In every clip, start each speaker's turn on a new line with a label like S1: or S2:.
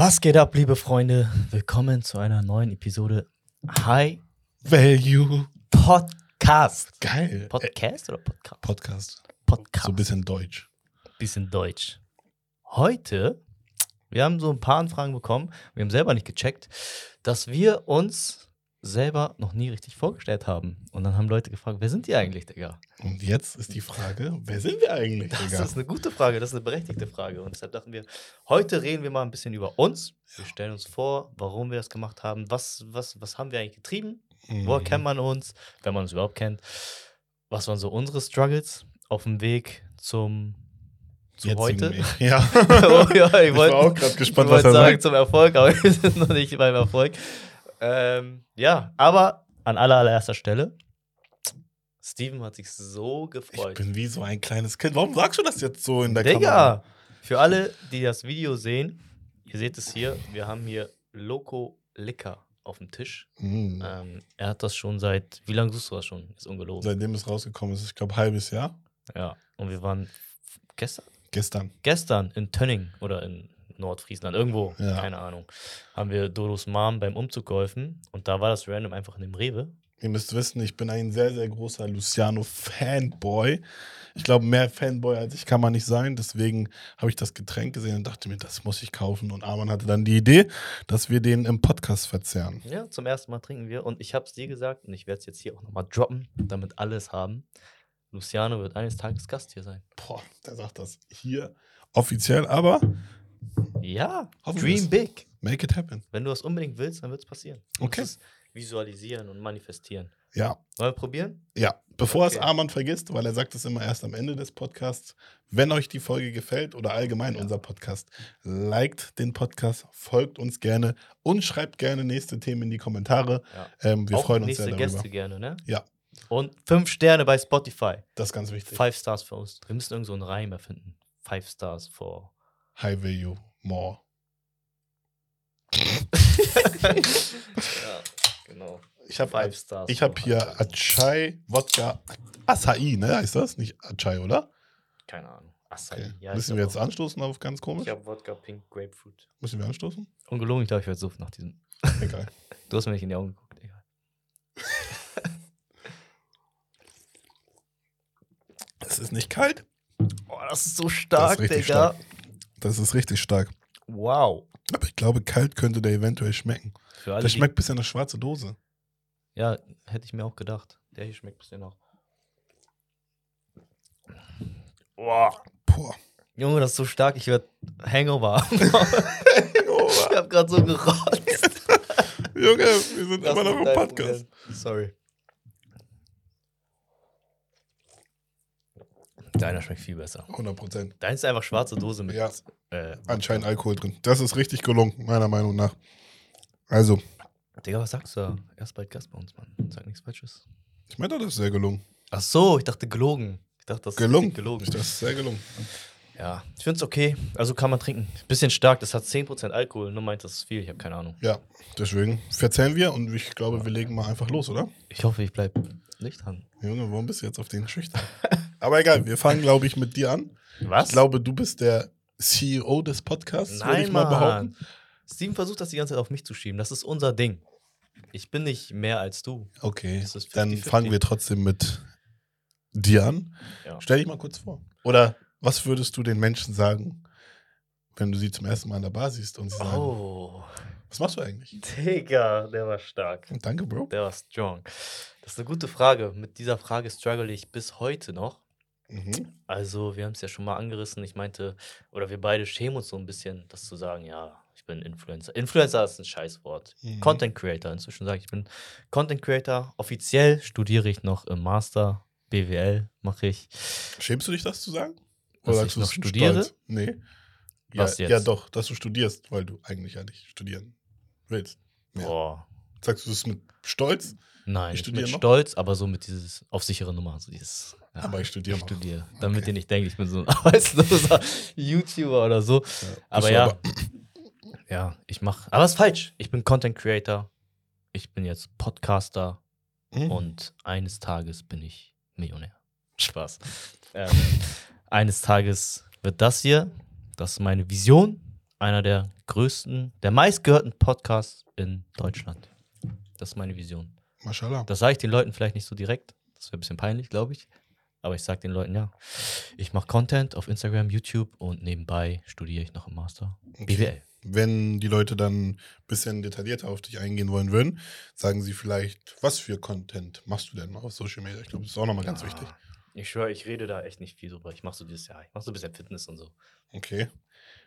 S1: Was geht ab, liebe Freunde? Willkommen zu einer neuen Episode High
S2: Value.
S1: Podcast.
S2: Geil.
S1: Podcast oder Podcast?
S2: Podcast.
S1: Podcast.
S2: So ein bisschen Deutsch.
S1: bisschen Deutsch. Heute, wir haben so ein paar Anfragen bekommen, wir haben selber nicht gecheckt, dass wir uns selber noch nie richtig vorgestellt haben. Und dann haben Leute gefragt, wer sind die eigentlich, Digga?
S2: Und jetzt ist die Frage, wer sind wir eigentlich,
S1: Das
S2: Digga?
S1: ist eine gute Frage, das ist eine berechtigte Frage. Und deshalb dachten wir, heute reden wir mal ein bisschen über uns. Wir stellen uns vor, warum wir das gemacht haben, was, was, was haben wir eigentlich getrieben, woher
S2: Mhm.
S1: kennt man uns, wenn man uns überhaupt kennt. Was waren so unsere Struggles auf dem Weg zum zu
S2: Jetzigen
S1: heute?
S2: Ja.
S1: oh, ja, ich
S2: Ich
S1: wollte
S2: war auch gerade gespannt,
S1: ich
S2: was er
S1: sagen
S2: sagt.
S1: zum Erfolg, aber wir sind noch nicht beim Erfolg. Ähm, ja, aber an aller, allererster Stelle, Steven hat sich so
S2: Ich
S1: gefreut.
S2: bin wie so ein kleines Kind. Warum sagst du das jetzt so in der Kamera?
S1: Digga! Für alle, die das Video sehen, ihr seht es hier, wir haben hier Loco Licker auf dem Tisch.
S2: Mhm.
S1: Ähm, er hat das schon seit, wie lange suchst du das schon? Ist ungelogen.
S2: Seitdem es rausgekommen ist, ich glaube, halbes Jahr.
S1: Ja, und wir waren gestern?
S2: Gestern.
S1: Gestern in Tönning oder in Nordfriesland, irgendwo,
S2: Ja.
S1: keine Ahnung, haben wir Dodos Mom beim Umzug geholfen und da war das random einfach in dem Rewe.
S2: Ihr müsst wissen, ich bin ein sehr, sehr großer Luciano-Fanboy. Ich glaube, mehr Fanboy als ich kann man nicht sein. Deswegen habe ich das Getränk gesehen und dachte mir, das muss ich kaufen. Und Arman hatte dann die Idee, dass wir den im Podcast verzehren.
S1: Ja, zum ersten Mal trinken wir und ich habe es dir gesagt und ich werde es jetzt hier auch nochmal droppen, damit alle es haben. Luciano wird eines Tages Gast hier sein.
S2: Boah, der sagt das hier offiziell, aber
S1: Ja, dream big.
S2: make it happen.
S1: Wenn du das unbedingt willst, dann wird es passieren. Du
S2: Okay.
S1: es visualisieren und manifestieren.
S2: Ja,
S1: Wollen wir probieren?
S2: ja. Bevor es
S1: Okay.
S2: Arman vergisst, weil er sagt es immer erst am Ende des Podcasts, wenn euch die Folge gefällt oder allgemein
S1: Ja.
S2: unser Podcast, liked den Podcast, folgt uns gerne und schreibt gerne nächste Themen in die Kommentare.
S1: Ja.
S2: Ähm, wir
S1: auch
S2: freuen uns sehr darüber.
S1: Gäste gerne, ne?
S2: Ja.
S1: Und fünf Sterne bei Spotify.
S2: Das ist ganz wichtig.
S1: Five Stars für uns. Wir müssen irgend so einen Reim erfinden. Five Stars for.
S2: High value, more.
S1: ja, genau.
S2: Ich habe
S1: Five Stars.
S2: ich hab hier. Achai, Wodka, Acai, ne? Heißt das? Nicht Achai, oder?
S1: Keine Ahnung. Acai.
S2: Okay.
S1: Ja,
S2: Müssen wir jetzt anstoßen auf ganz komisch?
S1: Ich habe Wodka Pink Grapefruit.
S2: Müssen wir anstoßen?
S1: Ungelogen, ich glaube, ich werde suchen nach diesem.
S2: Egal.
S1: Du hast mir nicht in die Augen geguckt, egal.
S2: Es ist nicht kalt.
S1: Boah, das ist so stark,
S2: richtig
S1: Digga.
S2: stark. Das ist richtig stark.
S1: Wow.
S2: Aber ich glaube, kalt könnte der eventuell schmecken.
S1: Für alle,
S2: Der schmeckt bis in eine schwarze Dose.
S1: Ja, hätte ich mir auch gedacht. Der hier schmeckt bisschen noch. Boah.
S2: Boah.
S1: Junge, das ist so stark, ich werde Hangover. ich habe gerade so gerotzt.
S2: Junge, wir sind
S1: Das
S2: immer noch im Podcast.
S1: Problem. Sorry. Deiner schmeckt viel besser.
S2: 100 Prozent.
S1: Dein ist einfach schwarze Dose mit.
S2: Ja.
S1: Äh,
S2: Anscheinend Alkohol drin. Das ist richtig gelungen, meiner Meinung nach. Also,
S1: Digga, was sagst du da? Erst bald Gast bei uns, Mann. Sag nichts Falsches.
S2: ich meine, das ist sehr gelungen.
S1: Ach so, ich dachte gelogen. Ich dachte, das
S2: Gelungen.
S1: ist gelogen.
S2: Das ist sehr gelungen.
S1: Ja, ich finde es okay. Also kann man trinken. Bisschen stark, das hat 10% Alkohol. Nur meint, das ist viel. Ich habe keine Ahnung.
S2: Ja, deswegen verzeihen wir und ich glaube, wir legen mal einfach los, oder?
S1: Ich hoffe, ich bleibe nicht dran.
S2: Junge, warum bist du jetzt auf den schüchtern? Aber egal, wir fangen, glaube ich, mit dir an.
S1: Was?
S2: Ich glaube, du bist der CEO des Podcasts, würde ich mal behaupten.
S1: Mann. Steven versucht das die ganze Zeit auf mich zu schieben. Das ist unser Ding. Ich bin nicht mehr als du.
S2: Okay,
S1: Das ist
S2: dann
S1: 50-50.
S2: fangen wir trotzdem mit dir an.
S1: Ja.
S2: Stell dich mal kurz vor. Oder was würdest du den Menschen sagen, wenn du sie zum ersten Mal an der Bar siehst und sie sagen,
S1: Oh,
S2: was machst du eigentlich?
S1: Digga, der war stark.
S2: Danke, Bro.
S1: Der war strong. Das ist eine gute Frage. Mit dieser Frage struggle ich bis heute noch.
S2: Mhm.
S1: Also, wir haben es ja schon mal angerissen. Ich meinte, oder wir beide schämen uns so ein bisschen, das zu sagen, ja, ich bin Influencer. Influencer ist ein Scheißwort.
S2: Mhm.
S1: Content Creator. Inzwischen sage ich, ich bin Content Creator. Offiziell studiere ich noch im Master. BWL mache ich.
S2: Schämst du dich, das zu sagen?
S1: Dass
S2: sagst du
S1: noch studiere?
S2: Stolz? Nee. Ja,
S1: Was jetzt?
S2: ja, doch, dass du studierst, weil du eigentlich ja nicht studieren willst. Ja.
S1: Boah.
S2: Sagst du es mit Stolz?
S1: Nein,
S2: Ich
S1: ich
S2: studiere
S1: mit
S2: noch?
S1: Stolz, aber so mit dieses auf sichere Nummer. So dieses, ja,
S2: Aber ich studiere
S1: ich studiere. Damit
S2: Okay.
S1: ihr nicht denkt, ich bin so ein arbeitsloser YouTuber oder so.
S2: Ja.
S1: Aber
S2: Bist du
S1: ja, ja, ich mache. Aber es ist falsch. Ich bin Content Creator. Ich bin jetzt Podcaster.
S2: Mhm.
S1: Und eines Tages bin ich Millionär. Spaß. Ähm, eines Tages wird das hier, das ist meine Vision, einer der größten, der meistgehörten Podcasts in Deutschland. Das ist meine Vision.
S2: Mashallah.
S1: Das sage ich den Leuten vielleicht nicht so direkt. Das wäre ein bisschen peinlich, glaube ich. Aber ich sage den Leuten, ja, ich mache Content auf Instagram, YouTube und nebenbei studiere ich noch im Master BWL.
S2: Wenn die Leute dann ein bisschen detaillierter auf dich eingehen wollen würden, sagen sie vielleicht, was für Content machst du denn auf Social Media? Ich glaube, das ist auch nochmal ganz
S1: Ja.
S2: wichtig.
S1: Ich schwöre, ich rede da echt nicht viel drüber. Ich mache so dieses Jahr. Ich mache so ein bisschen Fitness und so.
S2: Okay.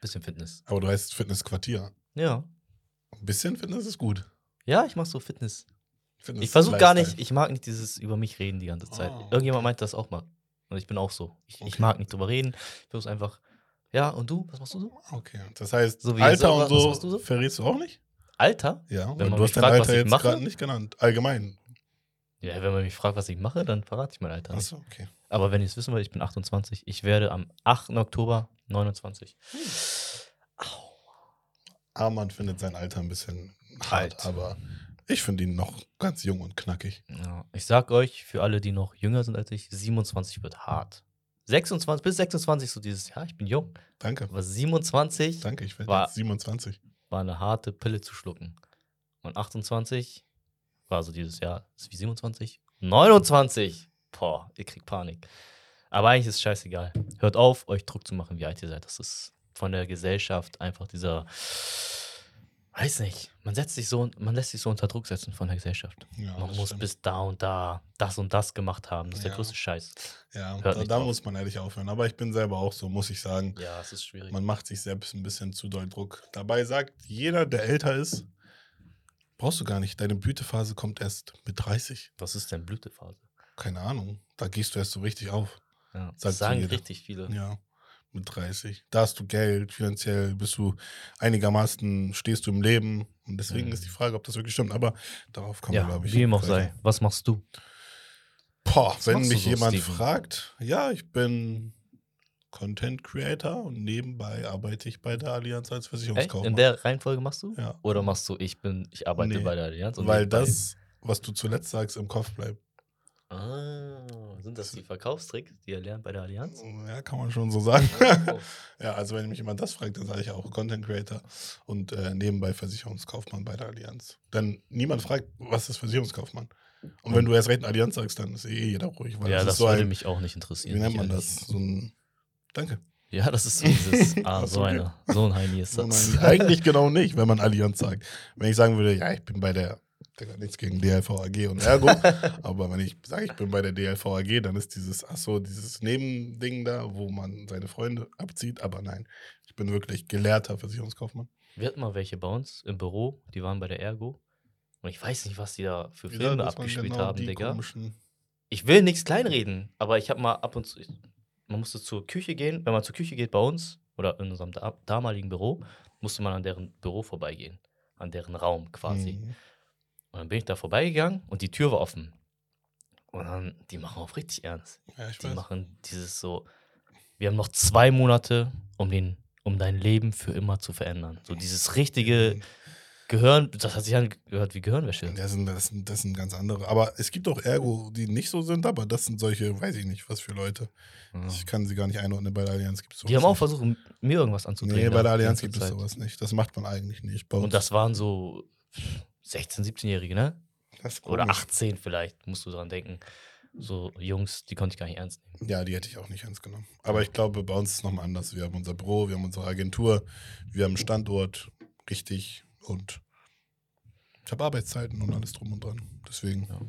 S1: Bisschen Fitness.
S2: Aber du heißt Fitnessquartier.
S1: Ja.
S2: Ein bisschen Fitness ist gut.
S1: Ja, ich mache so Fitness. Ich versuche gar nicht, ich mag nicht dieses über mich reden die ganze Zeit.
S2: Okay.
S1: Irgendjemand meint das auch mal. Und ich bin auch so. Ich, ich
S2: Okay.
S1: mag nicht drüber reden. Ich versuche einfach, ja, und du? Was machst du so?
S2: Okay. Das heißt,
S1: So wie
S2: Alter und so,
S1: so?
S2: verrätst du auch nicht?
S1: Alter?
S2: Ja,
S1: Wenn man
S2: du
S1: mich
S2: hast dein
S1: fragt, was
S2: Alter
S1: ich
S2: jetzt
S1: mache?
S2: gerade nicht genannt. Allgemein.
S1: Ja, wenn man mich fragt, was ich mache, dann verrate ich mein Alter.
S2: Achso, okay.
S1: Aber wenn ihr es wissen wollt, ich bin 28. Ich werde am 8. Oktober 29.
S2: Arman findet sein Alter ein bisschen hart,
S1: Alt.
S2: aber ich finde ihn noch ganz jung und knackig.
S1: Ja, ich sag euch, für alle, die noch jünger sind als ich, 27 wird hart. 26 bis 26 so dieses, ja, ich bin jung.
S2: Danke.
S1: Aber 27
S2: Danke, ich werde
S1: War-
S2: jetzt 27.
S1: war eine harte Pille zu schlucken. Und 28 war so dieses Jahr, ist wie 27? 29! Boah, ihr kriegt Panik. Aber eigentlich ist es scheißegal. Hört auf, euch Druck zu machen, wie alt ihr seid. Das ist von der Gesellschaft einfach dieser, weiß nicht, man setzt sich so, man lässt sich so unter Druck setzen von der Gesellschaft.
S2: Ja,
S1: man muss
S2: stimmt.
S1: bis da und da das und das gemacht haben. Das ist der
S2: Ja.
S1: größte Scheiß.
S2: Ja, da, da muss man ehrlich aufhören. Aber ich bin selber auch so, muss ich sagen.
S1: Ja, es ist schwierig.
S2: Man macht sich selbst ein bisschen zu doll Druck. Dabei sagt jeder, der älter ist, brauchst du gar nicht. Deine Blütephase kommt erst mit 30.
S1: Was ist denn Blütephase?
S2: Keine Ahnung. Da gehst du erst so richtig auf.
S1: Ja, das sagen
S2: jeder.
S1: richtig viele.
S2: Ja, mit 30. Da hast du Geld, finanziell bist du einigermaßen, stehst du im Leben. Und deswegen
S1: Mhm.
S2: ist die Frage, ob das wirklich stimmt. Aber darauf kommen wir,
S1: Ja,
S2: glaube ich.
S1: wie auch sei. Was machst du?
S2: Boah,
S1: Was
S2: wenn mich
S1: so,
S2: jemand
S1: Steven?
S2: fragt, ja, ich bin Content Creator und nebenbei arbeite ich bei der Allianz als? Versicherungskaufmann.
S1: In der Reihenfolge machst du?
S2: ja.
S1: Oder machst du, ich bin, ich arbeite
S2: Nee,
S1: bei der Allianz?
S2: Weil das, was du zuletzt sagst, im Kopf bleibt.
S1: Ah, sind das die Verkaufstricks, die ihr lernt bei der Allianz?
S2: Ja, kann man schon so sagen.
S1: Oh.
S2: ja, also wenn mich jemand das fragt, dann sage ich auch Content Creator und äh, nebenbei Versicherungskaufmann bei der Allianz. Denn niemand fragt, was ist Versicherungskaufmann? Und wenn du erst recht Allianz sagst, dann ist eh jeder ruhig. Weil
S1: ja,
S2: das
S1: das
S2: so
S1: würde
S2: ein,
S1: mich auch nicht interessieren.
S2: wie nennt man das? So ein, danke.
S1: Ja, das ist so dieses, ah, so einer, so ein Heini ist
S2: So,
S1: das.
S2: eigentlich genau nicht, wenn man Allianz sagt. Wenn ich sagen würde, ja, ich bin bei der, Digga, nichts gegen DLVAG und Ergo, aber wenn ich sage, ich bin bei der DLVAG, dann ist dieses, ach so, dieses Nebending da, wo man seine Freunde abzieht, aber nein, ich bin wirklich gelehrter Versicherungskaufmann.
S1: Wir hatten mal welche bei uns im Büro, die waren bei der Ergo. Und ich weiß nicht, was die da für
S2: Wie
S1: Filme abgespielt
S2: genau
S1: haben, Digga.
S2: komischen-
S1: Ich will nichts kleinreden, aber ich habe mal ab und zu, man musste zur Küche gehen. Wenn man zur Küche geht bei uns oder in unserem da damaligen Büro, musste man an deren Büro vorbeigehen. An deren Raum quasi.
S2: Mhm.
S1: Und dann bin ich da vorbeigegangen und die Tür war offen. Und dann, die machen auf richtig ernst.
S2: Ja, ich
S1: Die
S2: weiß.
S1: machen dieses so, wir haben noch zwei Monate, um, den, um dein Leben für immer zu verändern. So dieses richtige Gehirn, das hat sich angehört wie Gehirnwäsche.
S2: Das sind, das, sind, das sind ganz andere. Aber es gibt auch Ergo, die nicht so sind, aber das sind solche, weiß ich nicht, was für Leute.
S1: Ja.
S2: Ich kann sie gar nicht einordnen. Bei der Allianz gibt es sowas.
S1: Die haben auch versucht, mir irgendwas anzudrehen.
S2: Nee, bei der
S1: die
S2: Allianz gibt es sowas nicht. Das macht man eigentlich nicht.
S1: Und das waren so 16-, 17-Jährige, ne? Oder
S2: komisch.
S1: 18 vielleicht, musst du dran denken. So Jungs, die konnte ich gar nicht ernst nehmen.
S2: Ja, die hätte ich auch nicht ernst genommen. Aber ich glaube, bei uns ist es nochmal anders. Wir haben unser Büro, wir haben unsere Agentur, wir haben einen Standort, richtig. Und ich habe Arbeitszeiten und alles drum und dran. Deswegen
S1: Ja.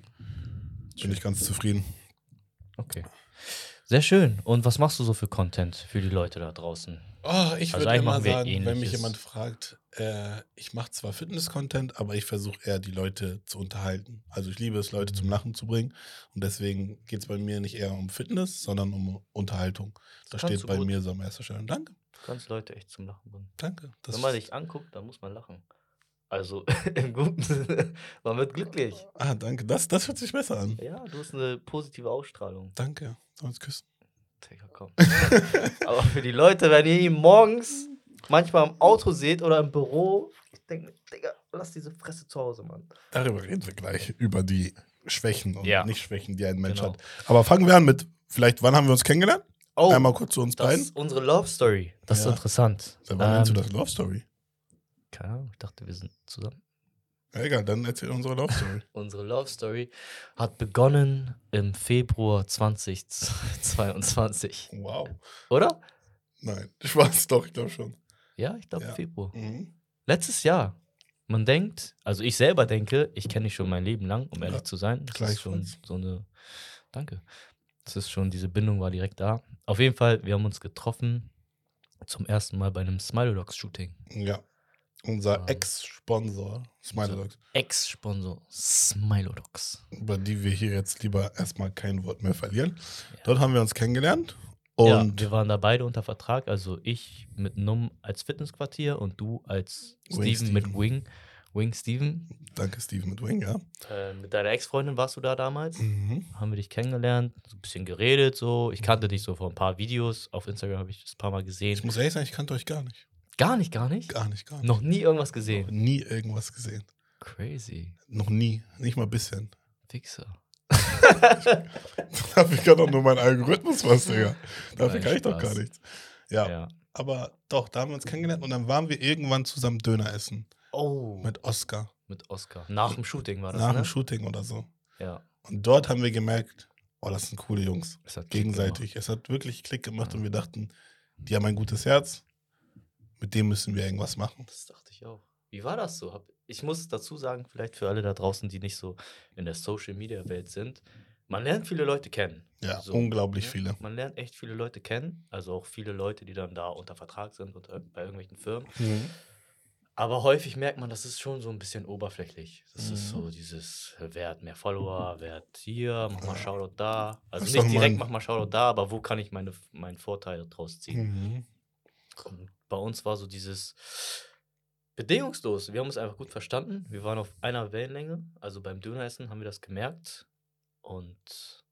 S2: bin ich ganz zufrieden.
S1: Okay. Sehr schön. Und was machst du so für Content für die Leute da draußen?
S2: Oh, ich
S1: Also
S2: würde
S1: eigentlich
S2: immer sagen, wenn mich
S1: Ähnliches.
S2: jemand fragt, äh, ich mache zwar Fitness-Content, aber ich versuche eher die Leute zu unterhalten. Also ich liebe es, Leute
S1: Mhm.
S2: zum Lachen zu bringen. Und deswegen geht es bei mir nicht eher um Fitness, sondern um Unterhaltung. Das
S1: kannst
S2: steht bei
S1: gut.
S2: mir so am erster Stelle. Danke,
S1: Du kannst Leute echt zum Lachen bringen.
S2: danke. Das
S1: Wenn man dich anguckt, dann muss man lachen. Also im guten Sinne, man wird glücklich.
S2: ah, danke. Das, das hört sich besser an.
S1: Ja, du hast eine positive Ausstrahlung.
S2: Danke. Sollen wir uns küssen?
S1: Digga, komm. Aber für die Leute, wenn ihr ihn morgens manchmal im Auto seht oder im Büro, ich denke, Digga, lass diese Fresse zu Hause, Mann.
S2: Darüber reden wir gleich. Über die Schwächen und
S1: Ja.
S2: Nicht-Schwächen, die ein Mensch
S1: Genau.
S2: hat. Aber fangen wir an mit, vielleicht, wann haben wir uns kennengelernt?
S1: Oh,
S2: Einmal kurz zu uns
S1: das
S2: beiden.
S1: ist unsere Love Story. Das
S2: Ja.
S1: ist interessant.
S2: Wann nennst du
S1: Ähm,
S2: das Love Story?
S1: Keine Ahnung, ich dachte, wir sind zusammen.
S2: Egal, dann erzähl unsere Love Story.
S1: Unsere Love Story hat begonnen im Februar 2022.
S2: wow.
S1: Oder?
S2: Nein, Spaß doch, ich glaube schon.
S1: Ja, ich glaube
S2: Ja.
S1: Februar.
S2: Mhm.
S1: Letztes Jahr. Man denkt, also ich selber denke, ich kenne dich schon mein Leben lang, um ehrlich
S2: Ja,
S1: zu sein. Das ist schon so eine. Danke. Das ist schon, diese Bindung war direkt da. Auf jeden Fall, wir haben uns getroffen zum ersten Mal bei einem Smilodogs-Shooting.
S2: Ja. Unser
S1: Ähm,
S2: Ex-Sponsor, Dogs,
S1: Ex-Sponsor Smilodogs.
S2: über die wir hier jetzt lieber erstmal kein Wort mehr verlieren.
S1: Ja.
S2: Dort haben wir uns kennengelernt.
S1: ja,
S2: Und
S1: wir waren da beide unter Vertrag, also ich mit Num als Fitnessquartier und du als
S2: Wing
S1: Steven mit. Wing. Wing Steven.
S2: danke, Steven mit Wing, ja.
S1: Äh, mit deiner Ex-Freundin warst du da damals.
S2: Mhm.
S1: haben wir dich kennengelernt, so ein bisschen geredet, so. Ich kannte dich so vor ein paar Videos. Auf Instagram habe ich das ein paar Mal gesehen.
S2: Ich muss ehrlich sagen, ich kannte euch gar nicht.
S1: Gar nicht, gar nicht.
S2: Gar nicht, gar nicht.
S1: Noch nie irgendwas
S2: Noch
S1: gesehen.
S2: nie irgendwas gesehen.
S1: Crazy.
S2: Noch nie. Nicht mal ein bisschen.
S1: Fixer.
S2: Dafür kann doch nur mein Algorithmus was, Digga. Dafür
S1: Nein,
S2: kann ich doch gar
S1: Spaß.
S2: nichts. Ja,
S1: Ja.
S2: aber doch, da haben wir uns kennengelernt und dann waren wir irgendwann zusammen Döner essen.
S1: Oh. Mit,
S2: Mit Oscar.
S1: Oscar. Nach dem Shooting war das,
S2: Nach
S1: ne?
S2: dem Shooting oder so.
S1: Ja.
S2: Und dort haben wir gemerkt, oh, das sind coole Jungs.
S1: Es
S2: Gegenseitig. Es hat wirklich Klick gemacht
S1: Ja.
S2: und wir dachten, die haben ein gutes Herz. Mit dem müssen wir irgendwas machen.
S1: Das dachte ich auch. Wie war das so? Ich muss dazu sagen, vielleicht für alle da draußen, die nicht so in der Social Media Welt sind, man lernt viele Leute kennen.
S2: Ja,
S1: So,
S2: unglaublich
S1: ne?
S2: viele.
S1: Man lernt echt viele Leute kennen, also auch viele Leute, die dann da unter Vertrag sind unter, bei irgendwelchen Firmen. Aber häufig merkt man, das ist schon so ein bisschen oberflächlich. Das ist
S2: Mhm.
S1: so dieses, äh, wer hat mehr Follower, wer hat hier, mach mal. Shoutout da. Also
S2: Das ist
S1: nicht direkt,
S2: mein-
S1: mach mal Shoutout da, aber wo kann ich meine, meinen Vorteil draus ziehen?
S2: Mhm.
S1: Und bei uns war so dieses bedingungslos. Wir haben uns einfach gut verstanden. Wir waren auf einer Wellenlänge. Also beim Döneressen haben wir das gemerkt. Und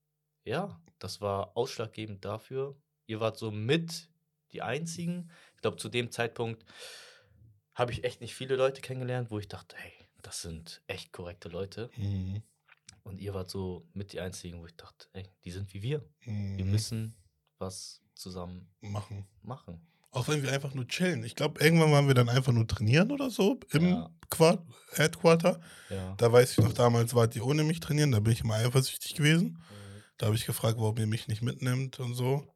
S1: ja, das war ausschlaggebend dafür. Ihr wart so mit die einzigen. Ich glaube, zu dem Zeitpunkt habe ich echt nicht viele Leute kennengelernt, wo ich dachte, hey, das sind echt korrekte Leute.
S2: Mhm.
S1: Und ihr wart so mit die einzigen, wo ich dachte, ey, die sind wie wir. Wir
S2: Mhm.
S1: müssen was zusammen
S2: machen.
S1: machen.
S2: Auch wenn wir einfach nur chillen. Ich glaube, irgendwann waren wir dann einfach nur trainieren oder so im
S1: Ja.
S2: Quad Headquarter.
S1: Ja.
S2: Da weiß ich noch, damals wart ihr ohne mich trainieren, da bin ich immer eifersüchtig gewesen.
S1: Mhm.
S2: Da habe ich gefragt, warum ihr mich nicht mitnimmt und so.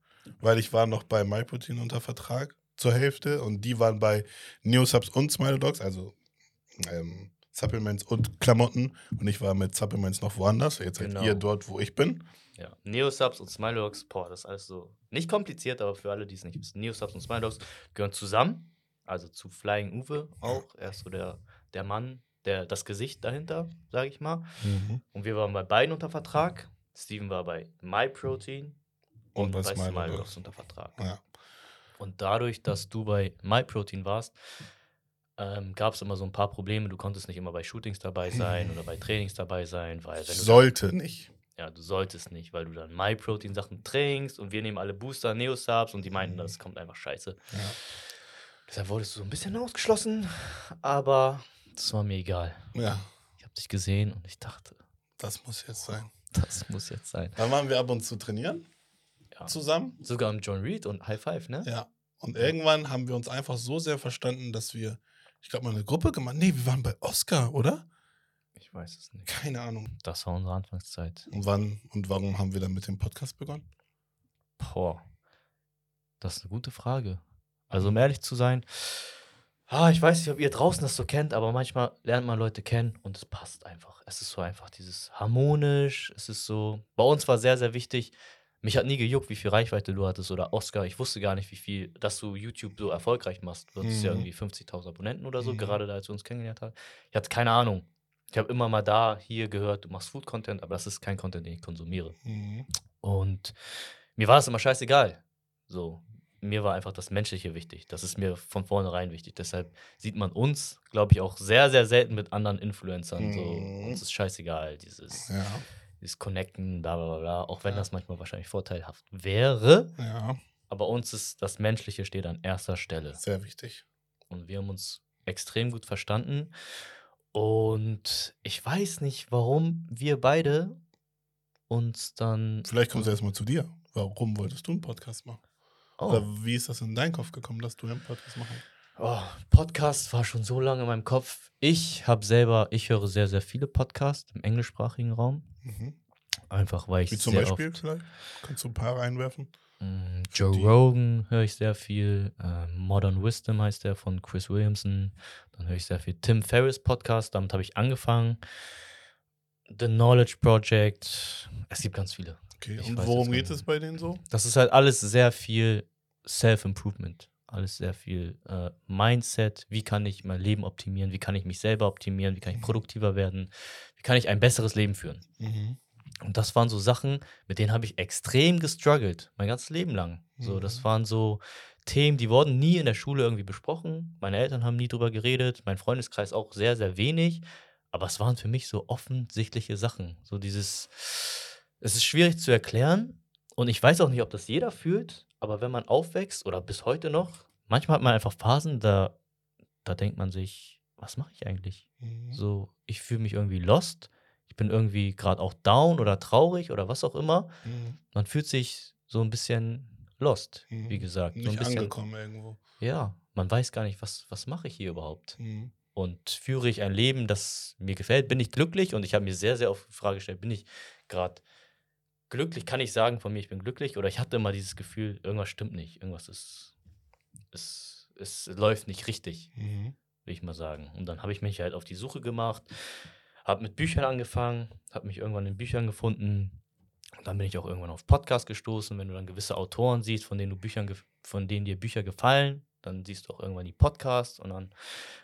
S2: Weil ich war noch bei MyProtein unter Vertrag zur Hälfte und die waren bei Neosubs und Smile Dogs, also ähm, Supplements und Klamotten. Und ich war mit Supplements noch woanders. Jetzt seid
S1: Genau.
S2: ihr dort, wo ich bin.
S1: Ja, Neosubs und Smiledogs, boah, das ist alles so nicht kompliziert, aber für alle, die es nicht wissen, Neosubs und Smiledogs gehören zusammen, also zu Flying Uwe auch. Er ist so der, der Mann, der, das Gesicht dahinter, sage ich mal. Und wir waren bei beiden unter Vertrag. Steven war bei MyProtein und,
S2: Und bei
S1: bei unter Vertrag.
S2: Ja.
S1: Und dadurch, dass du bei MyProtein warst, ähm, gab es immer so ein paar Probleme. Du konntest nicht immer bei Shootings dabei sein oder bei Trainings dabei sein, weil wenn du
S2: Sollte nicht.
S1: Ja, du solltest nicht, weil du dann MyProtein-Sachen trinkst und wir nehmen alle Booster, Neosubs und die meinten,
S2: Mhm.
S1: das kommt einfach scheiße.
S2: Ja.
S1: Deshalb wurdest du so ein bisschen ausgeschlossen, aber das war mir egal.
S2: ja,
S1: Ich habe dich gesehen und ich dachte,
S2: das muss jetzt sein.
S1: das muss jetzt sein.
S2: Dann waren wir ab und zu trainieren
S1: Ja.
S2: zusammen.
S1: Sogar im John Reed und High Five, ne?
S2: Ja. Und irgendwann haben wir uns einfach so sehr verstanden, dass wir, ich glaube, mal eine Gruppe gemacht. Nee, wir waren bei Oscar, oder?
S1: Ich weiß es nicht.
S2: Keine Ahnung.
S1: Das war unsere Anfangszeit.
S2: Und wann und warum haben wir dann mit dem Podcast begonnen?
S1: Boah, das ist eine gute Frage. Also, um ehrlich zu sein, ah, ich weiß nicht, ob ihr draußen das so kennt, aber manchmal lernt man Leute kennen und es passt einfach. Es ist so einfach dieses harmonisch. Es ist so, bei uns war sehr, sehr wichtig. Mich hat nie gejuckt, wie viel Reichweite du hattest oder Oscar. Ich wusste gar nicht, wie viel, dass du YouTube so erfolgreich machst. Du hattest ja
S2: Mhm.
S1: irgendwie 50.000 Abonnenten oder so,
S2: Mhm.
S1: gerade da, als wir uns kennengelernt haben. Ich hatte keine Ahnung. Ich habe immer mal da, hier gehört, du machst Food-Content, aber das ist kein Content, den ich konsumiere.
S2: Mhm.
S1: Und mir war es immer scheißegal. So, mir war einfach das Menschliche wichtig. Das ist mir von vornherein wichtig. Deshalb sieht man uns, glaube ich, auch sehr, sehr selten mit anderen Influencern. So,
S2: Mhm.
S1: uns ist scheißegal, dieses,
S2: Ja,
S1: dieses Connecten, bla bla bla, bla. Auch wenn
S2: Ja.
S1: das manchmal wahrscheinlich vorteilhaft wäre.
S2: ja,
S1: Aber uns ist das Menschliche steht an erster Stelle.
S2: sehr wichtig.
S1: Und wir haben uns extrem gut verstanden. Und ich weiß nicht, warum wir beide uns dann
S2: Vielleicht kommt es erstmal zu dir. Warum wolltest du einen Podcast machen?
S1: Oh.
S2: Oder wie ist das in deinen Kopf gekommen, dass du einen Podcast machen?
S1: Oh, Podcast war schon so lange in meinem Kopf. Ich habe selber, ich höre sehr, sehr viele Podcasts im englischsprachigen Raum.
S2: Mhm.
S1: Einfach weil ich
S2: Wie zum Beispiel vielleicht? Kannst du ein paar reinwerfen?
S1: Mm, Joe
S2: die-
S1: Rogan höre ich sehr viel. äh, Modern Wisdom heißt der von Chris Williamson. Dann höre ich sehr viel Tim Ferriss Podcast. Damit habe ich angefangen. The Knowledge Project. Es gibt ganz viele.
S2: Okay.
S1: Ich
S2: Und
S1: weiß
S2: worum geht es bei denen so?
S1: Das ist halt alles sehr viel Self-Improvement. Alles sehr viel äh, Mindset. Wie kann ich mein Leben optimieren? Wie kann ich mich selber optimieren? Wie kann ich produktiver werden? Wie kann ich ein besseres Leben führen?
S2: Mhm.
S1: Und das waren so Sachen, mit denen habe ich extrem gestruggelt, mein ganzes Leben lang. So,
S2: Mhm.
S1: das waren so Themen, die wurden nie in der Schule irgendwie besprochen. Meine Eltern haben nie drüber geredet, mein Freundeskreis auch sehr, sehr wenig. Aber es waren für mich so offensichtliche Sachen. So dieses, es ist schwierig zu erklären und ich weiß auch nicht, ob das jeder fühlt, aber wenn man aufwächst oder bis heute noch, manchmal hat man einfach Phasen, da, da denkt man sich, was mache ich eigentlich?
S2: Mhm.
S1: So, ich fühle mich irgendwie lost. Ich bin irgendwie gerade auch down oder traurig oder was auch immer.
S2: Mhm.
S1: Man fühlt sich so ein bisschen lost,
S2: Mhm.
S1: wie gesagt. So ein
S2: Nicht
S1: bisschen,
S2: angekommen irgendwo.
S1: Ja, man weiß gar nicht, was, was mache ich hier überhaupt?
S2: Mhm.
S1: Und führe ich ein Leben, das mir gefällt? Bin ich glücklich? Und ich habe mir sehr, sehr oft die Frage gestellt, bin ich gerade glücklich? Kann ich sagen von mir, ich bin glücklich? Oder ich hatte immer dieses Gefühl, irgendwas stimmt nicht. Irgendwas ist, ist, es läuft nicht richtig
S2: Mhm.
S1: will ich mal sagen. Und dann habe ich mich halt auf die Suche gemacht, habe mit Büchern angefangen, habe mich irgendwann in Büchern gefunden. Und dann bin ich auch irgendwann auf Podcast gestoßen. Wenn du dann gewisse Autoren siehst, von denen du Büchern, von denen dir Bücher gefallen, dann siehst du auch irgendwann die Podcasts. Und dann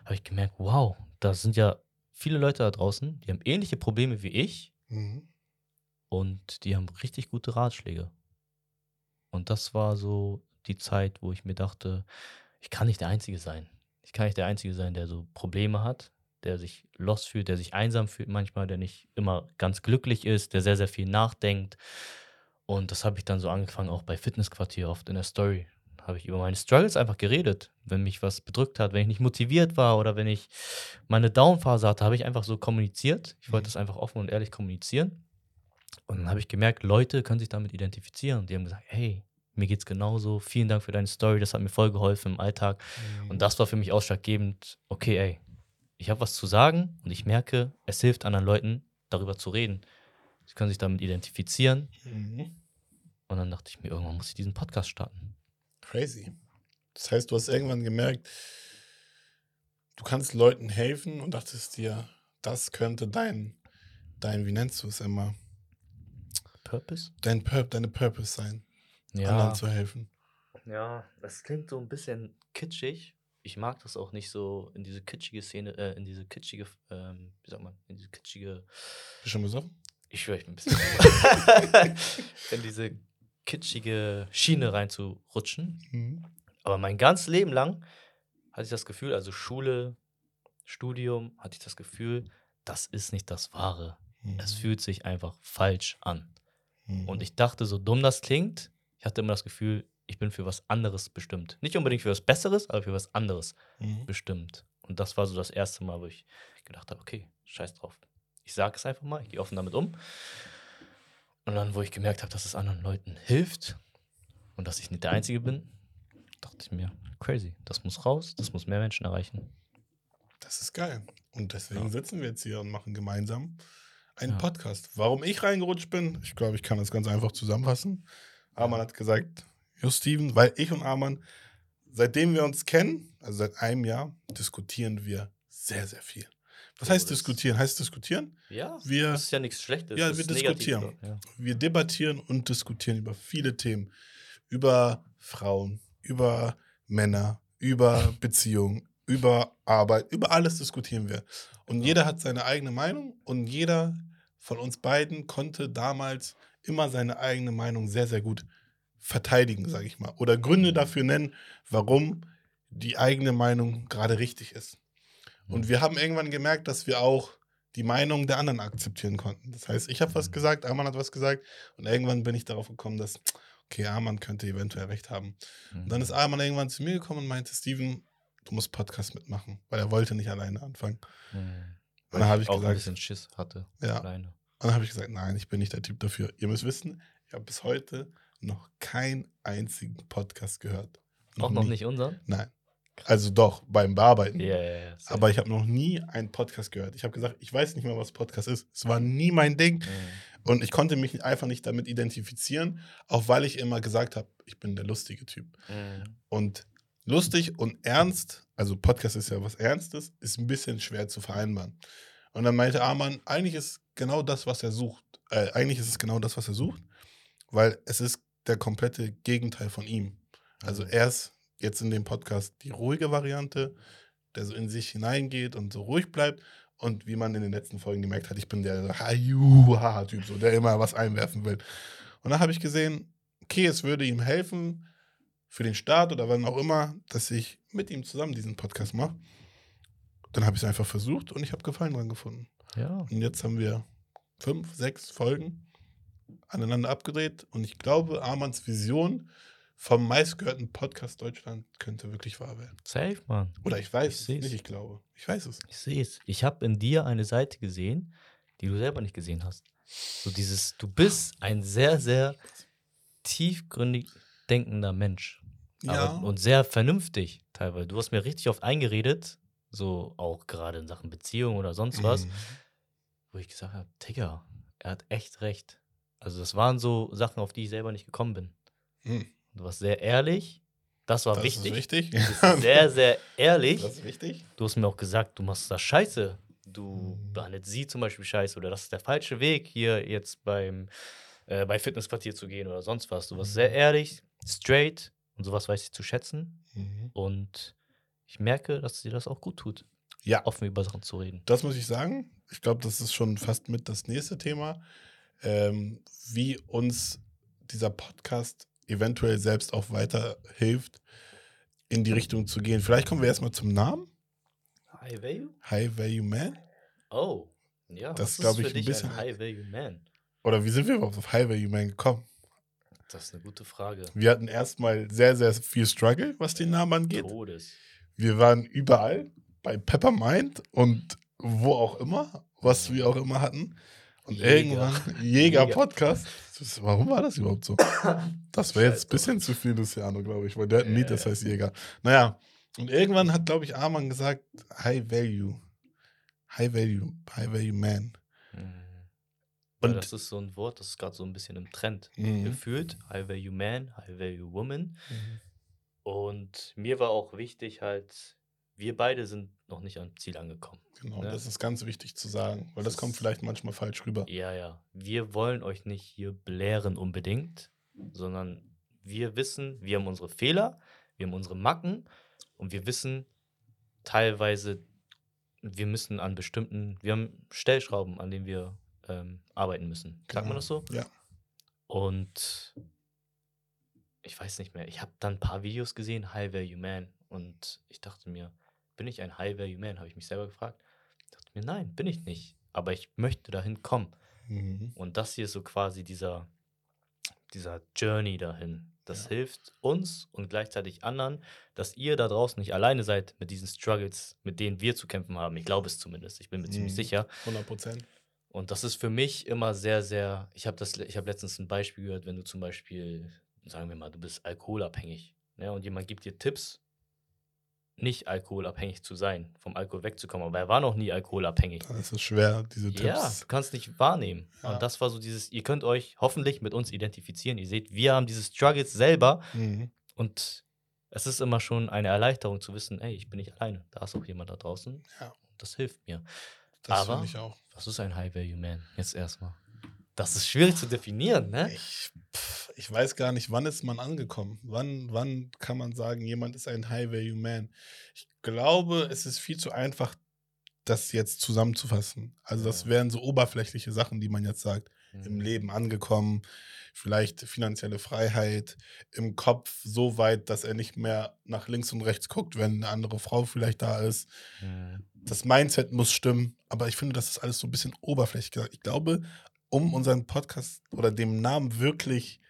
S1: habe ich gemerkt, wow, da sind ja viele Leute da draußen, die haben ähnliche Probleme wie ich
S2: Mhm.
S1: und die haben richtig gute Ratschläge. Und das war so die Zeit, wo ich mir dachte, ich kann nicht der Einzige sein. Ich kann nicht der Einzige sein, der so Probleme hat, der sich lost fühlt, der sich einsam fühlt manchmal, der nicht immer ganz glücklich ist, der sehr, sehr viel nachdenkt. Und das habe ich dann so angefangen, auch bei Fitnessquartier oft in der Story. Habe ich über meine Struggles einfach geredet. Wenn mich was bedrückt hat, wenn ich nicht motiviert war oder wenn ich meine Downphase hatte, habe ich einfach so kommuniziert. Ich wollte
S2: Mhm.
S1: das einfach offen und ehrlich kommunizieren. Und dann habe ich gemerkt, Leute können sich damit identifizieren. Die haben gesagt, hey, mir geht's genauso. Vielen Dank für deine Story. Das hat mir voll geholfen im Alltag.
S2: Mhm.
S1: Und das war für mich ausschlaggebend. Okay, ey, ich habe was zu sagen und ich merke, es hilft anderen Leuten, darüber zu reden. Sie können sich damit identifizieren.
S2: Mhm.
S1: Und dann dachte ich mir, irgendwann muss ich diesen Podcast starten.
S2: Crazy. Das heißt, du hast irgendwann gemerkt, du kannst Leuten helfen und dachtest dir, das könnte dein, dein, wie nennst du es immer,
S1: Purpose?
S2: dein Pur deine Purpose sein, anderen zu helfen.
S1: Ja, das klingt so ein bisschen kitschig. Ich mag das auch nicht so in diese kitschige Szene, äh, in diese kitschige, ähm, wie sagt man, in diese kitschige,
S2: Bist du schon besoffen?
S1: ich schwöre, ich bin ein bisschen in diese kitschige Schiene reinzurutschen.
S2: Mhm.
S1: Aber mein ganzes Leben lang hatte ich das Gefühl, also Schule, Studium, hatte ich das Gefühl, das ist nicht das Wahre. Es fühlt sich einfach falsch an.
S2: Mhm.
S1: Und ich dachte, so dumm das klingt, ich hatte immer das Gefühl, ich bin für was anderes bestimmt. Nicht unbedingt für was Besseres, aber für was anderes
S2: Mhm.
S1: bestimmt. Und das war so das erste Mal, wo ich gedacht habe, okay, scheiß drauf. Ich sage es einfach mal, ich gehe offen damit um. Und dann, wo ich gemerkt habe, dass es anderen Leuten hilft und dass ich nicht der Einzige bin, dachte ich mir, crazy, das muss raus, das muss mehr Menschen erreichen.
S2: Das ist geil. Und deswegen
S1: Ja.
S2: sitzen wir jetzt hier und machen gemeinsam einen
S1: Ja.
S2: Podcast. Warum ich reingerutscht bin, ich glaube, ich kann das ganz einfach zusammenfassen. Arman hat gesagt, Jo Steven, weil ich und Arman, seitdem wir uns kennen, also seit einem Jahr, diskutieren wir sehr, sehr viel. Was heißt diskutieren? Heißt diskutieren?
S1: Ja,
S2: Wir,
S1: das ist ja nichts Schlechtes.
S2: Ja, wir
S1: negativ
S2: diskutieren.
S1: so, Ja.
S2: wir debattieren und diskutieren über viele Themen. Über Frauen, über Männer, über Beziehungen, über Arbeit, über alles diskutieren wir. Und jeder hat seine eigene Meinung und jeder von uns beiden konnte damals immer seine eigene Meinung sehr, sehr gut verteidigen, sage ich mal. Oder Gründe dafür nennen, warum die eigene Meinung gerade richtig ist. Und wir haben irgendwann gemerkt, dass wir auch die Meinung der anderen akzeptieren konnten. Das heißt, ich habe was gesagt, Arman hat was gesagt und irgendwann bin ich darauf gekommen, dass, okay, Arman könnte eventuell recht haben. Und dann ist Arman irgendwann zu mir gekommen und meinte, Steven, du musst Podcast mitmachen, weil er wollte nicht alleine anfangen.
S1: Mhm.
S2: Und dann habe ich
S1: auch ein
S2: gesagt,
S1: bisschen Schiss hatte.
S2: Ja.
S1: Alleine.
S2: Und dann habe ich gesagt, nein, ich bin nicht der Typ dafür. Ihr müsst wissen, ich habe bis heute noch keinen einzigen Podcast gehört.
S1: Auch noch
S2: nie.
S1: nicht unseren?
S2: Nein. Also doch, beim Bearbeiten.
S1: Ja, ja, ja. safe.
S2: Aber ich habe noch nie einen Podcast gehört. Ich habe gesagt, ich weiß nicht mehr, was Podcast ist. Es war nie mein Ding.
S1: Mhm.
S2: Und ich konnte mich einfach nicht damit identifizieren, auch weil ich immer gesagt habe, ich bin der lustige Typ.
S1: Mhm.
S2: Und lustig und ernst, also Podcast ist ja was Ernstes, ist ein bisschen schwer zu vereinbaren. Und dann meinte Arman, eigentlich ist genau das, was er sucht. Äh, eigentlich ist es genau das, was er sucht, weil es ist der komplette Gegenteil von ihm. Also
S1: Mhm.
S2: er ist jetzt in dem Podcast die ruhige Variante, der so in sich hineingeht und so ruhig bleibt. Und wie man in den letzten Folgen gemerkt hat, ich bin der Hayu-Typ, so, der immer was einwerfen will. Und dann habe ich gesehen, okay, es würde ihm helfen für den Start oder wann auch immer, dass ich mit ihm zusammen diesen Podcast mache. Dann habe ich es einfach versucht und ich habe Gefallen dran gefunden.
S1: Ja.
S2: Und jetzt haben wir fünf, sechs Folgen aneinander abgedreht. Und ich glaube, Armands Vision vom meistgehörten Podcast Deutschland könnte wirklich wahr werden.
S1: Safe, Mann.
S2: Oder ich weiß
S1: Ich
S2: es
S1: seh's.
S2: nicht, ich glaube. Ich weiß es.
S1: Ich sehe es. Ich habe in dir eine Seite gesehen, die du selber nicht gesehen hast. So dieses, du bist ein sehr, sehr tiefgründig denkender Mensch. Aber, und sehr vernünftig teilweise. Du hast mir richtig oft eingeredet, so auch gerade in Sachen Beziehung oder sonst was,
S2: Mhm.
S1: wo ich gesagt habe, Digga, er hat echt recht. Also das waren so Sachen, auf die ich selber nicht gekommen bin.
S2: Mhm.
S1: Du warst sehr ehrlich. Das war
S2: Das
S1: wichtig.
S2: ist wichtig.
S1: Du bist sehr, sehr ehrlich.
S2: Das ist wichtig.
S1: Du hast mir auch gesagt, du machst das scheiße. Du
S2: Mhm.
S1: behandelst sie zum Beispiel scheiße oder das ist der falsche Weg, hier jetzt beim äh, bei Fitnessquartier zu gehen oder sonst was. Du warst
S2: Mhm.
S1: sehr ehrlich, straight und sowas weiß ich zu schätzen.
S2: Mhm.
S1: Und ich merke, dass dir das auch gut tut,
S2: Ja,
S1: offen über Sachen zu reden.
S2: das muss ich sagen. Ich glaube, das ist schon fast mit das nächste Thema, ähm, wie uns dieser Podcast eventuell selbst auch weiterhilft, in die Richtung zu gehen. Vielleicht kommen wir erstmal zum Namen.
S1: High Value?
S2: High Value Man.
S1: Oh, ja.
S2: Das
S1: ist
S2: ich
S1: für
S2: ein bisschen-
S1: ein High Value Man?
S2: Oder wie sind wir überhaupt auf High Value Man gekommen?
S1: Das ist eine gute Frage.
S2: Wir hatten erstmal sehr, sehr viel Struggle, was den Namen angeht.
S1: Todes.
S2: Wir waren überall, bei Peppermind und wo auch immer, was wir auch immer hatten. Und
S1: Jäger.
S2: irgendwann,
S1: Jäger.
S2: Jäger-Podcast. Das- Warum war das überhaupt so? Das wäre jetzt ein bisschen zu viel Luciano, glaube ich, weil der hat ein Lied, das heißt Jäger. Naja, und irgendwann hat, glaube ich, Arman gesagt, High Value. High Value, High Value Man.
S1: Mhm.
S2: Und-
S1: ja, das ist so ein Wort, das ist gerade so ein bisschen im Trend.
S2: Mhm.
S1: Gefühlt. High Value Man, High Value Woman. Und mir war auch wichtig halt, wir beide sind noch nicht am Ziel angekommen.
S2: Genau,
S1: Ne?
S2: das ist ganz wichtig zu sagen, weil das
S1: Das
S2: kommt vielleicht manchmal falsch rüber.
S1: Ja, ja. Wir wollen euch nicht hier belehren unbedingt, sondern wir wissen, wir haben unsere Fehler, wir haben unsere Macken und wir wissen teilweise, wir müssen an bestimmten, wir haben Stellschrauben, an denen wir ähm, arbeiten müssen. Sagt man
S2: Genau.
S1: das so?
S2: Ja.
S1: Und ich weiß nicht mehr, ich habe dann ein paar Videos gesehen, High Value Man. Und ich dachte mir, bin ich ein High Value Man? Habe ich mich selber gefragt. Ich dachte mir, nein, bin ich nicht. Aber ich möchte dahin kommen.
S2: Mhm.
S1: Und das hier ist so quasi dieser, dieser Journey dahin. Das
S2: Ja.
S1: hilft uns und gleichzeitig anderen, dass ihr da draußen nicht alleine seid mit diesen Struggles, mit denen wir zu kämpfen haben. Ich glaube es zumindest. Ich bin mir ziemlich
S2: Mhm.
S1: sicher.
S2: 100 Prozent.
S1: Und das ist für mich immer sehr, sehr. Ich habe habe letztens ein Beispiel gehört, wenn du zum Beispiel, sagen wir mal, du bist alkoholabhängig, ne, und jemand gibt dir Tipps, nicht alkoholabhängig zu sein, vom Alkohol wegzukommen. Aber er war noch nie alkoholabhängig.
S2: Dann ist es schwer, diese
S1: Ja,
S2: Tipps.
S1: du kannst nicht wahrnehmen.
S2: Ja.
S1: Und das war so dieses, ihr könnt euch hoffentlich mit uns identifizieren. Ihr seht, wir haben diese Struggles selber
S2: Mhm.
S1: und es ist immer schon eine Erleichterung zu wissen, ey, ich bin nicht alleine. Da ist auch jemand da draußen.
S2: Ja.
S1: Das hilft mir.
S2: Das finde ich auch.
S1: Was ist ein High Value Man? Jetzt erstmal. Das ist schwierig zu definieren, ne?
S2: Ich, pff, ich weiß gar nicht, wann ist man angekommen? Wann, wann kann man sagen, jemand ist ein High-Value-Man? Ich glaube, es ist viel zu einfach, das jetzt zusammenzufassen. Also, das wären so oberflächliche Sachen, die man jetzt sagt. Im
S1: Mhm.
S2: Leben angekommen, vielleicht finanzielle Freiheit, im Kopf so weit, dass er nicht mehr nach links und rechts guckt, wenn eine andere Frau vielleicht da ist.
S1: Mhm.
S2: das Mindset muss stimmen, aber ich finde, das ist alles so ein bisschen oberflächlich gesagt. Ich glaube, um unseren Podcast oder dem Namen wirklich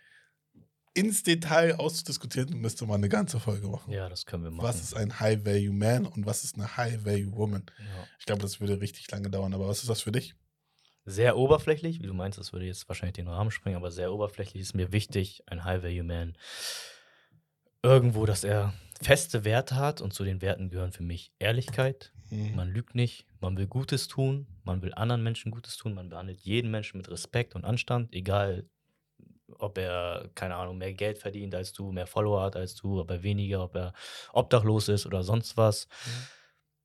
S2: ins Detail auszudiskutieren, müsste man eine ganze Folge machen.
S1: Ja, das können wir machen.
S2: Was ist ein High-Value-Man und was ist eine High-Value-Woman?
S1: ja.
S2: Ich glaube, das würde richtig lange dauern, aber was ist das für dich?
S1: sehr oberflächlich, wie du meinst, das würde jetzt wahrscheinlich den Rahmen sprengen, aber sehr oberflächlich ist mir wichtig, ein High-Value-Man irgendwo, dass er feste Werte hat und zu den Werten gehören für mich Ehrlichkeit,
S2: Mhm.
S1: man lügt nicht, man will Gutes tun, man will anderen Menschen Gutes tun, man behandelt jeden Menschen mit Respekt und Anstand, egal ob er, keine Ahnung, mehr Geld verdient als du, mehr Follower hat als du, ob er weniger, ob er obdachlos ist oder sonst was.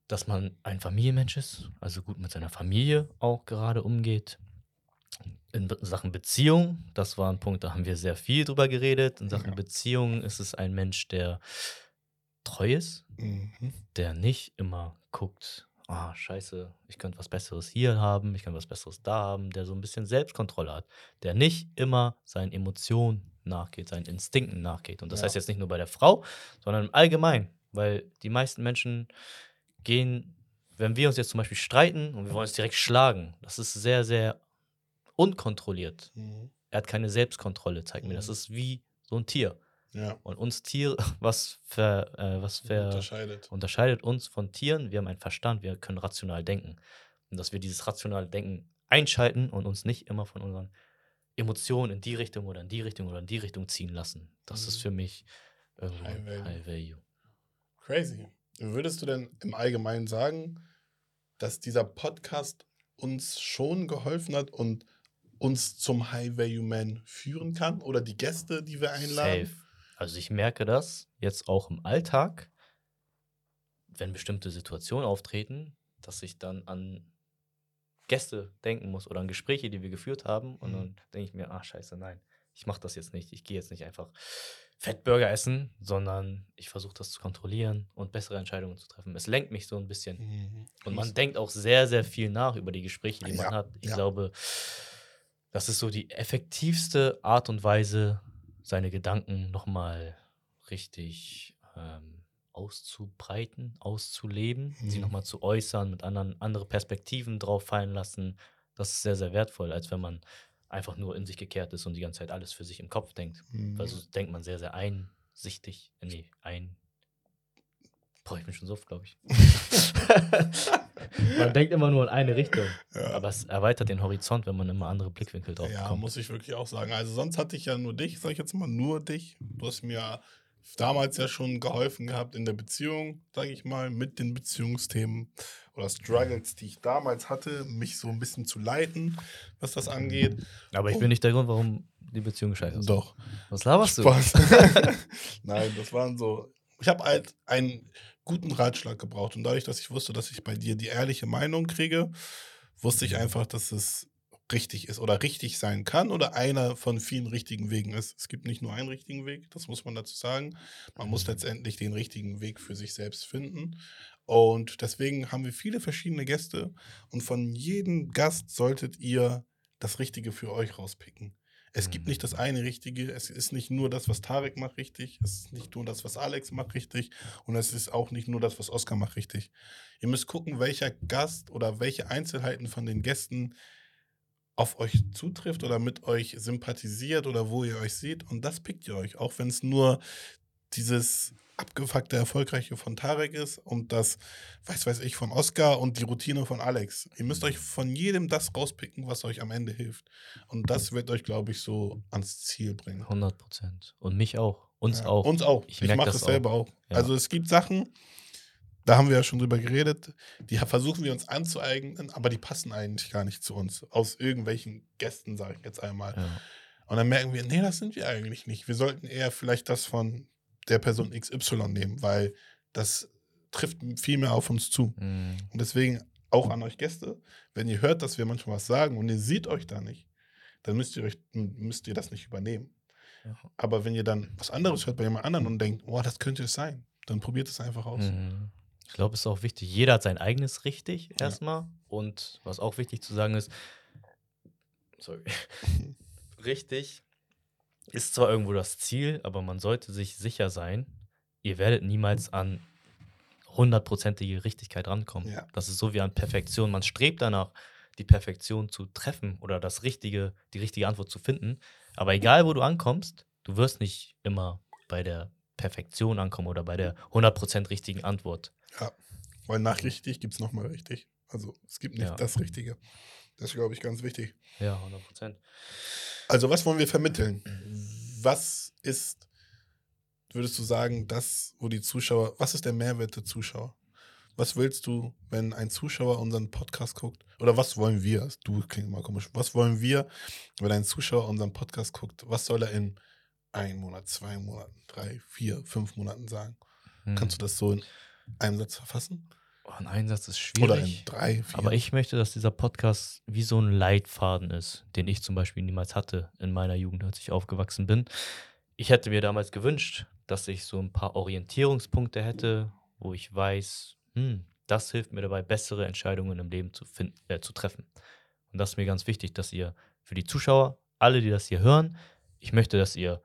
S1: Dass man ein Familienmensch ist, also gut mit seiner Familie auch gerade umgeht. In Sachen Beziehung, das war ein Punkt, da haben wir sehr viel drüber geredet. In Sachen
S2: Ja.
S1: Beziehung ist es ein Mensch, der treu ist,
S2: Mhm.
S1: der nicht immer guckt, ah, scheiße, ich könnte was Besseres hier haben, ich könnte was Besseres da haben, der so ein bisschen Selbstkontrolle hat, der nicht immer seinen Emotionen nachgeht, seinen Instinkten nachgeht. Und das
S2: Ja.
S1: heißt jetzt nicht nur bei der Frau, sondern im Allgemeinen, weil die meisten Menschen gehen, wenn wir uns jetzt zum Beispiel streiten und wir wollen uns direkt schlagen, das ist sehr, sehr unkontrolliert.
S2: Mhm.
S1: Er hat keine Selbstkontrolle, zeigt mir. Das
S2: Mhm.
S1: ist wie so ein Tier.
S2: Ja.
S1: Und uns Tiere, was, ver, äh, was ver,
S2: Unterscheidet.
S1: unterscheidet uns von Tieren. Wir haben einen Verstand, wir können rational denken. Und dass wir dieses rationale Denken einschalten und uns nicht immer von unseren Emotionen in die Richtung oder in die Richtung oder in die Richtung ziehen lassen. Das
S2: Mhm.
S1: ist für mich irgendwo
S2: High. Value.
S1: High Value.
S2: Crazy. Würdest du denn im Allgemeinen sagen, dass dieser Podcast uns schon geholfen hat und uns zum High Value Man führen kann? Oder die Gäste, die wir einladen?
S1: Safe. Also ich merke das jetzt auch im Alltag, wenn bestimmte Situationen auftreten, dass ich dann an Gäste denken muss oder an Gespräche, die wir geführt haben. Und
S2: Mhm.
S1: dann denke ich mir, ach scheiße, nein, ich mache das jetzt nicht. Ich gehe jetzt nicht einfach Fettburger essen, sondern ich versuche das zu kontrollieren und bessere Entscheidungen zu treffen. Es lenkt mich so ein bisschen.
S2: Mhm.
S1: Und man denkt auch sehr, sehr viel nach über die Gespräche, die
S2: Ja,
S1: man hat. Ich
S2: ja.
S1: glaube, das ist so die effektivste Art und Weise, seine Gedanken nochmal richtig ähm, auszubreiten, auszuleben, sie
S2: Mhm.
S1: nochmal zu äußern, mit anderen andere Perspektiven drauf fallen lassen. Das ist sehr, sehr wertvoll, als wenn man einfach nur in sich gekehrt ist und die ganze Zeit alles für sich im Kopf denkt.
S2: Mhm.
S1: Also denkt man sehr, sehr einsichtig. Nee, ein. Boah, ich bin schon so, glaube ich. man denkt immer nur in eine Richtung.
S2: Ja.
S1: Aber es erweitert den Horizont, wenn man immer andere Blickwinkel drauf
S2: Ja,
S1: bekommt.
S2: muss ich wirklich auch sagen. Also sonst hatte ich ja nur dich, sag ich jetzt mal, nur dich. Du hast mir damals ja schon geholfen gehabt in der Beziehung, sage ich mal, mit den Beziehungsthemen oder Struggles, die ich damals hatte, mich so ein bisschen zu leiten, was das angeht.
S1: Aber ich bin nicht der Grund, warum die Beziehung scheiße ist.
S2: Doch.
S1: Was laberst du?
S2: Spaß. Nein, das waren so. Ich habe halt einen guten Ratschlag gebraucht und dadurch, dass ich wusste, dass ich bei dir die ehrliche Meinung kriege, wusste ich einfach, dass es richtig ist oder richtig sein kann oder einer von vielen richtigen Wegen ist. Es gibt nicht nur einen richtigen Weg, das muss man dazu sagen. Man muss letztendlich den richtigen Weg für sich selbst finden. Und deswegen haben wir viele verschiedene Gäste und von jedem Gast solltet ihr das Richtige für euch rauspicken. Es gibt
S1: Mhm.
S2: nicht das eine Richtige, es ist nicht nur das, was Tarek macht, richtig, es ist nicht nur das, was Alex macht, richtig und es ist auch nicht nur das, was Oscar macht, richtig. Ihr müsst gucken, welcher Gast oder welche Einzelheiten von den Gästen auf euch zutrifft oder mit euch sympathisiert oder wo ihr euch seht und das pickt ihr euch, auch wenn es nur dieses abgefuckte Erfolgreiche von Tarek ist und das, weiß weiß ich, von Oscar und die Routine von Alex. Ihr müsst euch von jedem das rauspicken, was euch am Ende hilft. Und das wird euch, glaube ich, so ans Ziel bringen.
S1: 100 Prozent. Und mich auch. Uns
S2: Ja,
S1: auch.
S2: Uns auch.
S1: Ich
S2: Ich, mache
S1: das
S2: das selber auch.
S1: Ja.
S2: Also es gibt Sachen, da haben wir ja schon drüber geredet, die versuchen wir uns anzueignen, aber die passen eigentlich gar nicht zu uns. Aus irgendwelchen Gästen, sage ich jetzt einmal.
S1: Ja.
S2: Und dann merken wir, nee, das sind wir eigentlich nicht. Wir sollten eher vielleicht das von der Person XY nehmen, weil das trifft viel mehr auf uns zu.
S1: Mhm.
S2: Und deswegen auch an euch Gäste, wenn ihr hört, dass wir manchmal was sagen und ihr seht euch da nicht, dann müsst ihr, euch, müsst ihr das nicht übernehmen.
S1: Ja.
S2: Aber wenn ihr dann was anderes hört bei jemand anderen und denkt, oh, das könnte es sein, dann probiert es einfach aus.
S1: Mhm. Ich glaube, es ist auch wichtig. Jeder hat sein eigenes richtig
S2: Ja.
S1: erstmal. Und was auch wichtig zu sagen ist, sorry, richtig ist zwar irgendwo das Ziel, aber man sollte sich sicher sein, ihr werdet niemals an hundertprozentige Richtigkeit rankommen.
S2: Ja.
S1: Das ist so wie an Perfektion. Man strebt danach, die Perfektion zu treffen oder das richtige, die richtige Antwort zu finden. Aber egal, wo du ankommst, du wirst nicht immer bei der Perfektion ankommen oder bei der 100% richtigen Antwort.
S2: Weil nach richtig gibt es nochmal richtig. Also es gibt nicht
S1: Ja.
S2: das Richtige. Das ist, glaube ich, ganz wichtig.
S1: Ja, 100 Prozent.
S2: Also, was wollen wir vermitteln? Was ist, würdest du sagen, das, wo die Zuschauer, was ist der Mehrwert der Zuschauer? Was willst du, wenn ein Zuschauer unseren Podcast guckt? Oder was wollen wir? Du klingt mal komisch. Was wollen wir, wenn ein Zuschauer unseren Podcast guckt? Was soll er in ein Monat, zwei Monaten, drei, vier, fünf Monaten sagen?
S1: Hm.
S2: Kannst du das so in einem Satz verfassen?
S1: Oh, ein Einsatz ist
S2: Oder in
S1: schwierig.
S2: drei, vier?
S1: Aber ich möchte, dass dieser Podcast wie so ein Leitfaden ist, den ich zum Beispiel niemals hatte in meiner Jugend, als ich aufgewachsen bin. Ich hätte mir damals gewünscht, dass ich so ein paar Orientierungspunkte hätte, wo ich weiß, hm, das hilft mir dabei, bessere Entscheidungen im Leben zu, finden, äh, zu treffen. Und das ist mir ganz wichtig, dass ihr für die Zuschauer, alle, die das hier hören, ich möchte, dass ihr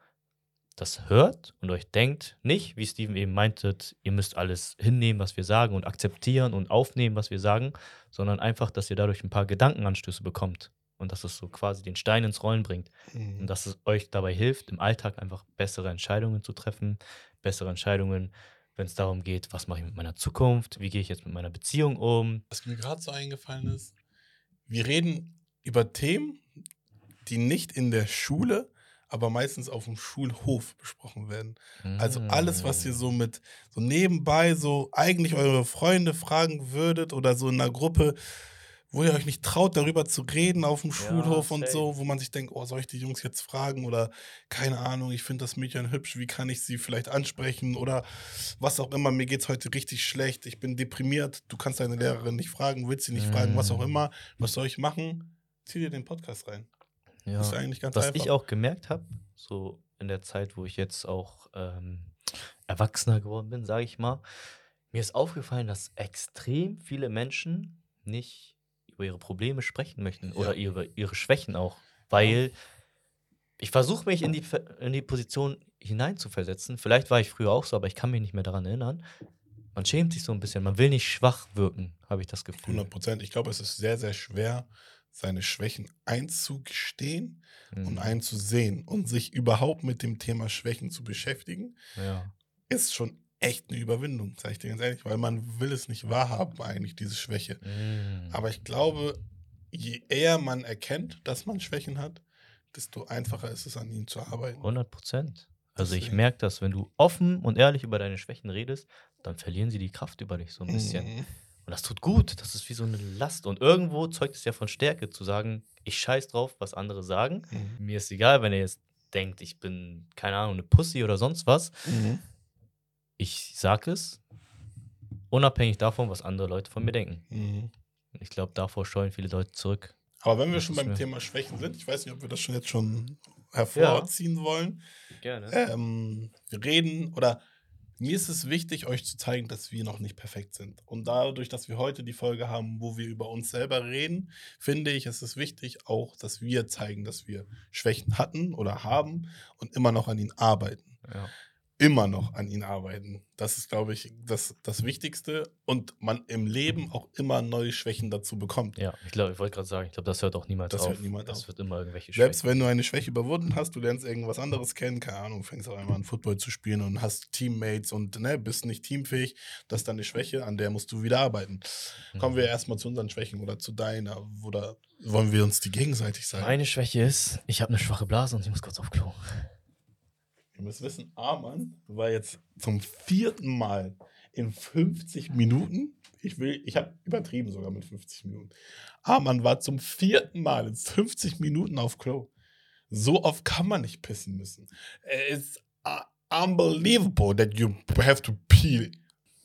S1: das hört und euch denkt, nicht, wie Steven eben meintet, ihr müsst alles hinnehmen, was wir sagen und akzeptieren und aufnehmen, was wir sagen, sondern einfach, dass ihr dadurch ein paar Gedankenanstöße bekommt und dass es so quasi den Stein ins Rollen bringt
S2: Mhm.
S1: und dass es euch dabei hilft, im Alltag einfach bessere Entscheidungen zu treffen, bessere Entscheidungen, wenn es darum geht, was mache ich mit meiner Zukunft, wie gehe ich jetzt mit meiner Beziehung um.
S2: Was mir gerade so eingefallen ist, wir reden über Themen, die nicht in der Schule, aber meistens auf dem Schulhof besprochen werden. Also alles, was ihr so mit so nebenbei so eigentlich eure Freunde fragen würdet oder so in einer Gruppe, wo ihr euch nicht traut, darüber zu reden auf dem
S1: Ja,
S2: Schulhof und
S1: safe.
S2: so, wo man sich denkt, oh, soll ich die Jungs jetzt fragen oder keine Ahnung, ich finde das Mädchen hübsch, wie kann ich sie vielleicht ansprechen oder was auch immer, mir geht's heute richtig schlecht, ich bin deprimiert, du kannst deine Lehrerin nicht fragen, willst sie nicht fragen, was auch
S1: Mm.
S2: immer, was soll ich machen? Zieh dir den Podcast rein.
S1: Ja.
S2: Das ist eigentlich ganz
S1: Was
S2: einfach.
S1: ich auch gemerkt habe, so in der Zeit, wo ich jetzt auch ähm, erwachsener geworden bin, sage ich mal, mir ist aufgefallen, dass extrem viele Menschen nicht über ihre Probleme sprechen möchten oder ihre, ihre Schwächen auch, weil ich versuche mich in die, in die Position hineinzuversetzen. Vielleicht war ich früher auch so, aber ich kann mich nicht mehr daran erinnern. Man schämt sich so ein bisschen, man will nicht schwach wirken, habe ich das Gefühl.
S2: 100 Prozent. Ich glaube, es ist sehr, sehr schwer, seine Schwächen einzugestehen
S1: Mhm.
S2: und einzusehen und sich überhaupt mit dem Thema Schwächen zu beschäftigen,
S1: ja.
S2: ist schon echt eine Überwindung, sage ich dir ganz ehrlich, weil man will es nicht wahrhaben eigentlich, diese Schwäche.
S1: Mhm.
S2: Aber ich glaube, je eher man erkennt, dass man Schwächen hat, desto einfacher ist es, an ihnen zu arbeiten.
S1: 100 Prozent. Also ich merke das, wenn du offen und ehrlich über deine Schwächen redest, dann verlieren sie die Kraft über dich so ein bisschen.
S2: Mhm.
S1: Und das tut gut. Das ist wie so eine Last. Und irgendwo zeugt es ja von Stärke, zu sagen, ich scheiß drauf, was andere sagen.
S2: Mhm.
S1: Mir ist egal, wenn ihr jetzt denkt, ich bin, keine Ahnung, eine Pussy oder sonst was.
S2: Mhm.
S1: Ich sag es, unabhängig davon, was andere Leute von mir denken.
S2: Mhm.
S1: Ich glaube, davor scheuen viele Leute zurück.
S2: Aber wenn wir
S1: Das
S2: schon beim Thema Schwächen sind, ich weiß nicht, ob wir das schon jetzt schon hervorziehen wollen.
S1: Gerne.
S2: Ähm, reden oder mir ist es wichtig, euch zu zeigen, dass wir noch nicht perfekt sind. Und dadurch, dass wir heute die Folge haben, wo wir über uns selber reden, finde ich, es ist wichtig auch, dass wir zeigen, dass wir Schwächen hatten oder haben und immer noch an ihnen arbeiten.
S1: Ja.
S2: Immer noch an ihnen arbeiten. Das ist, glaube ich, das, das Wichtigste. Und man im Leben auch immer neue Schwächen dazu bekommt.
S1: ja, ich glaube, ich wollte gerade sagen, ich glaube, das hört auch niemals
S2: Das
S1: auf.
S2: hört niemand
S1: das
S2: auf.
S1: wird immer irgendwelche
S2: Selbst
S1: Schwächen.
S2: wenn du eine Schwäche überwunden hast, du lernst irgendwas anderes kennen, keine Ahnung, fängst auf einmal an Football zu spielen und hast Teammates und ne, bist nicht teamfähig, das ist dann eine Schwäche, an der musst du wieder arbeiten. Kommen
S1: Mhm.
S2: wir erstmal zu unseren Schwächen oder zu deiner oder wollen wir uns die gegenseitig sagen?
S1: Meine Schwäche ist, ich habe eine schwache Blase und ich muss kurz auf Klo.
S2: Ihr müsst wissen, Arman war jetzt zum vierten Mal in 50 Minuten. Ich will, ich habe übertrieben sogar mit 50 Minuten. Arman war zum vierten Mal in 50 Minuten auf Klo. So oft kann man nicht pissen müssen. It's uh, unbelievable that you have to pee.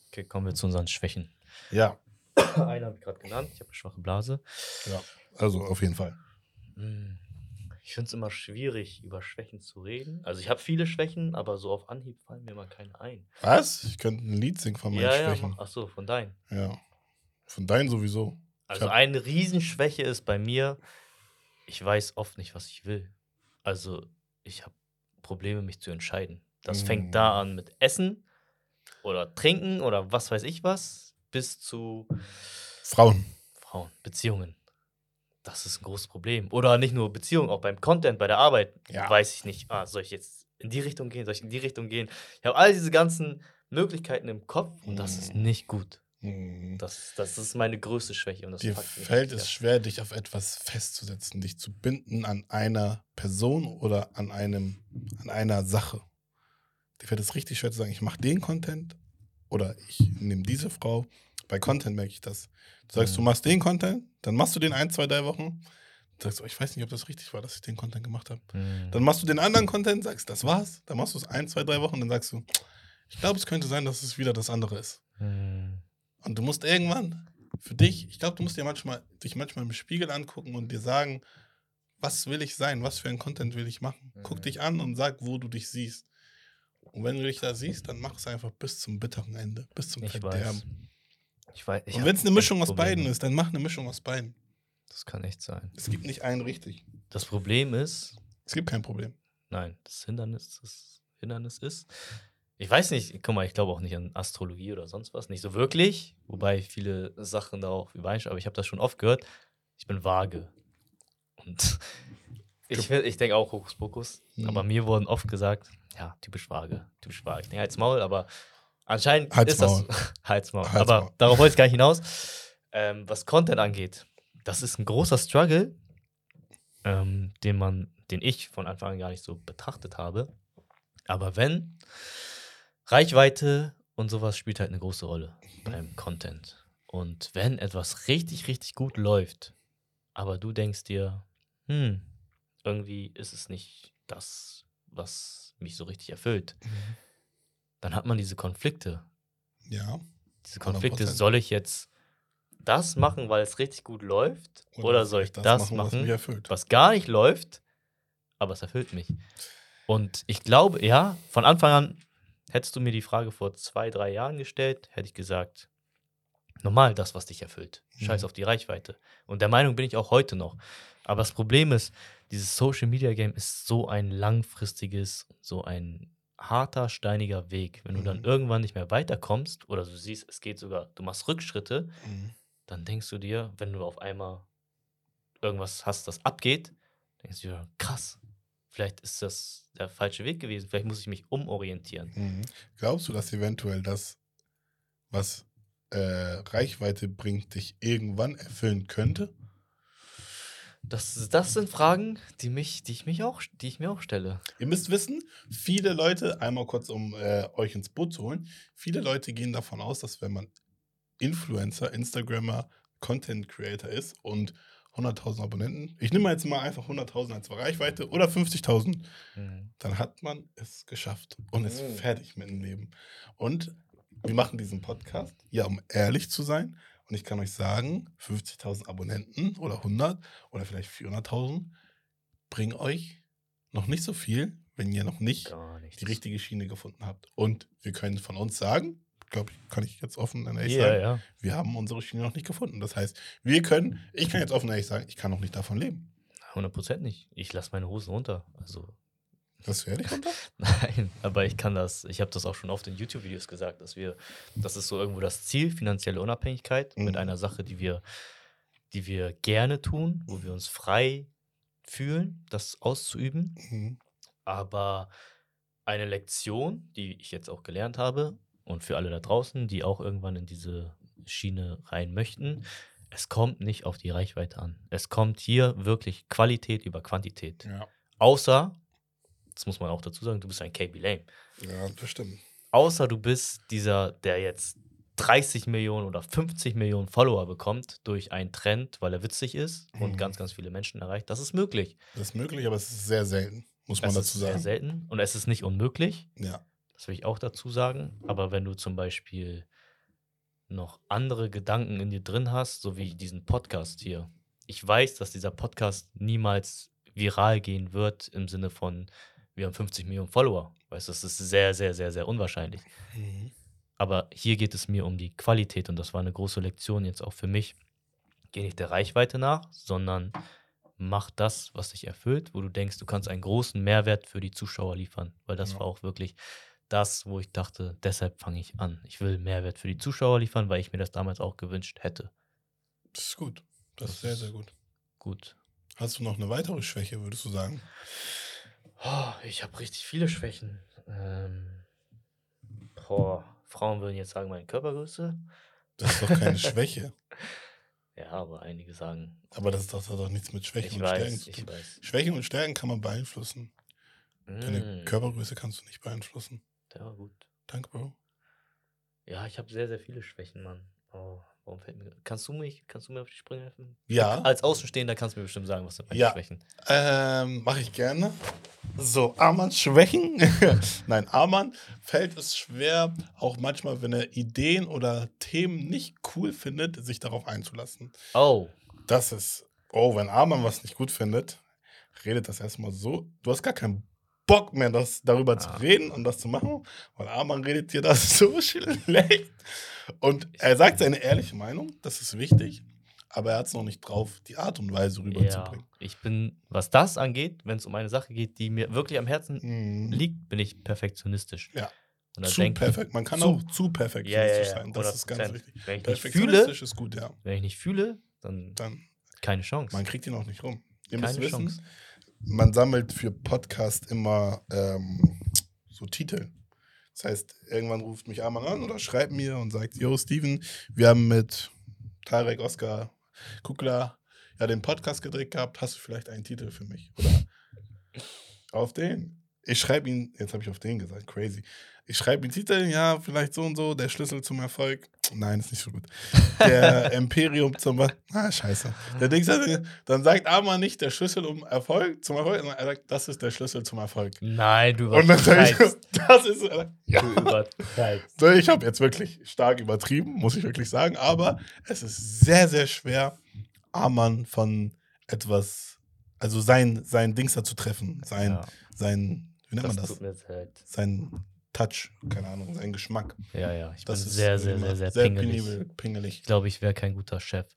S1: Okay, kommen wir zu unseren Schwächen.
S2: Ja,
S1: Eine habe ich gerade genannt, ich habe eine schwache Blase.
S2: ja, also auf jeden Fall.
S1: Hm, Ich finde es immer schwierig, über Schwächen zu reden. Also ich habe viele Schwächen, aber so auf Anhieb fallen mir mal keine ein.
S2: Was? Ich könnte ein Lied singen von meinen
S1: ja, ja,
S2: Schwächen.
S1: mach, ach so, von deinen.
S2: Ja. Von deinen sowieso.
S1: Also eine Riesenschwäche ist bei mir, ich weiß oft nicht, was ich will. Also ich habe Probleme, mich zu entscheiden. Das
S2: Mm.
S1: fängt da an mit Essen oder Trinken oder was weiß ich was, bis zu
S2: Frauen.
S1: Frauen, Beziehungen. Das ist ein großes Problem. Oder nicht nur Beziehungen, auch beim Content, bei der Arbeit.
S2: Ja.
S1: Weiß ich nicht, ah, soll ich jetzt in die Richtung gehen, soll ich in die Richtung gehen? Ich habe all diese ganzen Möglichkeiten im Kopf und das ist
S2: Mhm.
S1: nicht gut.
S2: Mhm.
S1: Das, das ist meine größte Schwäche. Und das
S2: Dir fällt es schwer, dich auf etwas festzusetzen, dich zu binden an einer Person oder an einem, an einer Sache. Dir fällt es richtig schwer zu sagen, ich mache den Content oder ich nehme diese Frau. Bei Content merke ich das. Du sagst, du
S1: Mhm.
S2: machst den Content, dann machst du den ein, zwei, drei Wochen. Du sagst, oh, ich weiß nicht, ob das richtig war, dass ich den Content gemacht habe.
S1: Mhm.
S2: Dann machst du den anderen Content, sagst, das war's. Dann machst du es ein, zwei, drei Wochen, dann sagst du, ich glaube, es könnte sein, dass es wieder das andere ist.
S1: Mhm.
S2: Und du musst irgendwann für dich, ich glaube, du musst dir manchmal, dich manchmal im Spiegel angucken und dir sagen, was will ich sein, was für ein Content will ich machen. Guck dich an und sag, wo du dich siehst. Und wenn du dich da siehst, dann mach es einfach bis zum bitteren Ende, bis zum
S1: Ich
S2: Verderben.
S1: weiß. Ich weiß. ich
S2: Und wenn es eine Mischung aus
S1: Probleme.
S2: beiden ist, dann mach eine Mischung aus beiden.
S1: Das kann echt sein.
S2: Es gibt nicht einen richtig.
S1: Das Problem ist,
S2: Es gibt kein Problem.
S1: nein, das Hindernis, das Hindernis ist, ich weiß nicht, guck mal, ich glaube auch nicht an Astrologie oder sonst was, nicht so wirklich, wobei viele Sachen da auch übereinstimmen, aber ich habe das schon oft gehört, ich bin vage. Und ich, ich denke auch Hokuspokus,
S2: Mhm.
S1: aber mir wurden oft gesagt, ja, typisch vage, typisch vage. Ich denke halt's Maul, aber anscheinend
S2: Halt's
S1: ist das
S2: Maul.
S1: halt's Maul.
S2: Halt's
S1: aber
S2: Maul.
S1: darauf wollte ich gar nicht hinaus. Ähm, was Content angeht, das ist ein großer Struggle, ähm, den man, den ich von Anfang an gar nicht so betrachtet habe. Aber wenn Reichweite und sowas spielt halt eine große Rolle beim Content. Und wenn etwas richtig, richtig gut läuft, aber du denkst dir, hm, irgendwie ist es nicht das, was mich so richtig erfüllt, dann hat man diese Konflikte.
S2: Ja.
S1: Diese Konflikte,
S2: 100%.
S1: soll ich jetzt das machen, weil es richtig gut läuft? Oder, soll ich das,
S2: was
S1: machen,
S2: mich erfüllt?
S1: was gar nicht läuft, aber es erfüllt mich? Und ich glaube, ja, von Anfang an, hättest du mir die Frage vor zwei, drei Jahren gestellt, hätte ich gesagt, normal das, was dich erfüllt. Scheiß
S2: Mhm.
S1: auf die Reichweite. Und der Meinung bin ich auch heute noch. Aber das Problem ist, dieses Social Media Game ist so ein langfristiges, so ein harter, steiniger Weg. Wenn du dann
S2: Mhm.
S1: irgendwann nicht mehr weiterkommst oder du siehst, es geht sogar, du machst Rückschritte,
S2: Mhm.
S1: dann denkst du dir, wenn du auf einmal irgendwas hast, das abgeht, denkst du dir, krass, vielleicht ist das der falsche Weg gewesen, vielleicht muss ich mich umorientieren.
S2: Mhm. Glaubst du, dass eventuell das, was äh, Reichweite bringt, dich irgendwann erfüllen könnte?
S1: Das, das sind Fragen, die, mich, die, ich mich auch, die ich mir auch stelle.
S2: Ihr müsst wissen, viele Leute, einmal kurz, um äh, euch ins Boot zu holen, viele Leute gehen davon aus, dass wenn man Influencer, Instagrammer, Content Creator ist und 100.000 Abonnenten, ich nehme jetzt mal einfach 100.000 als Reichweite oder 50.000, dann hat man es geschafft und ist
S1: Mhm.
S2: fertig mit dem Leben. Und wir machen diesen Podcast, ja, um ehrlich zu sein. Und ich kann euch sagen, 50.000 Abonnenten oder 100 oder vielleicht 400.000 bringen euch noch nicht so viel, wenn ihr noch nicht die richtige Schiene gefunden habt. Und wir können von uns sagen, glaube ich, kann ich jetzt offen und ehrlich
S1: Ja,
S2: sagen,
S1: ja.
S2: wir haben unsere Schiene noch nicht gefunden. Das heißt, wir können, ich kann jetzt offen und ehrlich sagen, ich kann noch nicht davon leben.
S1: 100% nicht. Ich lasse meine Hosen runter. Also,
S2: Das werde ich runter.
S1: nein, aber ich kann das, ich habe das auch schon oft in YouTube-Videos gesagt, dass wir, das ist so irgendwo das Ziel, finanzielle Unabhängigkeit mit
S2: Mhm.
S1: einer Sache, die wir, die wir gerne tun, wo wir uns frei fühlen, das auszuüben.
S2: Mhm.
S1: Aber eine Lektion, die ich jetzt auch gelernt habe und für alle da draußen, die auch irgendwann in diese Schiene rein möchten, es kommt nicht auf die Reichweite an. Es kommt hier wirklich Qualität über Quantität.
S2: Ja,
S1: Außer, das muss man auch dazu sagen, du bist ein KB Lame.
S2: ja, das stimmt.
S1: Außer du bist dieser, der jetzt 30 Millionen oder 50 Millionen Follower bekommt durch einen Trend, weil er witzig ist und
S2: Mhm.
S1: ganz, ganz viele Menschen erreicht. Das ist möglich.
S2: Das ist möglich, aber es ist sehr selten, muss man
S1: es
S2: dazu
S1: ist sehr
S2: sagen.
S1: selten und es ist nicht unmöglich.
S2: Ja.
S1: Das will ich auch dazu sagen. Aber wenn du zum Beispiel noch andere Gedanken in dir drin hast, so wie diesen Podcast hier. Ich weiß, dass dieser Podcast niemals viral gehen wird im Sinne von, wir haben 50 Millionen Follower. Weißt du, das ist sehr, sehr, sehr, sehr unwahrscheinlich.
S2: Mhm.
S1: Aber hier geht es mir um die Qualität und das war eine große Lektion jetzt auch für mich. Geh nicht der Reichweite nach, sondern mach das, was dich erfüllt, wo du denkst, du kannst einen großen Mehrwert für die Zuschauer liefern. Weil das
S2: Ja.
S1: war auch wirklich das, wo ich dachte, deshalb fange ich an. Ich will Mehrwert für die Zuschauer liefern, weil ich mir das damals auch gewünscht hätte.
S2: Das ist gut. Das,
S1: Das
S2: ist sehr, sehr gut.
S1: Gut.
S2: Hast du noch eine weitere Schwäche, würdest du sagen?
S1: Oh, ich habe richtig viele Schwächen. Ähm, boah, Frauen würden jetzt sagen, meine Körpergröße.
S2: Das ist doch keine Schwäche.
S1: Ja, aber einige sagen,
S2: Aber das, das hat doch nichts mit Schwächen und Stärken
S1: weiß,
S2: zu
S1: ich
S2: tun. Schwächen und Stärken kann man beeinflussen. Deine
S1: Mm,
S2: Körpergröße kannst du nicht beeinflussen.
S1: War gut.
S2: Danke, Bro.
S1: Ja, ich habe sehr, sehr viele Schwächen, Mann. Oh, warum fällt mir. Kannst du mich, kannst du mir auf die Sprünge helfen?
S2: Ja,
S1: Als Außenstehender kannst du mir bestimmt sagen, was sind meine
S2: Ja.
S1: Schwächen.
S2: ähm, mache ich gerne. So, Armans Schwächen. Nein, Arman fällt es schwer, auch manchmal, wenn er Ideen oder Themen nicht cool findet, sich darauf einzulassen.
S1: Oh,
S2: Das ist, oh, wenn Arman was nicht gut findet, redet das erstmal so. Du hast gar keinen Bock mehr, das, darüber
S1: Ah.
S2: zu reden und das zu machen, weil Arman redet dir das so schlecht. Und er sagt seine ehrliche Meinung, das ist wichtig, aber er hat es noch nicht drauf, die Art und Weise
S1: ja.
S2: rüberzubringen.
S1: Ich bin, was das angeht, wenn es um eine Sache geht, die mir wirklich am Herzen
S2: Mhm.
S1: liegt, bin ich perfektionistisch.
S2: Ja. Zu
S1: denk-
S2: perfekt. Man kann
S1: zu-
S2: auch zu perfektionistisch
S1: Ja, ja, ja,
S2: sein. Das ist ganz
S1: 100%.
S2: wichtig.
S1: Wenn ich nicht fühle,
S2: Perfektionistisch ist gut, ja.
S1: wenn ich nicht fühle, dann
S2: Dann,
S1: keine Chance.
S2: man kriegt ihn auch nicht rum. Ihr müsst
S1: keine
S2: wissen,
S1: Chance.
S2: Man sammelt für Podcast immer ähm, so Titel. Das heißt, irgendwann ruft mich Arman an oder schreibt mir und sagt, yo, Steven, wir haben mit Tarek, Oscar, Kukla ja den Podcast gedreht gehabt. Hast du vielleicht einen Titel für mich? Oder auf den. Ich schreibe ihn, jetzt habe ich auf den gesagt, crazy. Ich schreibe ihn Titel, ja, vielleicht so und so, der Schlüssel zum Erfolg. Nein, ist nicht so gut. Der Imperium zum, ah, scheiße. Der Ding sagt, dann sagt Arman nicht der Schlüssel um Erfolg, zum Erfolg, sondern er sagt, das ist der Schlüssel zum Erfolg.
S1: Nein, du
S2: Und dann sage ich,
S1: übertreibst.
S2: das ist, ja.
S1: Du übertreibst.
S2: Ich habe jetzt wirklich stark übertrieben, muss ich wirklich sagen, aber es ist sehr, sehr schwer, Arman von etwas, also sein, sein Dings da zu treffen, sein,
S1: Ja,
S2: sein, wie nennt
S1: das
S2: man
S1: tut
S2: das?
S1: mir jetzt leid.
S2: Sein Touch, keine Ahnung, sein Geschmack.
S1: Ja, ja. Ich
S2: Das
S1: bin
S2: ist
S1: sehr, sehr,
S2: immer
S1: sehr, sehr, pingelig.
S2: pingelig.
S1: Ich glaube, ich wäre kein guter Chef.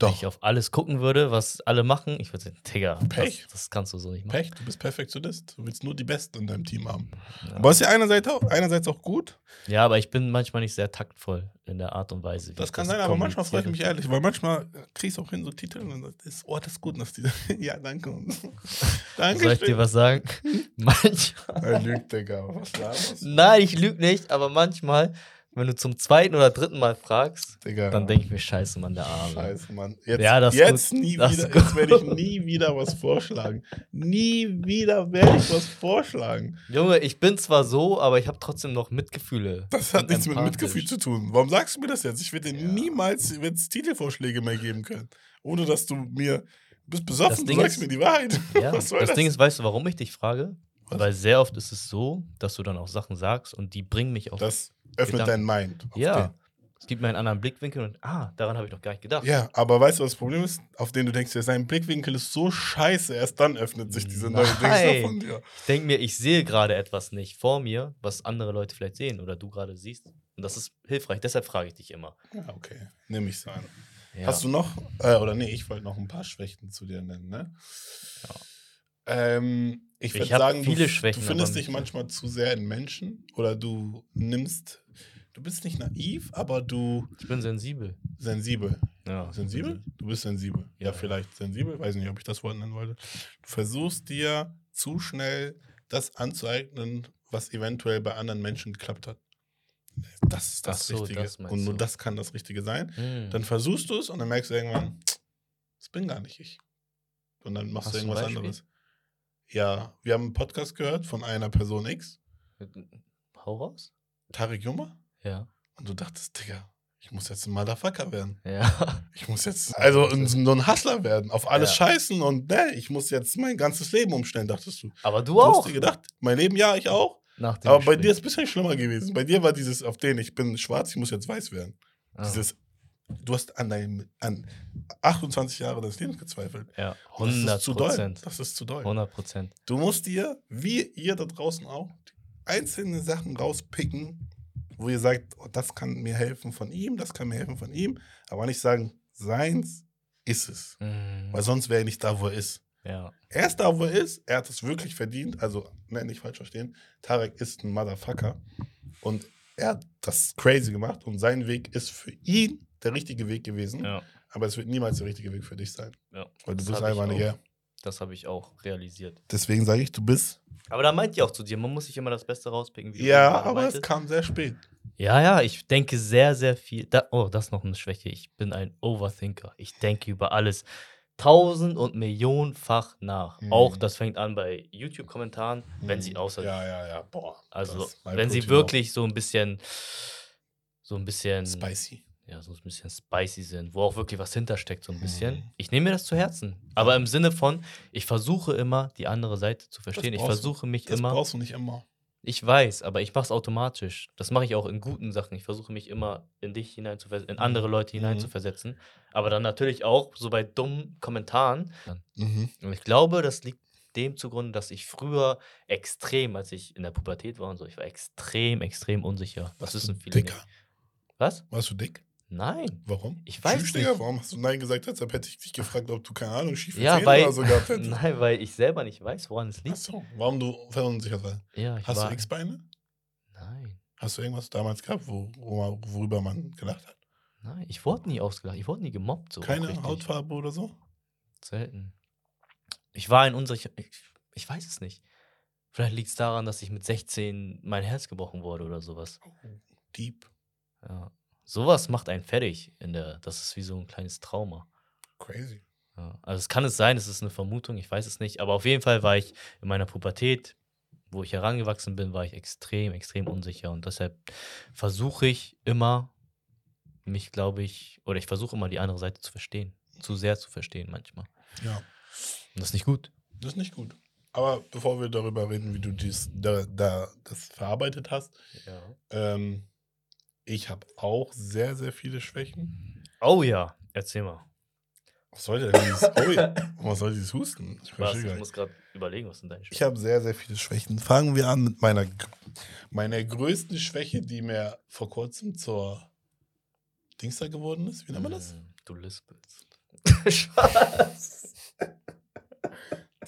S1: Wenn
S2: Doch,
S1: ich auf alles gucken würde, was alle machen, ich würde sagen, Digga,
S2: Pech.
S1: das, das kannst du so nicht machen.
S2: Pech, du bist Perfektionist. Du willst nur die Besten in deinem Team haben.
S1: Ja.
S2: Aber ist ja einerseits auch, einerseits auch gut.
S1: Ja, aber ich bin manchmal nicht sehr taktvoll in der Art und Weise. wie
S2: Das kann sein, aber manchmal freue ich mich ehrlich, weil manchmal kriegst du auch hin so Titel und dann sagst du, oh, das ist gut, dass die. ja, danke. danke.
S1: Soll ich dir was sagen? manchmal.
S2: Er lügt, Digga. Was?
S1: Nein, ich lüge nicht, aber manchmal, wenn du zum zweiten oder dritten Mal fragst,
S2: Digga.
S1: dann denke ich mir, scheiße, Mann, der Arme.
S2: Scheiße, Mann. Jetzt,
S1: Ja, das
S2: jetzt
S1: gut.
S2: nie
S1: Das
S2: wieder. Jetzt werde ich nie wieder was vorschlagen. Nie wieder werde ich was vorschlagen.
S1: Junge, ich bin zwar so, aber ich habe trotzdem noch Mitgefühle.
S2: Das hat nichts mit. Mitgefühl zu tun. Warum sagst du mir das jetzt? Ich werde dir
S1: Ja.
S2: niemals wird's Titelvorschläge mehr geben können. Ohne dass du mir. Du bist besoffen,
S1: Das
S2: du
S1: Ding
S2: sagst
S1: ist-
S2: mir die Wahrheit.
S1: Ja, das
S2: das?
S1: Ding ist, weißt du, warum ich dich frage?
S2: Was?
S1: Weil sehr oft ist es so, dass du dann auch Sachen sagst und die bringen mich auf.
S2: Das öffnet dein Mind.
S1: ja. Es gibt mir einen anderen Blickwinkel und ah, daran habe ich noch gar nicht gedacht.
S2: den. Ja, aber weißt du, was das Problem ist? Auf den du denkst, ja, sein Blickwinkel ist so scheiße, erst dann öffnet sich diese neue. Dings von dir.
S1: Ich denke mir, ich sehe gerade etwas nicht vor mir, was andere Leute vielleicht sehen oder du gerade siehst. Und das ist hilfreich. Deshalb frage ich dich immer.
S2: Ja, okay. Nehme ich so an.
S1: Ja.
S2: Hast du noch, äh, oder nee, ich wollte noch ein paar Schwächen zu dir nennen, ne? Ähm, ich würde sagen,
S1: viele
S2: du,
S1: Schwächen,
S2: du findest dich manchmal zu sehr in Menschen oder du nimmst, du bist nicht naiv, aber du
S1: ich bin sensibel.
S2: sensibel.
S1: Ja.
S2: Sensibel? Du bist sensibel. Ja,
S1: Ja.
S2: vielleicht sensibel, weiß nicht, ob ich das Wort nennen wollte. Du versuchst dir zu schnell das anzueignen, was eventuell bei anderen Menschen geklappt hat. Das ist das
S1: so,
S2: Richtige.
S1: das
S2: und nur das kann das Richtige sein.
S1: Hm.
S2: Dann versuchst du es und dann merkst du irgendwann, das bin gar nicht ich. Und dann machst
S1: Hast
S2: du irgendwas anderes. Ja, wir haben einen Podcast gehört von einer Person X,
S1: Hau raus?
S2: Tarek Jummer,
S1: Ja.
S2: und du dachtest, Digga, ich muss jetzt ein Motherfucker werden.
S1: Ja.
S2: Ich muss jetzt, also so ein Hustler werden, auf alles
S1: Ja.
S2: scheißen und ne, ich muss jetzt mein ganzes Leben umstellen, dachtest du.
S1: Aber du
S2: Du hast
S1: auch.
S2: dir gedacht, mein Leben, ja, ich auch.
S1: Nach dem
S2: Aber bei
S1: Gespräch.
S2: dir ist es ein bisschen schlimmer gewesen. Bei dir war dieses, auf den, ich bin schwarz, ich muss jetzt weiß werden.
S1: Ah.
S2: Dieses, du hast an deinem, an 28 Jahre deines Lebens gezweifelt.
S1: Ja,
S2: Und Das
S1: 100
S2: ist zu doll.
S1: Prozent.
S2: Das ist zu doll.
S1: 100 Prozent.
S2: Du musst dir, wie ihr da draußen auch, einzelne Sachen rauspicken, wo ihr sagt, oh, das kann mir helfen von ihm, das kann mir helfen von ihm, aber nicht sagen, seins ist es.
S1: Mhm.
S2: Weil sonst wäre er nicht da, wo er ist.
S1: Ja.
S2: Er ist da, wo er ist, er hat es wirklich verdient, also ne, nicht falsch verstehen, Tarek ist ein Motherfucker und er hat das crazy gemacht und sein Weg ist für ihn der richtige Weg gewesen,
S1: ja.
S2: aber es wird niemals der richtige Weg für dich sein,
S1: ja.
S2: weil du
S1: Das
S2: bist einfach nicht
S1: auch.
S2: er.
S1: Das habe ich auch realisiert.
S2: Deswegen sage ich, du bist
S1: Aber da meint ihr auch zu dir, man muss sich immer das Beste rauspicken.
S2: Ja, aber es kam sehr spät.
S1: Ja, ja, ich denke sehr, sehr viel. Da, oh, das ist noch eine Schwäche. Ich bin ein Overthinker. Ich denke über alles tausend und millionenfach nach.
S2: Mhm.
S1: Auch das fängt an bei YouTube-Kommentaren, wenn sie
S2: Mhm.
S1: außer.
S2: Ja, ja, ja. Boah.
S1: also, wenn sie
S2: Putin
S1: wirklich so ein bisschen. So ein bisschen.
S2: auch. Spicy.
S1: Ja, so ein bisschen spicy sind, wo auch wirklich was hintersteckt, so ein bisschen.
S2: Mhm.
S1: Ich nehme mir das zu Herzen. Aber im Sinne von, ich versuche immer, die andere Seite zu verstehen. Ich versuche mich
S2: Das
S1: immer.
S2: brauchst du nicht immer.
S1: Ich weiß, aber ich mache es automatisch. Das mache ich auch in guten Sachen. Ich versuche mich immer in dich hineinzuversetzen, in andere Leute
S2: Mhm.
S1: hineinzuversetzen. Aber dann natürlich auch so bei dummen Kommentaren.
S2: Mhm.
S1: Und ich glaube, das liegt dem zugrunde, dass ich früher extrem, als ich in der Pubertät war und so, ich war extrem, extrem unsicher. Das
S2: Warst
S1: wissen viele
S2: dicker?
S1: nicht. Was?
S2: Warst du dick?
S1: Nein.
S2: Warum?
S1: Ich weiß
S2: Tschüss, Digga,
S1: nicht.
S2: Warum hast du Nein gesagt? Deshalb hätte ich dich gefragt, ob du, keine Ahnung, schiefe
S1: Ja, weil,
S2: oder so gehabt hättest.
S1: nein, weil ich selber nicht weiß, woran es liegt.
S2: Achso, warum du verunsichert warst.
S1: Ja, ich
S2: Hast
S1: war,
S2: du X-Beine?
S1: Nein,
S2: Hast du irgendwas damals gehabt, wo, worüber man gelacht hat?
S1: nein, ich wurde nie ausgelacht, ich wurde nie gemobbt. So
S2: Keine
S1: richtig.
S2: Hautfarbe oder so?
S1: Selten. Ich war ein unsicher. Ich, ich weiß es nicht. Vielleicht liegt es daran, dass ich mit 16 mein Herz gebrochen wurde oder sowas.
S2: Deep.
S1: Ja. Sowas macht einen fertig in der. Das ist wie so ein kleines Trauma.
S2: Crazy.
S1: Ja. Also es kann es sein, es ist eine Vermutung, ich weiß es nicht. Aber auf jeden Fall war ich in meiner Pubertät, wo ich herangewachsen bin, war ich extrem, extrem unsicher. Und deshalb versuche ich immer, mich, glaube ich, oder ich versuche immer die andere Seite zu verstehen. Zu sehr zu verstehen manchmal.
S2: Ja,
S1: Und das ist nicht gut.
S2: das ist nicht gut. Aber bevor wir darüber reden, wie du dies, da, da, das verarbeitet hast,
S1: Ja.
S2: ähm, ich habe auch sehr, sehr viele Schwächen.
S1: Oh ja, erzähl mal.
S2: Was soll denn dieses, oh ja, was soll dieses Husten? Ich
S1: Was? Ich muss gerade überlegen, was sind deine
S2: Ich habe sehr, sehr viele Schwächen. Fangen wir an mit meiner, meiner größten Schwäche, die mir vor kurzem zur Dingster geworden ist. Wie nennt man das?
S1: Mm, Du lispelst. Spaß.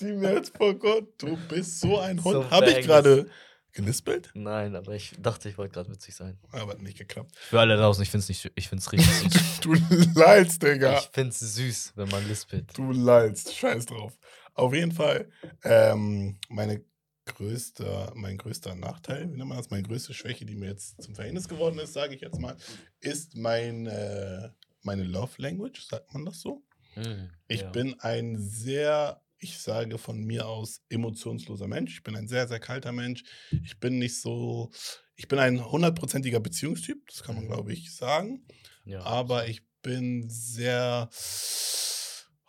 S2: Die mir jetzt vor Gott, du bist so ein Hund.
S1: So
S2: habe ich gerade gelispelt?
S1: Nein, aber ich dachte, ich wollte gerade witzig sein.
S2: Aber hat nicht geklappt.
S1: Für alle da draußen, ich finde es nicht, ich finde es richtig süß.
S2: Du leidst, Digga.
S1: Ich finde es süß, wenn man lispelt.
S2: Du leidst. Scheiß drauf. Auf jeden Fall, ähm, meine größte, mein größter Nachteil, wie nennt man das, meine größte Schwäche, die mir jetzt zum Verhängnis geworden ist, sage ich jetzt mal, ist mein, äh, meine Love Language, sagt man das so?
S1: Mm,
S2: Ich
S1: ja.
S2: bin ein sehr, ich sage von mir aus, emotionsloser Mensch. Ich bin ein sehr, sehr kalter Mensch. Ich bin nicht so, ich bin ein hundertprozentiger Beziehungstyp, das kann man,
S1: Mhm.
S2: glaube ich, sagen.
S1: ja.
S2: Aber ich bin sehr,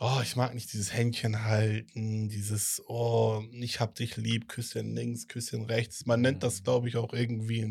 S2: oh, ich mag nicht dieses Händchen halten, dieses, oh, ich hab dich lieb, Küsschen links, Küsschen rechts. Man nennt das,
S1: Mhm.
S2: glaube ich, auch irgendwie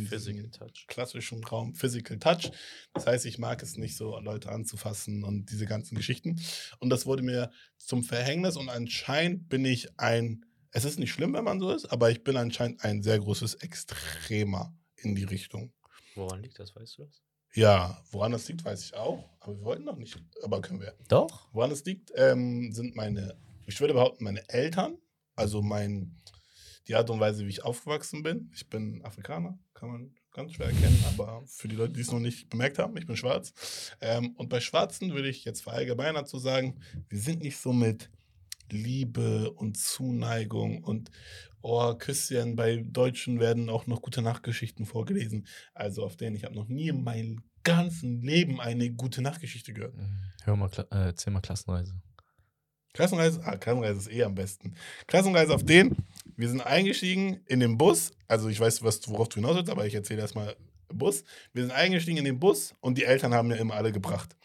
S1: Touch.
S2: klassischen Raum Physical Touch. Das heißt, ich mag es nicht so, Leute anzufassen und diese ganzen Geschichten. Und das wurde mir zum Verhängnis und anscheinend bin ich ein, es ist nicht schlimm, wenn man so ist, aber ich bin anscheinend ein sehr großes Extremer in die Richtung.
S1: Woran liegt das, weißt du das?
S2: Ja, woran das liegt, weiß ich auch, aber wir wollten noch nicht, aber können wir.
S1: Doch.
S2: Woran es liegt, ähm, sind meine, ich würde behaupten, meine Eltern, also mein, die Art und Weise, wie ich aufgewachsen bin. Ich bin Afrikaner, kann man ganz schwer erkennen, aber für die Leute, die es noch nicht bemerkt haben, ich bin schwarz. Ähm, und bei Schwarzen würde ich jetzt verallgemeinert zu sagen, wir sind nicht so mit Liebe und Zuneigung und oh, Küsschen. Bei Deutschen werden auch noch gute Nachtgeschichten vorgelesen. Also auf denen ich habe noch nie in meinem ganzen Leben eine gute Nachtgeschichte gehört.
S1: Mhm. Hör mal, äh, erzähl mal Klassenreise.
S2: Klassenreise, ah, Klassenreise ist eh am besten. Klassenreise auf den, wir sind eingestiegen in den Bus, also ich weiß, was, worauf du hinaus willst, aber ich erzähle erstmal Bus. Wir sind eingestiegen in den Bus und die Eltern haben ja immer alle gebracht.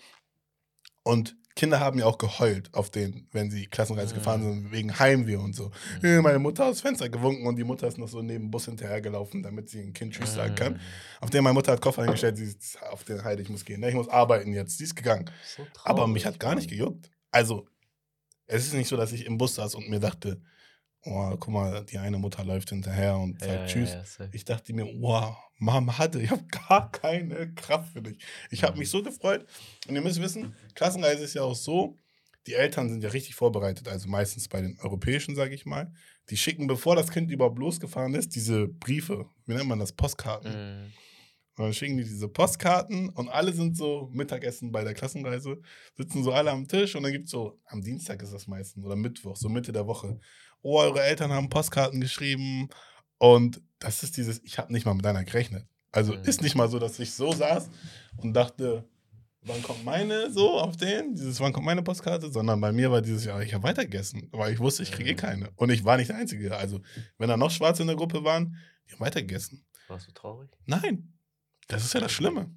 S2: Und Kinder haben ja auch geheult auf den, wenn sie Klassenreise
S1: Mhm.
S2: gefahren sind, wegen Heimweh und so. Äh, Meine Mutter hat das Fenster gewunken und die Mutter ist noch so neben dem Bus hinterhergelaufen, damit sie ein Kind Tschüss sagen kann.
S1: Mm.
S2: Auf den meine Mutter hat Koffer eingestellt, sie ist auf den Heide, ich muss gehen. ne? Ich muss arbeiten jetzt. Sie ist gegangen.
S1: So
S2: Aber
S1: traurig,
S2: mich hat gar nicht gejuckt. Also, es ist nicht so, dass ich im Bus saß und mir dachte, oh, guck mal, die eine Mutter läuft hinterher und sagt
S1: Ja,
S2: Tschüss.
S1: Ja, ja.
S2: Ich dachte mir, wow, Mama hatte, ich habe gar keine Kraft für dich. Ich habe
S1: Mhm.
S2: mich so gefreut. Und ihr müsst wissen, Klassenreise ist ja auch so, die Eltern sind ja richtig vorbereitet, also meistens bei den europäischen, sage ich mal. Die schicken, bevor das Kind überhaupt losgefahren ist, diese Briefe, wie nennt man das, Postkarten.
S1: Mm.
S2: Und dann schicken die diese Postkarten und alle sind so Mittagessen bei der Klassenreise, sitzen so alle am Tisch und dann gibt es so, am Dienstag ist das meistens oder Mittwoch, so Mitte der Woche. Oh, eure Eltern haben Postkarten geschrieben und das ist dieses, ich habe nicht mal mit einer gerechnet. Also
S1: Mhm.
S2: ist nicht mal so, dass ich so saß und dachte, wann kommt meine so auf den, dieses wann kommt meine Postkarte, sondern bei mir war dieses Jahr, ich habe weitergegessen, weil ich wusste, ich kriege
S1: Mhm.
S2: keine. Und ich war nicht der Einzige. Also, wenn da noch Schwarze in der Gruppe waren, die haben weitergegessen.
S1: Warst du traurig?
S2: Nein, das ist ja das Schlimme.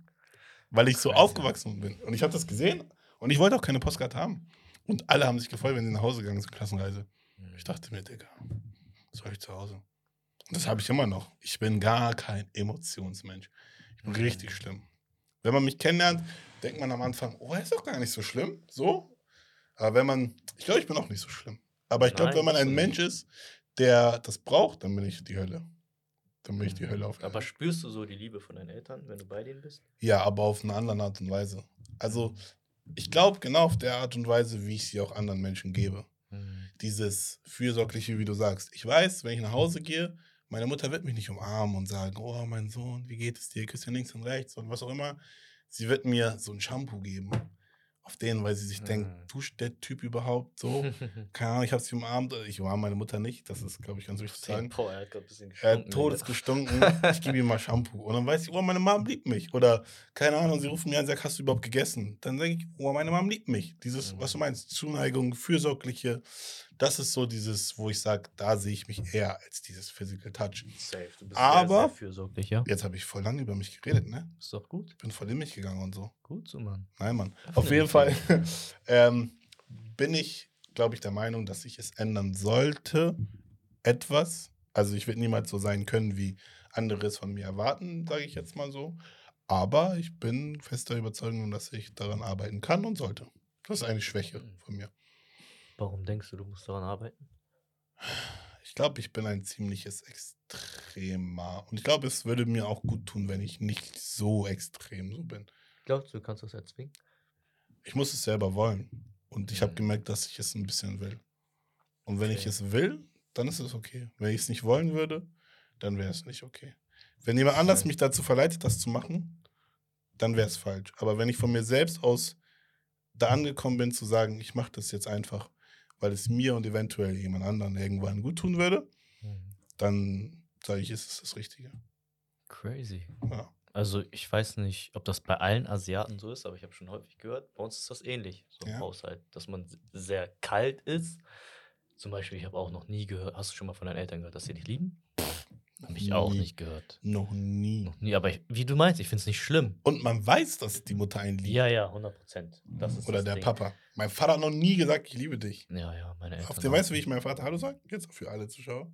S2: Weil ich so aufgewachsen bin. Und ich habe das gesehen und ich wollte auch keine Postkarte haben. Und alle haben sich gefreut, wenn sie nach Hause gegangen sind, Klassenreise. Ich dachte mir, Digga, was soll ich zu Hause? Und das habe ich immer noch. Ich bin gar kein Emotionsmensch. Ich bin
S1: Mhm.
S2: richtig schlimm. Wenn man mich kennenlernt, denkt man am Anfang, oh, er ist doch gar nicht so schlimm. So. Aber wenn man, ich glaube, ich bin auch nicht so schlimm. Aber ich glaube, wenn man ein Mensch ist, der das braucht, dann bin ich die Hölle. Dann bin ich die Hölle auf Erden.
S1: Mhm. Aber spürst du so die Liebe von deinen Eltern, wenn du bei denen bist?
S2: Ja, aber auf eine andere Art und Weise. Also, ich glaube genau auf der Art und Weise, wie ich sie auch anderen Menschen gebe. Dieses Fürsorgliche, wie du sagst. Ich weiß, wenn ich nach Hause gehe, meine Mutter wird mich nicht umarmen und sagen, oh, mein Sohn, wie geht es dir? Küsst ja links und rechts und was auch immer. Sie wird mir so ein Shampoo geben. Auf den, weil sie sich
S1: Mhm.
S2: denkt, duscht der Typ überhaupt so? Keine Ahnung, ich habe sie umarmt. Ich umarme meine Mutter nicht. Das ist, glaube ich, ganz wichtig zu sagen.
S1: Boah, er hat ein bisschen gestunken.
S2: hat todesgestunken. ich gebe ihm mal Shampoo. Und dann weiß ich, oh, meine Mom liebt mich. Oder, keine Ahnung, sie rufen mir an und sagen, hast du überhaupt gegessen? Dann sage ich, oh, meine Mom liebt mich. Dieses, was du
S1: Mhm.
S2: meinst, Zuneigung, Fürsorgliche. Das ist so dieses, wo ich sage, da sehe ich mich eher als dieses Physical Touch.
S1: Safe. Du bist
S2: Aber-
S1: sehr, sehr fürsorglich, ja.
S2: Jetzt habe ich voll lange über mich geredet, ne?
S1: Ist doch gut.
S2: Bin voll in mich gegangen und so.
S1: Gut so, Mann.
S2: Nein, Mann.
S1: Öffne
S2: Auf jeden Fall ähm, bin ich, glaube ich, der Meinung, dass ich es ändern sollte. Etwas. Also ich werde niemals so sein können, wie andere es von mir erwarten, sage ich jetzt mal so. Aber ich bin fester Überzeugung, dass ich daran arbeiten kann und sollte. Das ist eine Schwäche von mir.
S1: Warum denkst du, du musst daran arbeiten?
S2: Ich glaube, ich bin ein ziemliches Extremer. Und ich glaube, es würde mir auch gut tun, wenn ich nicht so extrem so bin.
S1: Glaubst du, du kannst das erzwingen?
S2: Ich muss es selber wollen. Und ich habe
S1: Mhm.
S2: gemerkt, dass ich es ein bisschen will. Und wenn ich
S1: Okay.
S2: es will, dann ist es okay. Wenn ich es nicht wollen würde, dann wäre es nicht okay. Wenn jemand anders mich dazu verleitet, das zu machen, dann wäre es falsch. Aber wenn ich von mir selbst aus da angekommen bin, zu sagen, ich mache das jetzt einfach, weil es mir und eventuell jemand anderen irgendwann gut tun würde, dann sage ich, ist es das Richtige.
S1: Crazy.
S2: Ja.
S1: Also ich weiß nicht, ob das bei allen Asiaten so ist, aber ich habe schon häufig gehört, bei uns ist das ähnlich, so im
S2: Ja.
S1: Haushalt, dass man sehr kalt ist. Zum Beispiel, ich habe auch noch nie gehört, hast du schon mal von deinen Eltern gehört, dass sie dich lieben? Habe ich auch
S2: Nie.
S1: nicht gehört.
S2: Noch nie.
S1: Noch nie, aber ich, wie du meinst, ich finde es nicht schlimm.
S2: Und man weiß, dass die Mutter einen liebt.
S1: Ja, ja, 100 Prozent.
S2: Oder der
S1: Ding.
S2: Papa. Mein Vater hat noch nie gesagt, ich liebe dich.
S1: Ja, ja, meine Eltern.
S2: Auf
S1: auch
S2: weißt du, wie ich meinem Vater Hallo sage? Jetzt für alle Zuschauer.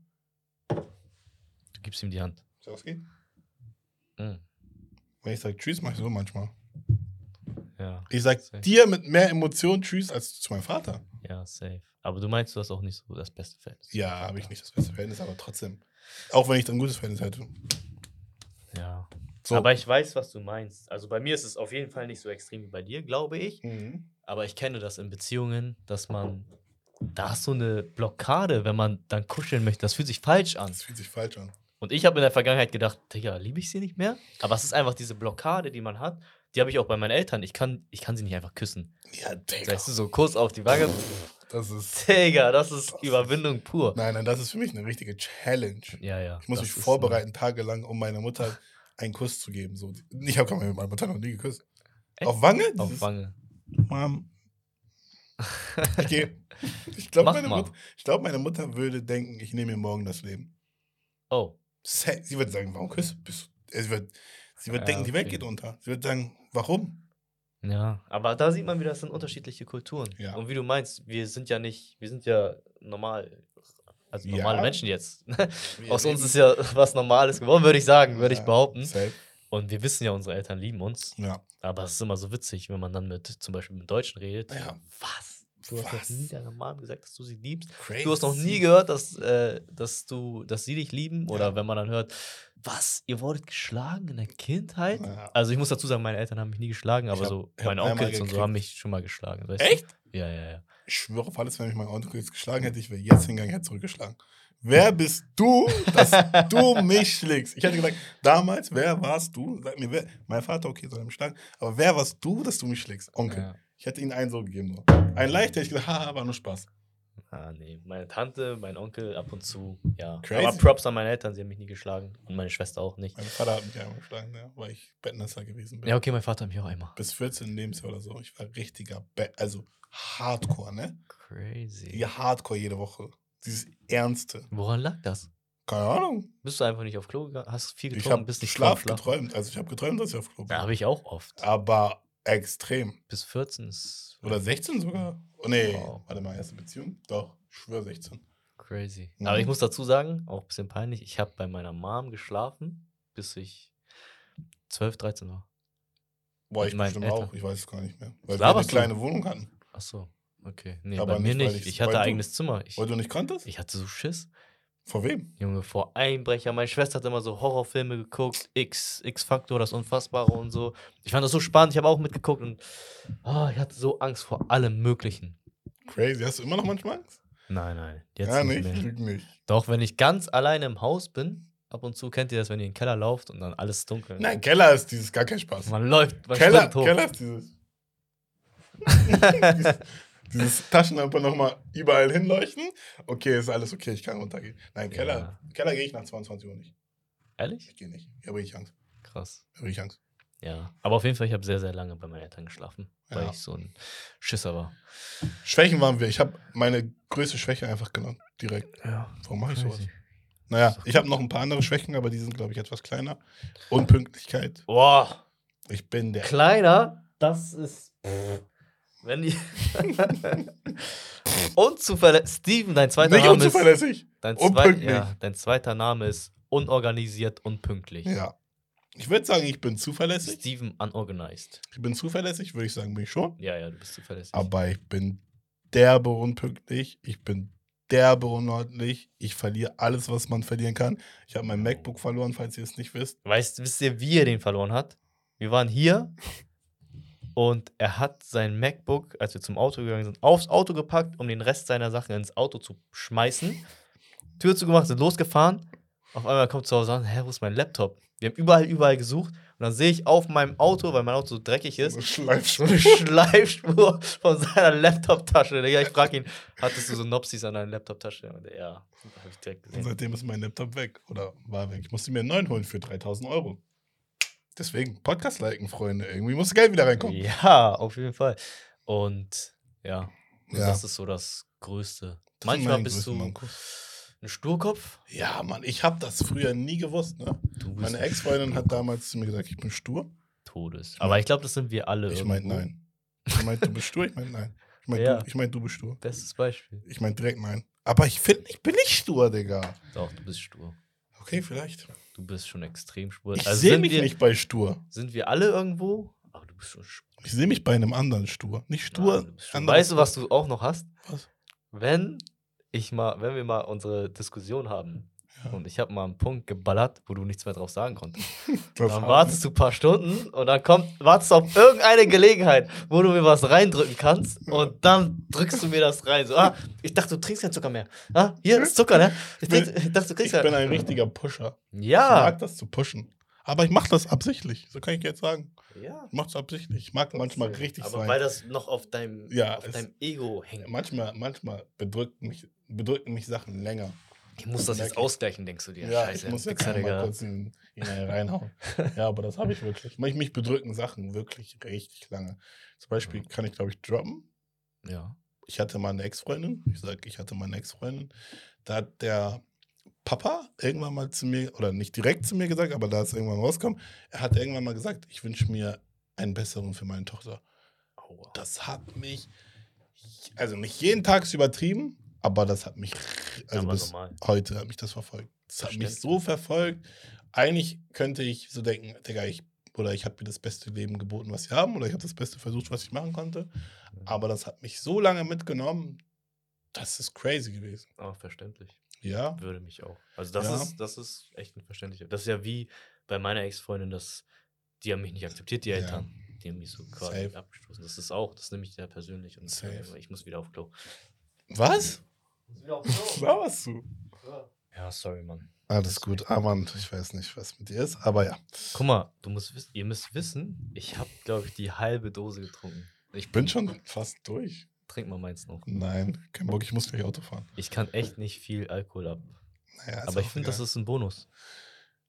S1: Du gibst ihm die Hand.
S2: Soll das gehen?
S1: Mhm.
S2: Wenn ich sage Tschüss, mache ich so manchmal.
S1: Ja,
S2: Ich sage
S1: Safe.
S2: dir mit mehr Emotion Tschüss als zu meinem Vater.
S1: ja, safe. Aber du meinst, du hast auch nicht so das beste Verhältnis.
S2: Ja, habe ich nicht das beste Verhältnis, aber trotzdem. Auch wenn ich dann ein gutes Verhältnis hätte.
S1: Ja.
S2: So.
S1: Aber ich weiß, was du meinst. Also bei mir ist es auf jeden Fall nicht so extrem wie bei dir, glaube ich.
S2: mhm.
S1: Aber ich kenne das in Beziehungen, dass man. Da ist so eine Blockade, wenn man dann kuscheln möchte. Das fühlt sich falsch an.
S2: Das fühlt sich falsch an.
S1: Und ich habe in der Vergangenheit gedacht, Digga, liebe ich sie nicht mehr? Aber es ist einfach diese Blockade, die man hat. Die habe ich auch bei meinen Eltern. Ich kann, ich kann sie nicht einfach küssen.
S2: Ja, Digga.
S1: Weißt du, so Kuss auf die Wange.
S2: Das ist.
S1: Digga, das ist Überwindung pur.
S2: Nein, nein, das ist für mich eine richtige Challenge.
S1: Ja, ja.
S2: Ich muss
S1: das
S2: mich
S1: ist
S2: vorbereiten, tagelang, um meiner Mutter einen Kuss zu geben. So. Ich habe meine Mutter noch nie geküsst.
S1: Echt?
S2: Auf Wange?
S1: Auf
S2: Dieses-
S1: Wange.
S2: Mom. Ich gehe. Ich glaube, meine. Mut- ich glaub, meine Mutter würde denken, ich nehme mir morgen das Leben.
S1: Oh.
S2: Sie wird sagen, warum küsst bist du? Sie wird, sie wird
S1: Ja,
S2: denken, die Welt
S1: okay.
S2: geht unter. Sie wird sagen, warum?
S1: Ja, aber da sieht man wieder, das sind unterschiedliche Kulturen.
S2: Ja.
S1: Und wie du meinst, wir sind ja nicht, wir sind ja normal, also
S2: Ja.
S1: normale Menschen jetzt. Aus uns ist ja was Normales geworden, würde ich sagen, würde ich
S2: Ja,
S1: behaupten.
S2: safe.
S1: Und wir wissen ja, unsere Eltern lieben uns.
S2: Ja.
S1: Aber es ist immer so witzig, wenn man dann mit zum Beispiel mit Deutschen redet.
S2: Ja.
S1: Was? Du hast
S2: Was?
S1: noch nie deiner Mom gesagt, dass du sie liebst.
S2: Crazy.
S1: Du hast noch nie gehört, dass, äh, dass, du, dass sie dich lieben. Oder
S2: Ja.
S1: wenn man dann hört, was, ihr wurdet geschlagen in der Kindheit?
S2: Ja.
S1: Also ich muss dazu sagen, meine Eltern haben mich nie geschlagen, aber
S2: hab-
S1: so meine Onkels und so haben mich schon mal geschlagen. Weißt du?
S2: Echt?
S1: Ja, ja, ja.
S2: Ich schwöre auf alles, wenn mich mein Onkel jetzt geschlagen hätte, ich wäre jetzt hingegangen, hätte zurückgeschlagen. Wer bist du, dass du mich schlägst? Ich hätte gesagt, damals, wer warst du? Sag mir, wer? Mein Vater, okay, soll mich schlagen. Aber wer warst du, dass du mich schlägst? Onkel.
S1: Ja.
S2: Ich hätte ihnen einen so gegeben. So. Ein leicht, hätte ich gesagt, haha, war nur Spaß.
S1: Ah, nee. Meine Tante, mein Onkel ab und zu, ja.
S2: Crazy.
S1: Aber Props an meine Eltern, sie haben mich nie geschlagen. Und meine Schwester auch nicht.
S2: Mein Vater hat mich einmal geschlagen, ja, weil ich Bettnässer gewesen bin.
S1: Ja, okay, mein Vater hat mich auch einmal.
S2: Bis 14 Lebensjahr oder so. Ich war richtiger, Be also Hardcore, ne?
S1: Crazy.
S2: Ja, Hardcore jede Woche. Dieses Ernste.
S1: Woran lag das?
S2: Keine Ahnung.
S1: Bist du einfach nicht auf Klo gegangen? Hast viel getrunken? bist nicht
S2: Schlaf geträumt. Also ich habe geträumt, dass ich auf Klo bin.
S1: Ja, habe ich auch oft.
S2: Aber extrem.
S1: Bis 14 ist
S2: Oder 16 sogar? Oh nee,
S1: Wow.
S2: warte mal, erste Beziehung? Doch, ich schwöre 16.
S1: crazy.
S2: Mhm.
S1: Aber ich muss dazu sagen, auch ein bisschen peinlich, ich habe bei meiner Mom geschlafen, bis ich 12, 13 war.
S2: Boah, ich bestimmt
S1: Eltern.
S2: auch. Ich weiß es gar nicht mehr. Weil wir eine
S1: du?
S2: kleine Wohnung hatten.
S1: Ach so, okay. Nee,
S2: Aber
S1: bei mir
S2: nicht, ich-
S1: Ich hatte eigenes Zimmer. Ich,
S2: Weil du nicht konntest?
S1: ich hatte so Schiss.
S2: Vor wem?
S1: Junge, vor Einbrecher. Meine Schwester hat immer so Horrorfilme geguckt. X, X-Faktor, das Unfassbare und so. Ich fand das so spannend. Ich habe auch mitgeguckt und ah, ich hatte so Angst vor allem Möglichen.
S2: Crazy. Hast du immer noch manchmal Angst?
S1: Nein, nein. Jetzt
S2: ja,
S1: nicht,
S2: nicht. nicht.
S1: Doch, wenn ich ganz alleine im Haus bin, ab und zu kennt ihr das, wenn ihr in den Keller lauft und dann alles dunkel.
S2: Nein, Keller ist dieses gar kein Spaß.
S1: Man läuft, man
S2: Keller. Keller ist dieses. dieses, dieses Taschenlampe nochmal überall hinleuchten. Okay, ist alles okay, ich kann runtergehen. Nein, Keller,
S1: Ja.
S2: Keller gehe ich nach 22 Uhr nicht.
S1: Ehrlich?
S2: Ich gehe nicht. Ich habe richtig Angst.
S1: Krass.
S2: Ich habe richtig Angst.
S1: Ja. Aber auf jeden Fall, ich habe sehr, sehr lange bei meinen Eltern geschlafen, weil
S2: Ja.
S1: ich so ein Schisser war.
S2: Schwächen waren wir. Ich habe meine größte Schwäche einfach genannt. Direkt.
S1: Ja.
S2: Warum mache ich sowas? Naja, ich habe noch ein paar andere Schwächen, aber die sind, glaube ich, etwas kleiner. Unpünktlichkeit.
S1: Boah,
S2: Ich bin der.
S1: kleiner, das ist. Wenn die. Unzuverlässig. Steven, dein zweiter
S2: Nicht
S1: Name ist.
S2: unzuverlässig.
S1: Dein, zwei,
S2: unpünktlich.
S1: ja, dein zweiter Name ist unorganisiert und pünktlich.
S2: Ja. Ich würde sagen, ich bin zuverlässig.
S1: Steven unorganized.
S2: Ich bin zuverlässig, würde ich sagen, bin ich schon.
S1: Ja, ja, du bist zuverlässig.
S2: Aber ich bin derbe unpünktlich. Ich bin derbe unordentlich. Ich verliere alles, was man verlieren kann. Ich habe mein MacBook verloren, falls ihr es nicht wisst.
S1: Weißt, wisst ihr, wie er den verloren hat? Wir waren hier und er hat sein MacBook, als wir zum Auto gegangen sind, aufs Auto gepackt, um den Rest seiner Sachen ins Auto zu schmeißen. Tür zugemacht, sind losgefahren. Auf einmal kommt zu Hause an, hä, wo ist mein Laptop? Wir haben überall, überall gesucht. Und dann sehe ich auf meinem Auto, weil mein Auto so dreckig ist,
S2: so Schleifspur.
S1: eine Schleifspur von seiner Laptop-Tasche. Digga, Ich frage ihn, hattest du so Nopsis an deiner Laptop-Tasche? Und er, ja, habe ich direkt
S2: Und
S1: gesehen.
S2: seitdem ist mein Laptop weg. Oder war weg. Ich musste mir einen neuen holen für 3000 Euro. Deswegen, Podcast liken, Freunde. Irgendwie muss Geld wieder reinkommen.
S1: Ja, auf jeden Fall. Und ja,
S2: Ja.
S1: das ist so das Größte.
S2: Das
S1: Manchmal
S2: meine
S1: bist du
S2: Mankos.
S1: ein Sturkopf.
S2: Ja, Mann, ich habe das früher nie gewusst. Ne? Meine
S1: ein
S2: Ex-Freundin hat damals zu mir gesagt, ich bin stur.
S1: Todes. Aber ich glaube, das sind wir alle.
S2: Ich meinte nein. Ich meinte, du bist stur. Ich meinte nein. Ich meinte,
S1: Ja.
S2: du, ich meinte, du bist stur.
S1: Bestes Beispiel.
S2: Ich meinte direkt nein. Aber ich finde, ich bin nicht stur, Digga.
S1: Doch, du bist stur.
S2: Okay, vielleicht.
S1: Du bist schon extrem stur.
S2: Ich
S1: Also
S2: sehe mich
S1: wir,
S2: nicht bei stur.
S1: Sind wir alle irgendwo? Aber du bist schon stur.
S2: Ich sehe mich bei einem anderen stur. Nicht stur.
S1: du stur.
S2: anderes-
S1: Weißt du, was du auch noch hast?
S2: Was?
S1: Wenn ich mal, wenn wir mal unsere Diskussion haben
S2: Ja.
S1: und ich habe mal einen Punkt geballert, wo du nichts mehr drauf sagen konntest.
S2: Das
S1: Dann
S2: hart,
S1: wartest du ein paar Stunden und dann kommt, wartest du auf irgendeine Gelegenheit, wo du mir was reindrücken kannst und dann drückst du mir das rein. So, ah, ich dachte, du trinkst kein Zucker mehr. Ah, hier ist Zucker, ne? Ich,
S2: bin-
S1: ich dachte, du
S2: Ich
S1: kriegst ja.
S2: bin ein richtiger Pusher. Ich
S1: Ja.
S2: mag das zu pushen. Aber ich mache das absichtlich. So kann ich jetzt sagen.
S1: ja.
S2: Ich mache es absichtlich. Ich mag manchmal richtig
S1: Aber
S2: sein.
S1: weil das noch auf deinem,
S2: Ja,
S1: auf deinem Ego hängt.
S2: manchmal, manchmal bedrücken mich, bedrücken mich Sachen länger.
S1: Ich muss das jetzt ausgleichen, denkst du dir.
S2: Ja,
S1: Scheiße,
S2: ich muss jetzt
S1: Digga.
S2: kurz in, in reinhauen. ja, aber das habe ich wirklich. Mich, mich bedrücken Sachen wirklich richtig lange. Zum Beispiel kann ich, glaube ich, droppen.
S1: Ja.
S2: Ich hatte mal eine Ex-Freundin. Ich sage, ich hatte mal eine Ex-Freundin. Da hat der Papa irgendwann mal zu mir, oder nicht direkt zu mir gesagt, aber da es irgendwann rauskommt, er hat irgendwann mal gesagt, ich wünsche mir einen besseren für meine Tochter.
S1: Aua.
S2: Das hat mich, also nicht jeden Tag ist übertrieben, aber das hat mich, also bis
S1: normal.
S2: heute hat mich das verfolgt. Das hat mich so verfolgt. Eigentlich könnte ich so denken, Digga, ich, oder ich habe mir das beste Leben geboten, was wir haben, oder ich habe das Beste versucht, was ich machen konnte. Aber das hat mich so lange mitgenommen, das ist crazy gewesen.
S1: Aber verständlich.
S2: Ja,
S1: Würde mich auch. Also das
S2: Ja.
S1: ist, das ist echt ein verständlicher. Das ist ja wie bei meiner Ex-Freundin, dass die haben mich nicht akzeptiert, die
S2: Ja.
S1: Eltern. Die haben mich so quasi
S2: Safe.
S1: abgestoßen. Das ist auch, das nehme ich sehr persönlich und
S2: Safe.
S1: ich muss wieder auf Klo.
S2: was?
S1: Auf
S2: Was du?
S1: Ja, sorry, Mann.
S2: Alles gut, Armand, ich weiß nicht, was mit dir ist, aber ja.
S1: Guck mal, du musst wissen, ihr müsst wissen, ich habe, glaube ich, die halbe Dose getrunken.
S2: Ich bin schon fast durch.
S1: Trink mal meins noch.
S2: Nein, kein Bock, ich muss gleich Auto fahren.
S1: Ich kann echt nicht viel Alkohol ab.
S2: Naja,
S1: Aber ich finde, das ist ein Bonus.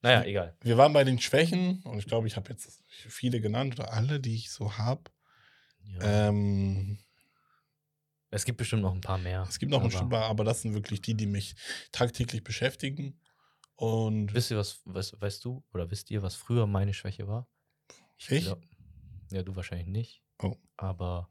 S1: Naja, egal.
S2: Wir waren bei den Schwächen und ich glaube, ich habe jetzt viele genannt oder alle, die ich so habe.
S1: Ja.
S2: Ähm,
S1: es gibt bestimmt noch ein paar mehr.
S2: es gibt noch ein paar, aber das sind wirklich die, die mich tagtäglich beschäftigen. Und
S1: Wisst ihr, was, was, weißt du oder wisst ihr, was früher meine Schwäche war?
S2: Ich?
S1: glaub- ja, du wahrscheinlich nicht.
S2: Oh.
S1: Aber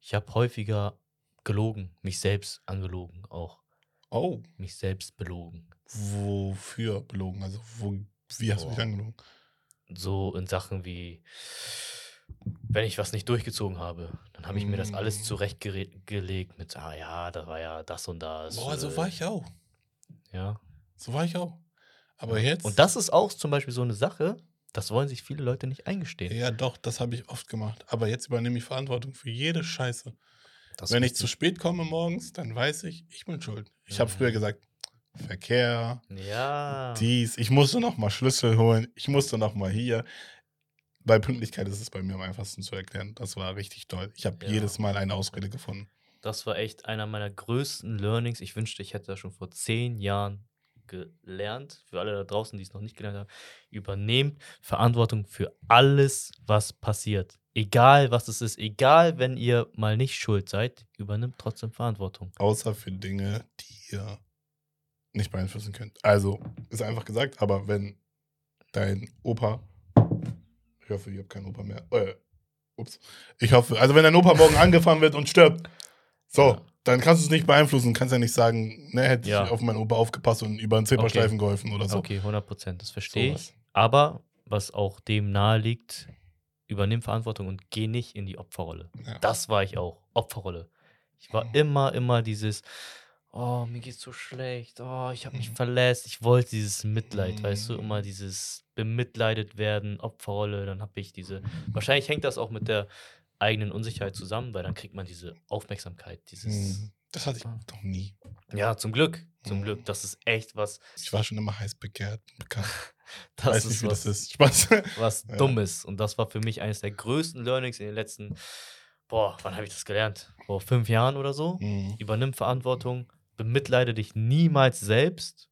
S1: ich habe häufiger gelogen, mich selbst angelogen auch.
S2: oh,
S1: Mich selbst belogen.
S2: wofür belogen? Also, wo, wie hast du mich angelogen?
S1: So in Sachen wie, wenn ich was nicht durchgezogen habe, dann habe ich mir das alles
S2: Mm.
S1: zurechtgelegt mit, ah ja, da war ja das und das.
S2: Boah, so
S1: äh,
S2: war ich auch.
S1: Ja.
S2: So war ich auch. Aber jetzt.
S1: Und das ist auch zum Beispiel so eine Sache, das wollen sich viele Leute nicht eingestehen.
S2: Ja, doch, das habe ich oft gemacht. Aber jetzt übernehme ich Verantwortung für jede Scheiße.
S1: Das
S2: Wenn ich zu spät komme morgens, dann weiß ich, ich bin schuld. Ich habe
S1: Mhm.
S2: früher gesagt, Verkehr,
S1: Ja.
S2: dies, ich musste noch mal Schlüssel holen, ich musste noch mal hier. Bei Pünktlichkeit ist es bei mir am einfachsten zu erklären. Das war richtig toll. Ich habe
S1: Ja.
S2: jedes Mal eine Ausrede gefunden.
S1: Das war echt einer meiner größten Learnings. Ich wünschte, ich hätte das schon vor zehn Jahren gelernt. Für alle da draußen, die es noch nicht gelernt haben, übernehmt Verantwortung für alles, was passiert. Egal, was es ist, egal, wenn ihr mal nicht schuld seid, übernimmt trotzdem Verantwortung.
S2: Außer für Dinge, die ihr nicht beeinflussen könnt. Also, ist einfach gesagt, aber wenn dein Opa, ich hoffe, ihr habt keinen Opa mehr, äh, ups, ich hoffe, also wenn dein Opa morgen angefahren wird und stirbt, so,
S1: Ja.
S2: dann kannst du es nicht beeinflussen, kannst ja nicht sagen, ne, hätte
S1: Ja.
S2: ich auf meinen Opa aufgepasst und über einen Zebrastreifen geholfen oder so.
S1: Okay, 100 Prozent, das verstehe
S2: Sowas.
S1: ich. Aber was auch dem nahe liegt, übernimm Verantwortung und geh nicht in die Opferrolle.
S2: Ja.
S1: Das war ich auch, Opferrolle. Ich war
S2: Mhm.
S1: immer, immer dieses, oh, mir geht's so schlecht, oh, ich habe mich
S2: Mhm.
S1: verletzt. Ich wollte dieses Mitleid, weißt du,
S2: Mhm.
S1: immer dieses bemitleidet werden, Opferrolle. Dann habe ich diese, wahrscheinlich hängt das auch mit der eigenen Unsicherheit zusammen, weil dann kriegt man diese Aufmerksamkeit, dieses,
S2: Hm, Das hatte ich
S1: Ah.
S2: noch nie.
S1: ja, zum Glück, zum
S2: Mhm.
S1: Glück. Das ist echt was,
S2: Ich war schon immer heiß begehrt bekannt.
S1: das
S2: Weiß
S1: ist
S2: nicht, wie
S1: was,
S2: das ist. Spaß.
S1: was
S2: Ja.
S1: Dummes. Und das war für mich eines der größten Learnings in den letzten, boah, wann habe ich das gelernt? Vor fünf Jahren oder so.
S2: Hm.
S1: Übernimm Verantwortung, bemitleide dich niemals selbst.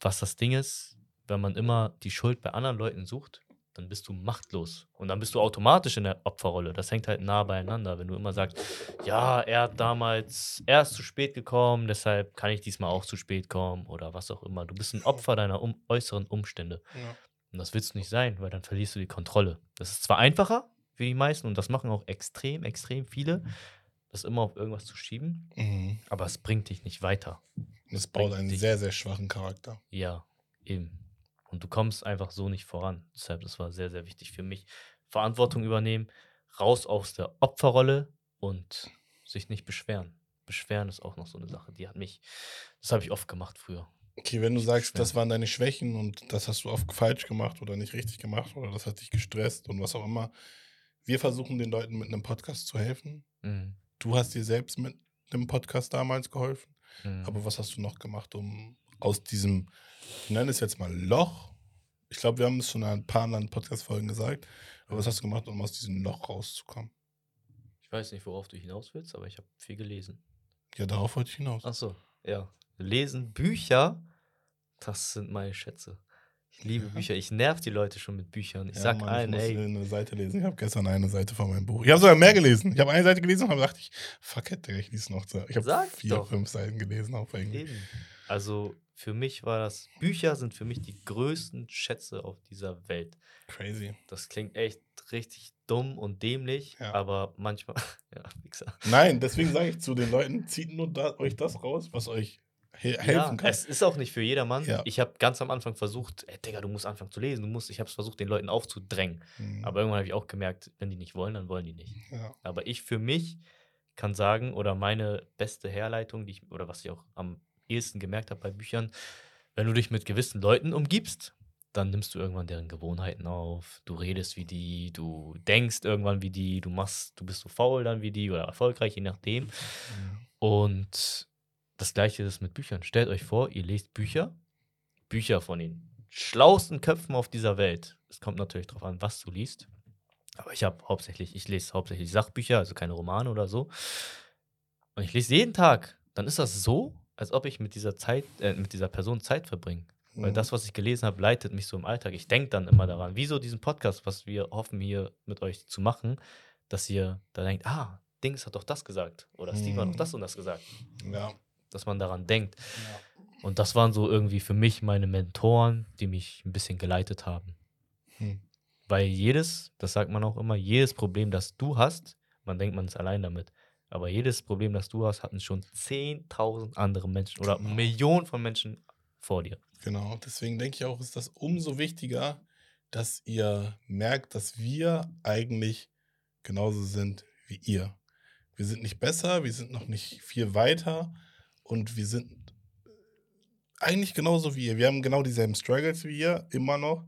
S1: Was das Ding ist, wenn man immer die Schuld bei anderen Leuten sucht, dann bist du machtlos. Und dann bist du automatisch in der Opferrolle. Das hängt halt nah beieinander. Wenn du immer sagst, ja, er hat damals, er ist zu spät gekommen, deshalb kann ich diesmal auch zu spät kommen oder was auch immer. Du bist ein Opfer deiner um äußeren Umstände.
S2: Ja.
S1: Und das willst du nicht sein, weil dann verlierst du die Kontrolle. Das ist zwar einfacher für die meisten und das machen auch extrem, extrem viele, das immer auf irgendwas zu schieben,
S2: Mhm.
S1: aber es bringt dich nicht weiter.
S2: Das baut
S1: bringt
S2: einen
S1: dich-
S2: sehr, sehr schwachen Charakter.
S1: Ja, eben. Und du kommst einfach so nicht voran. Deshalb, das war sehr, sehr wichtig für mich. Verantwortung übernehmen, raus aus der Opferrolle und sich nicht beschweren. Beschweren ist auch noch so eine Sache, die hat mich, das habe ich oft gemacht früher.
S2: Okay, wenn du
S1: Nicht
S2: sagst,
S1: beschweren.
S2: das waren deine Schwächen und das hast du oft falsch gemacht oder nicht richtig gemacht oder das hat dich gestresst und was auch immer. Wir versuchen den Leuten mit einem Podcast zu helfen.
S1: Mhm.
S2: Du hast dir selbst mit einem Podcast damals geholfen.
S1: Mhm.
S2: Aber was hast du noch gemacht, um aus diesem, ich nenne es jetzt mal Loch, ich glaube, wir haben es schon in ein paar anderen Podcast-Folgen gesagt, aber was hast du gemacht, um aus diesem Loch rauszukommen?
S1: ich weiß nicht, worauf du hinaus willst, aber ich habe viel gelesen.
S2: Ja, darauf wollte ich hinaus.
S1: Ach so, ja. Lesen, Bücher, das sind meine Schätze. Ich liebe. Bücher. Ich nerv die Leute schon mit Büchern. Ich
S2: Ja,
S1: sag
S2: Mann,
S1: allen,
S2: ich
S1: ey,
S2: eine Seite lesen. Ich habe gestern eine Seite von meinem Buch. Ich habe sogar mehr gelesen. Ich habe eine Seite gelesen und dann dachte ich, fuck it, ich lese noch. Ich habe vier,
S1: doch.
S2: fünf Seiten gelesen auf Englisch.
S1: Also für mich war das, Bücher sind für mich die größten Schätze auf dieser Welt.
S2: Crazy.
S1: Das klingt echt richtig dumm und dämlich,
S2: Ja.
S1: aber manchmal, ja, wie gesagt.
S2: Nein, deswegen sage ich zu den Leuten, zieht nur da, euch das raus, was euch he helfen
S1: Ja,
S2: kann.
S1: es ist auch nicht für jedermann.
S2: Ja.
S1: Ich habe ganz am Anfang versucht, ey, Digga, du musst anfangen zu lesen, du musst, ich habe es versucht, den Leuten aufzudrängen.
S2: Mhm.
S1: Aber irgendwann habe ich auch gemerkt, wenn die nicht wollen, dann wollen die nicht.
S2: ja.
S1: Aber ich für mich kann sagen, oder meine beste Herleitung, die ich, oder was ich auch am ehesten gemerkt habe bei Büchern, wenn du dich mit gewissen Leuten umgibst, dann nimmst du irgendwann deren Gewohnheiten auf, du redest wie die, du denkst irgendwann wie die, du machst, du bist so faul dann wie die oder erfolgreich, je nachdem.
S2: Mhm.
S1: Und das gleiche ist mit Büchern. Stellt euch vor, ihr lest Bücher, Bücher von den schlauesten Köpfen auf dieser Welt. Es kommt natürlich darauf an, was du liest. Aber ich habe hauptsächlich, ich lese hauptsächlich Sachbücher, also keine Romane oder so. und ich lese jeden Tag, dann ist das so, als ob ich mit dieser Zeit, äh, mit dieser Person Zeit verbringe. Weil
S2: Mhm.
S1: das, was ich gelesen habe, leitet mich so im Alltag. Ich denke dann immer daran, wieso diesen Podcast, was wir hoffen hier mit euch zu machen, dass ihr da denkt, ah, Dings hat doch das gesagt. Oder Steve hat
S2: Mhm.
S1: doch das und das gesagt.
S2: Ja.
S1: Dass man daran denkt.
S2: ja.
S1: Und das waren so irgendwie für mich meine Mentoren, die mich ein bisschen geleitet haben.
S2: Hm.
S1: Weil jedes, das sagt man auch immer, jedes Problem, das du hast, man denkt, man ist allein damit. Aber jedes Problem, das du hast, hatten schon 10.000 andere Menschen oder
S2: Genau.
S1: Millionen von Menschen vor dir.
S2: Genau, deswegen denke ich auch, ist das umso wichtiger, dass ihr merkt, dass wir eigentlich genauso sind wie ihr. Wir sind nicht besser, wir sind noch nicht viel weiter und wir sind eigentlich genauso wie ihr. Wir haben genau dieselben Struggles wie ihr, immer noch,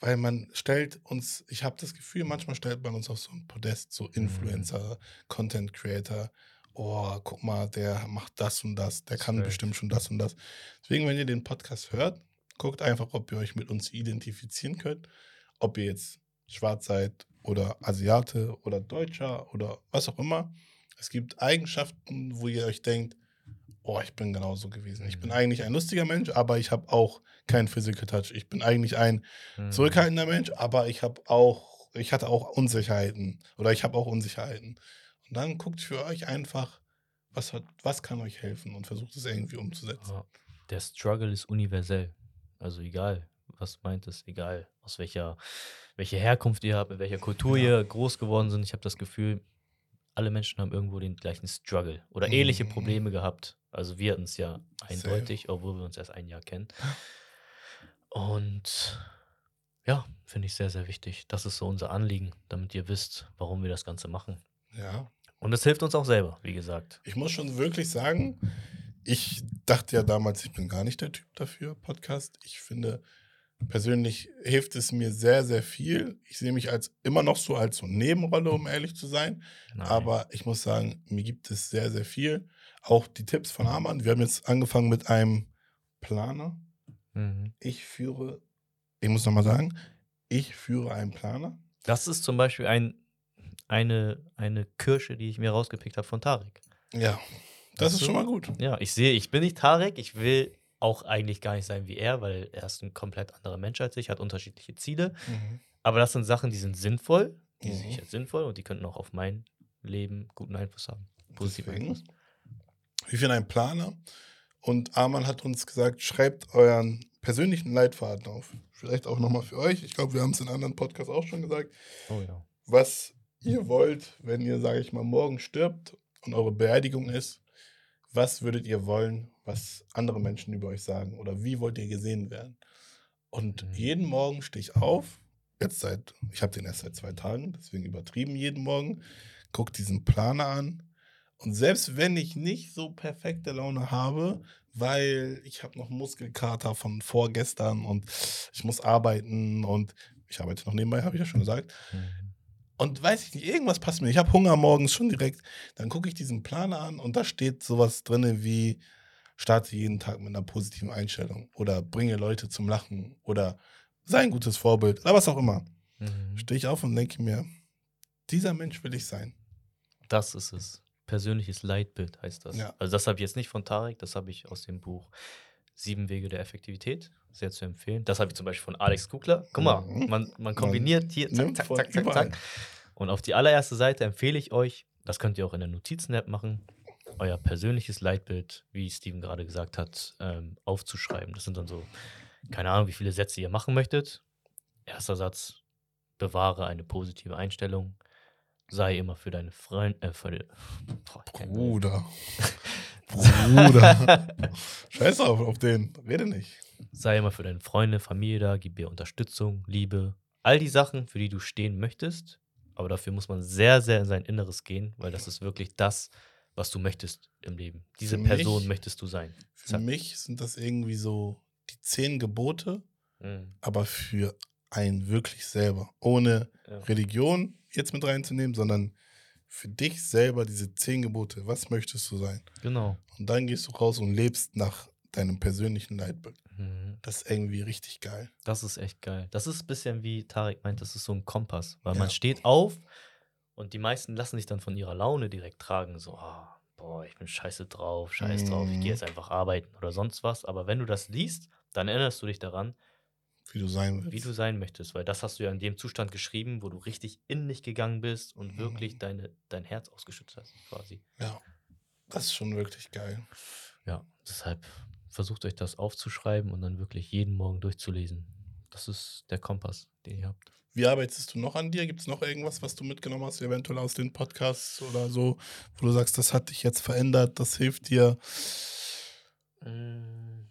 S2: weil man stellt uns, ich habe das Gefühl, manchmal stellt man uns auf so ein Podest, so Influencer, Content Creator. Oh, guck mal, der macht das und das, der kann
S1: Safe.
S2: bestimmt schon das und das. Deswegen, wenn ihr den Podcast hört, guckt einfach, ob ihr euch mit uns identifizieren könnt. Ob ihr jetzt schwarz seid oder Asiate oder Deutscher oder was auch immer. Es gibt Eigenschaften, wo ihr euch denkt, oh, ich bin genauso gewesen. Ich bin
S1: Mhm.
S2: eigentlich ein lustiger Mensch, aber ich habe auch keinen Physical Touch. Ich bin eigentlich ein
S1: Mhm.
S2: zurückhaltender Mensch, aber ich habe auch, ich hatte auch Unsicherheiten oder ich habe auch Unsicherheiten. Und dann guckt für euch einfach, was, hat, was kann euch helfen und versucht es irgendwie umzusetzen.
S1: Der Struggle ist universell. Also egal, was meint es, egal aus welcher, welche Herkunft ihr habt, in welcher Kultur
S2: Ja.
S1: ihr groß geworden sind. Ich habe das Gefühl, alle Menschen haben irgendwo den gleichen Struggle oder ähnliche
S2: Mhm.
S1: Probleme gehabt. Also wir hatten es ja eindeutig, obwohl wir uns erst ein Jahr kennen. Und ja, finde ich sehr, sehr wichtig. Das ist so unser Anliegen, damit ihr wisst, warum wir das Ganze machen.
S2: Ja.
S1: Und es hilft uns auch selber, wie gesagt.
S2: Ich muss schon wirklich sagen, ich dachte ja damals, ich bin gar nicht der Typ dafür, Podcast. Ich finde, persönlich hilft es mir sehr, sehr viel. Ich sehe mich als immer noch so als so Nebenrolle, um ehrlich zu sein.
S1: Nein.
S2: Aber ich muss sagen, mir gibt es sehr, sehr viel. Auch die Tipps von Arman. Wir haben jetzt angefangen mit einem Planer.
S1: Mhm.
S2: Ich führe, ich muss nochmal sagen, ich führe einen Planer.
S1: Das ist zum Beispiel ein, eine, eine Kirsche, die ich mir rausgepickt habe von Tarek.
S2: Ja, das
S1: Weißt
S2: ist
S1: du?
S2: schon mal gut.
S1: Ja, ich sehe, ich bin nicht Tarek, ich will auch eigentlich gar nicht sein wie er, weil er ist ein komplett anderer Mensch als ich, hat unterschiedliche Ziele. Aber das sind Sachen, die sind sinnvoll, die
S2: Mhm.
S1: ich als sinnvoll und die könnten auch auf mein Leben guten Einfluss haben. Positiven
S2: Deswegen.
S1: Einfluss.
S2: Wir führen einen Planer und Arman hat uns gesagt, schreibt euren persönlichen Leitfaden auf. Vielleicht auch nochmal für euch. Ich glaube, wir haben es in anderen Podcasts auch schon gesagt.
S1: Oh ja.
S2: Was ihr wollt, wenn ihr, sage ich mal, morgen stirbt und eure Beerdigung ist, was würdet ihr wollen, was andere Menschen über euch sagen? Oder wie wollt ihr gesehen werden? Und
S1: Mhm.
S2: jeden Morgen stehe ich auf, jetzt seit, ich habe den erst seit zwei Tagen, deswegen übertrieben jeden Morgen, gucke diesen Planer an. Und selbst wenn ich nicht so perfekte Laune habe, weil ich habe noch Muskelkater von vorgestern und ich muss arbeiten und ich arbeite noch nebenbei, habe ich ja schon gesagt.
S1: Mhm.
S2: Und weiß ich nicht, irgendwas passt mir. Ich habe Hunger morgens schon direkt. Dann gucke ich diesen Planer an und da steht sowas drin wie starte jeden Tag mit einer positiven Einstellung oder bringe Leute zum Lachen oder sei ein gutes Vorbild oder was auch immer.
S1: Mhm.
S2: Stehe ich auf und denke mir, dieser Mensch will ich sein.
S1: Das ist es. Persönliches Leitbild heißt das.
S2: Ja.
S1: Also das habe ich jetzt nicht von Tarek, das habe ich aus dem Buch Sieben Wege der Effektivität. Sehr zu empfehlen. Das habe ich zum Beispiel von Alex Kugler. Guck mal,
S2: Mhm.
S1: man, man kombiniert hier, zack, zack, zack, zack, zack. Und auf die allererste Seite empfehle ich euch, das könnt ihr auch in der Notizen-App machen, euer persönliches Leitbild, wie Steven gerade gesagt hat, ähm, aufzuschreiben. Das sind dann so, keine Ahnung, wie viele Sätze ihr machen möchtet. Erster Satz, bewahre eine positive Einstellung. Sei immer für deine Freunde, äh, für Boah.
S2: Bruder. Bruder. Scheiß auf, auf den. Rede nicht.
S1: Sei immer für deine Freunde, Familie da, gib ihr Unterstützung, Liebe. All die Sachen, für die du stehen möchtest. Aber dafür muss man sehr, sehr in sein Inneres gehen, weil das ist wirklich das, was du möchtest im Leben. Diese
S2: Für
S1: Person
S2: mich-
S1: möchtest du sein.
S2: Für
S1: Zack.
S2: mich sind das irgendwie so die zehn Gebote,
S1: Mhm.
S2: aber für einen wirklich selber. Ohne
S1: Ja.
S2: Religion jetzt mit reinzunehmen, sondern für dich selber diese zehn Gebote. Was möchtest du sein?
S1: Genau.
S2: Und dann gehst du raus und lebst nach deinem persönlichen Leitbild.
S1: Mhm.
S2: Das ist irgendwie richtig geil.
S1: Das ist echt geil. Das ist ein bisschen wie Tarek meint, das ist so ein Kompass. Weil
S2: Ja.
S1: man steht auf und die meisten lassen sich dann von ihrer Laune direkt tragen. So, ah, boah, ich bin scheiße drauf, scheiß drauf, ich
S2: Mhm.
S1: gehe jetzt einfach arbeiten oder sonst was. Aber wenn du das liest, dann erinnerst du dich daran,
S2: Wie du sein willst.
S1: wie du sein möchtest, weil das hast du ja in dem Zustand geschrieben, wo du richtig in dich gegangen bist und wirklich
S2: Mhm.
S1: deine, dein Herz ausgeschüttet hast, quasi.
S2: ja. Das ist schon wirklich geil.
S1: Ja, deshalb versucht euch das aufzuschreiben und dann wirklich jeden Morgen durchzulesen. Das ist der Kompass, den ihr habt.
S2: Wie arbeitest du noch an dir? Gibt es noch irgendwas, was du mitgenommen hast, eventuell aus den Podcasts oder so, wo du sagst, das hat dich jetzt verändert, das hilft dir?
S1: Mm,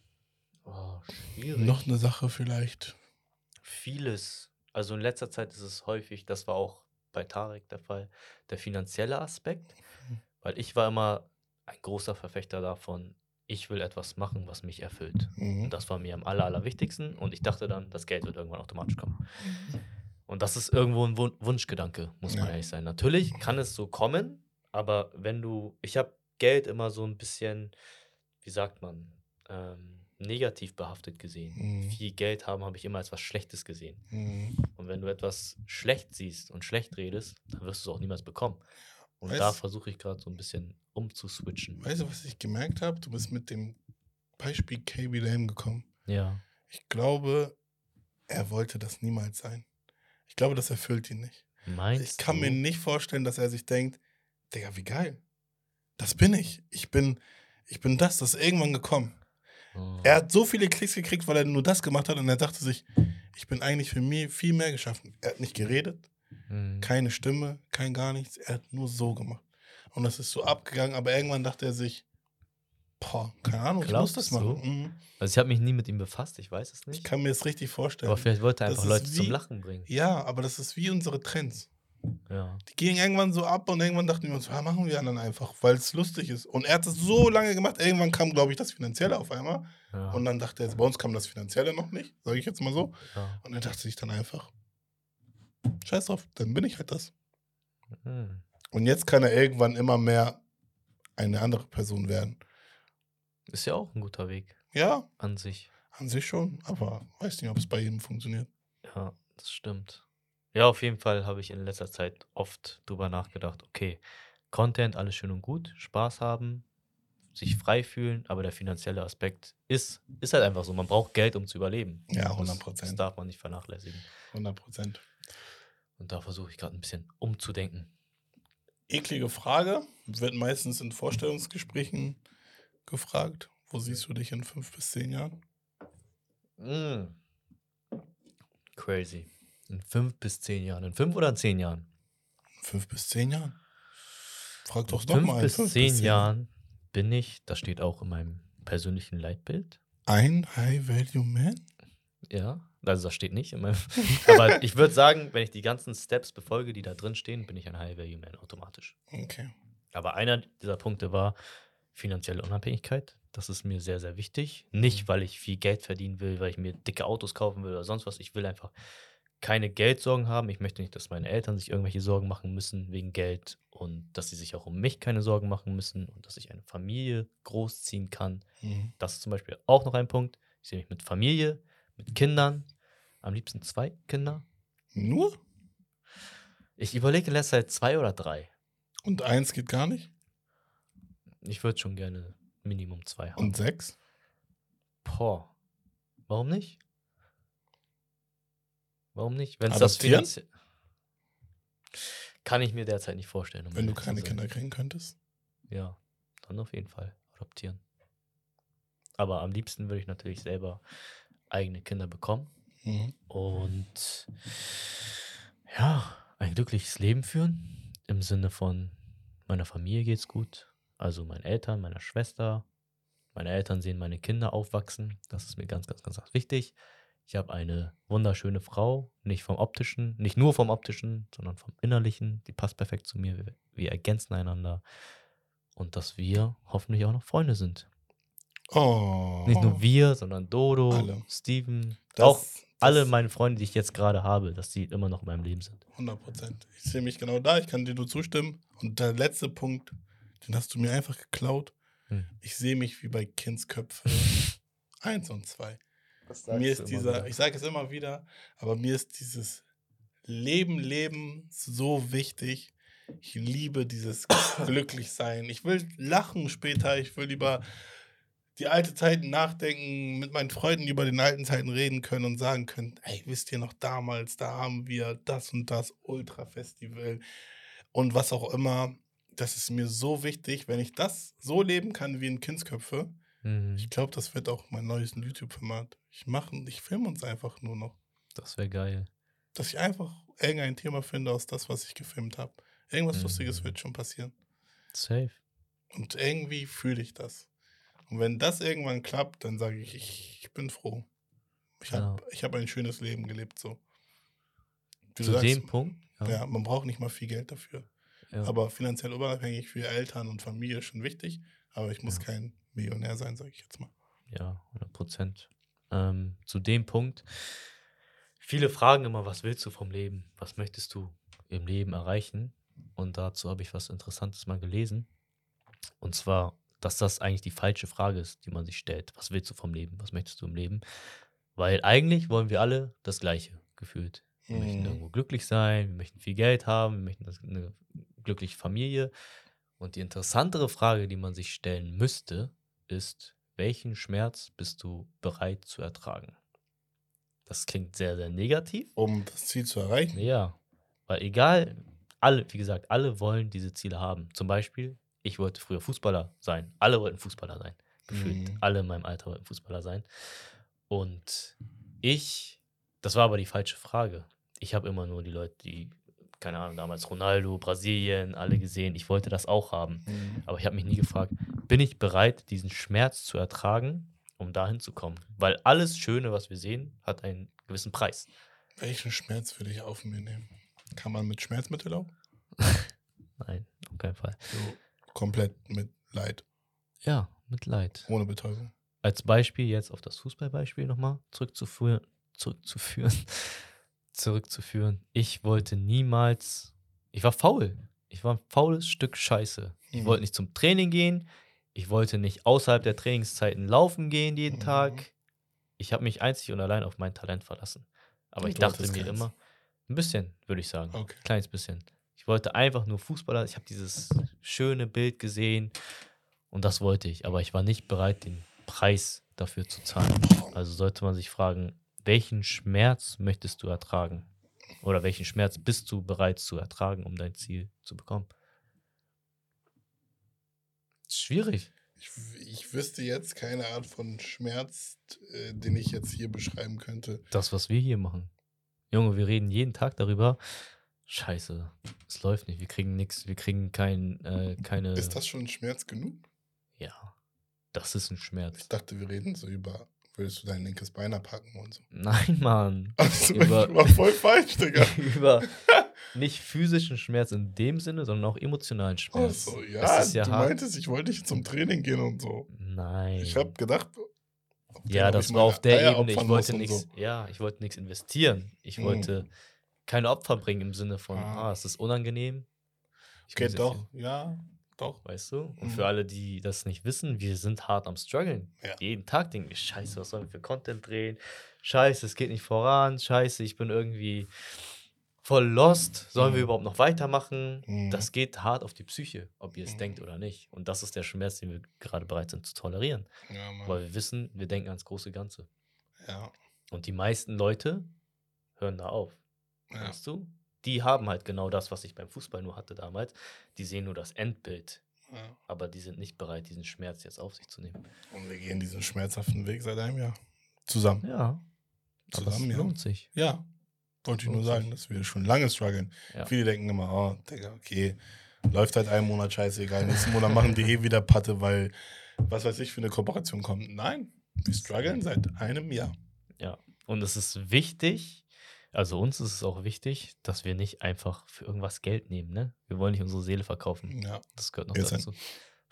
S1: Oh, schwierig.
S2: Noch eine Sache vielleicht.
S1: Vieles. Also in letzter Zeit ist es häufig, das war auch bei Tarek der Fall, der finanzielle Aspekt.
S2: Mhm.
S1: Weil ich war immer ein großer Verfechter davon, ich will etwas machen, was mich erfüllt.
S2: Mhm.
S1: Und das war mir am aller, allerwichtigsten. Und ich dachte dann, das Geld wird irgendwann automatisch kommen. Und das ist irgendwo ein Wun Wunschgedanke, muss man
S2: Ja.
S1: ehrlich sein. Natürlich kann es so kommen, aber wenn du, ich habe Geld immer so ein bisschen, wie sagt man, ähm, negativ behaftet gesehen.
S2: Mhm.
S1: Viel Geld haben habe ich immer als was Schlechtes gesehen.
S2: Mhm.
S1: Und wenn du etwas schlecht siehst und schlecht redest, dann wirst du es auch niemals bekommen. Und
S2: Weißt-
S1: da versuche ich gerade so ein bisschen umzuswitchen.
S2: Weißt du, was ich gemerkt habe? Du bist mit dem Beispiel KB Lame gekommen.
S1: Ja.
S2: Ich glaube, er wollte das niemals sein. Ich glaube, das erfüllt ihn nicht.
S1: Meinst
S2: Ich kann
S1: du?
S2: mir nicht vorstellen, dass er sich denkt, Digga, wie geil. Das bin ich. Ich bin, ich bin das, das ist irgendwann gekommen.
S1: Oh.
S2: Er hat so viele Klicks gekriegt, weil er nur das gemacht hat und er dachte sich, ich bin eigentlich für mich viel mehr geschaffen. Er hat nicht geredet,
S1: Mhm.
S2: keine Stimme, kein gar nichts. Er hat nur so gemacht. Und das ist so abgegangen, aber irgendwann dachte er sich, boah, keine Ahnung, ich muss
S1: Glaubst
S2: das machen. Mhm.
S1: Also ich habe mich nie mit ihm befasst, ich weiß es
S2: Ich
S1: nicht.
S2: kann mir das richtig vorstellen.
S1: Aber vielleicht wollte er einfach Leute
S2: wie-
S1: zum Lachen bringen.
S2: ja, aber das ist wie unsere Trends.
S1: Ja.
S2: Die gingen irgendwann so ab und irgendwann dachten wir uns, ja, machen wir dann einfach, weil es lustig ist. Und er hat es so lange gemacht, irgendwann kam, glaube ich, das Finanzielle auf einmal.
S1: Ja.
S2: Und dann dachte er, bei uns kam das Finanzielle noch nicht, sage ich jetzt mal so.
S1: ja.
S2: Und er dachte sich dann einfach, scheiß drauf, dann bin ich halt das.
S1: Mhm.
S2: Und jetzt kann er irgendwann immer mehr eine andere Person werden.
S1: Ist ja auch ein guter Weg
S2: Ja,
S1: an sich.
S2: an sich schon, aber weiß nicht, ob es bei jedem funktioniert.
S1: Ja, das stimmt. Ja, auf jeden Fall habe ich in letzter Zeit oft drüber nachgedacht, okay, Content, alles schön und gut, Spaß haben, sich frei fühlen, aber der finanzielle Aspekt ist, ist halt einfach so. Man braucht Geld, um zu überleben.
S2: Ja,
S1: Das-
S2: 100
S1: Das
S2: Prozent.
S1: darf man nicht vernachlässigen.
S2: 100 Prozent.
S1: Und da versuche ich gerade ein bisschen umzudenken.
S2: Eklige Frage, wird meistens in Vorstellungsgesprächen gefragt. Wo siehst du dich in fünf bis zehn Jahren?
S1: Mm. Crazy. In fünf bis zehn Jahren. In fünf oder in zehn Jahren?
S2: Fünf bis zehn Jahren. Frag doch doch
S1: fünf
S2: mal. in
S1: bis zehn Jahren bin ich, das steht auch in meinem persönlichen Leitbild.
S2: Ein High-Value-Man?
S1: Ja, also das steht nicht in meinem. Aber ich würde sagen, wenn ich die ganzen Steps befolge, die da drin stehen, bin ich ein High-Value-Man automatisch.
S2: Okay.
S1: Aber einer dieser Punkte war finanzielle Unabhängigkeit. Das ist mir sehr, sehr wichtig. Nicht, weil ich viel Geld verdienen will, weil ich mir dicke Autos kaufen will oder sonst was. Ich will einfach keine Geldsorgen haben. Ich möchte nicht, dass meine Eltern sich irgendwelche Sorgen machen müssen wegen Geld und dass sie sich auch um mich keine Sorgen machen müssen und dass ich eine Familie großziehen kann.
S2: Mhm.
S1: Das ist zum Beispiel auch noch ein Punkt. Ich sehe mich mit Familie, mit Kindern, am liebsten zwei Kinder.
S2: Nur?
S1: Ich überlege in letzter Zeit zwei oder drei.
S2: Und eins geht gar nicht?
S1: Ich würde schon gerne Minimum zwei haben.
S2: Und sechs?
S1: Boah. Warum nicht? Warum nicht? Wenn es das finanziell. Kann ich mir derzeit nicht vorstellen. um
S2: Wenn du keine. Kinder kriegen könntest?
S1: Ja, dann auf jeden Fall adoptieren. Aber am liebsten würde ich natürlich selber eigene Kinder bekommen
S2: Mhm.
S1: und ja, ein glückliches Leben führen. Im Sinne von meiner Familie geht's gut. Also meinen Eltern, meiner Schwester. Meine Eltern sehen meine Kinder aufwachsen. Das ist mir ganz, ganz, ganz wichtig. Ich habe eine wunderschöne Frau, nicht vom optischen, nicht nur vom optischen, sondern vom innerlichen. Die passt perfekt zu mir. Wir, wir ergänzen einander. Und dass wir hoffentlich auch noch Freunde sind.
S2: Oh.
S1: Nicht nur wir, sondern Dodo,
S2: Alle.
S1: Steven,
S2: Das-
S1: auch alle meine Freunde, die ich jetzt gerade habe, dass die immer noch in meinem Leben sind.
S2: 100 Prozent. Ich sehe mich genau da, ich kann dir nur zustimmen. Und der letzte Punkt, den hast du mir einfach geklaut.
S1: Hm.
S2: Ich sehe mich wie bei Kindsköpfe 1 und 2. Mir ist dieser, ich sage es immer wieder, aber mir ist dieses Leben, Leben so wichtig. Ich liebe dieses Glücklichsein. Ich will lachen später. Ich will lieber die alte Zeiten nachdenken, mit meinen Freunden über den alten Zeiten reden können und sagen können, ey, wisst ihr noch damals, da haben wir das und das Ultra-Festival und was auch immer. Das ist mir so wichtig, wenn ich das so leben kann wie in Kindsköpfe.
S1: Mhm.
S2: Ich glaube, das wird auch mein neues YouTube-Format. Ich mache, ich filme uns einfach nur noch.
S1: Das wäre geil.
S2: Dass ich einfach irgendein Thema finde aus das, was ich gefilmt habe. Irgendwas
S1: Mhm.
S2: Lustiges wird schon passieren.
S1: Safe.
S2: Und irgendwie fühle ich das. Und wenn das irgendwann klappt, dann sage ich, ich, ich bin froh. Ich habe
S1: Ja.
S2: hab ein schönes Leben gelebt so. Wie
S1: Zu
S2: sagst,
S1: dem Punkt.
S2: Ja, man braucht nicht mal viel Geld dafür.
S1: ja.
S2: Aber finanziell unabhängig für Eltern und Familie ist schon wichtig. Aber ich muss
S1: Ja.
S2: kein Millionär sein, sage ich jetzt mal.
S1: Ja, 100 Prozent. Ähm, zu dem Punkt, viele fragen immer, was willst du vom Leben? Was möchtest du im Leben erreichen? Und dazu habe ich was Interessantes mal gelesen. Und zwar, dass das eigentlich die falsche Frage ist, die man sich stellt. Was willst du vom Leben? Was möchtest du im Leben? Weil eigentlich wollen wir alle das Gleiche gefühlt. Wir möchten
S2: Mhm.
S1: irgendwo glücklich sein, wir möchten viel Geld haben, wir möchten eine glückliche Familie. Und die interessantere Frage, die man sich stellen müsste, ist, welchen Schmerz bist du bereit zu ertragen? Das klingt sehr, sehr negativ.
S2: Um das Ziel zu erreichen.
S1: Ja, weil egal, alle, wie gesagt, alle wollen diese Ziele haben. Zum Beispiel, ich wollte früher Fußballer sein. Alle wollten Fußballer sein. Gefühlt.
S2: Mhm.
S1: Alle in meinem Alter wollten Fußballer sein. Und ich, das war aber die falsche Frage. Ich habe immer nur die Leute, die, keine Ahnung, damals Ronaldo, Brasilien, alle gesehen. Ich wollte das auch haben.
S2: Mhm.
S1: Aber ich habe mich nie gefragt, bin ich bereit, diesen Schmerz zu ertragen, um dahin zu kommen? Weil alles Schöne, was wir sehen, hat einen gewissen Preis.
S2: Welchen Schmerz würde ich auf mir nehmen? Kann man mit Schmerzmittel auch?
S1: Nein, auf keinen Fall.
S2: So komplett mit Leid,
S1: Ja, mit Leid.
S2: ohne Betäubung.
S1: Als Beispiel jetzt auf das Fußballbeispiel nochmal zurückzuführen, zurückzuführen, zurückzuführen. Ich wollte niemals, ich war faul. Ich war ein faules Stück Scheiße. Ich
S2: Mhm.
S1: wollte nicht zum Training gehen. Ich wollte nicht außerhalb der Trainingszeiten laufen gehen jeden
S2: Mhm.
S1: Tag. Ich habe mich einzig und allein auf mein Talent verlassen. Aber
S2: Und
S1: ich dachte mir
S2: keins.
S1: immer, ein bisschen, würde ich sagen.
S2: Okay.
S1: Kleines bisschen. Ich wollte einfach nur Fußballer. Ich habe dieses schöne Bild gesehen und das wollte ich. Aber ich war nicht bereit, den Preis dafür zu zahlen. Also sollte man sich fragen, welchen Schmerz möchtest du ertragen? Oder welchen Schmerz bist du bereit zu ertragen, um dein Ziel zu bekommen? Schwierig.
S2: Ich, ich wüsste jetzt keine Art von Schmerz, äh, den ich jetzt hier beschreiben könnte.
S1: Das, was wir hier machen. Junge, wir reden jeden Tag darüber. Scheiße, es läuft nicht. Wir kriegen nichts. Wir kriegen kein, äh, keine.
S2: Ist das schon Schmerz genug?
S1: Ja, das ist ein Schmerz.
S2: Ich dachte, wir reden so über, würdest du dein linkes Bein abhacken und so.
S1: Nein, Mann.
S2: Also,
S1: Über-
S2: ich war voll falsch, Digga.
S1: Über nicht physischen Schmerz in dem Sinne, sondern auch emotionalen Schmerz.
S2: Also,
S1: Es
S2: ja,
S1: ist ja
S2: du
S1: hart.
S2: meintest, ich wollte nicht zum Training gehen und so.
S1: Nein.
S2: Ich habe gedacht,
S1: ja, das war auf der
S2: Eier
S1: Ebene. Ich wollte nichts.
S2: so.
S1: Ja, ich wollte nichts investieren. Ich
S2: Mhm.
S1: wollte keine Opfer bringen im Sinne von,
S2: Ah.
S1: ah, es ist unangenehm. Ich
S2: Okay, doch, ja, doch.
S1: Weißt du? Und
S2: Mhm.
S1: für alle, die das nicht wissen, wir sind hart am struggeln.
S2: Ja.
S1: Jeden Tag denken wir, scheiße, was sollen wir für Content drehen? Scheiße, es geht nicht voran. Scheiße, ich bin irgendwie voll lost. Sollen wir
S2: Mhm.
S1: überhaupt noch weitermachen?
S2: Mhm.
S1: Das geht hart auf die Psyche, ob ihr es
S2: Mhm.
S1: denkt oder nicht. Und das ist der Schmerz, den wir gerade bereit sind zu tolerieren.
S2: Ja.
S1: Weil wir wissen, wir denken ans große Ganze.
S2: ja,
S1: Und die meisten Leute hören da auf. Weißt du? Die haben halt genau das, was ich beim Fußball nur hatte damals. Die sehen nur das Endbild,
S2: ja.
S1: aber die sind nicht bereit, diesen Schmerz jetzt auf sich zu nehmen.
S2: Und wir gehen diesen schmerzhaften Weg seit einem Jahr. Zusammen.
S1: Ja. Aber es
S2: Zusammen, ja.
S1: lohnt sich.
S2: Ja. Wollte ich nur sagen, dass wir schon lange strugglen.
S1: Ja.
S2: Viele denken immer, oh, Digga, okay, läuft halt einen Monat scheißegal. Nächsten Monat machen die eh wieder Patte, weil was weiß ich für eine Kooperation kommt. Nein, wir strugglen seit einem Jahr.
S1: Ja. Und es ist wichtig, also uns ist es auch wichtig, dass wir nicht einfach für irgendwas Geld nehmen, ne? Wir wollen nicht unsere Seele verkaufen.
S2: Ja.
S1: Das gehört noch
S2: Jetzt
S1: dazu.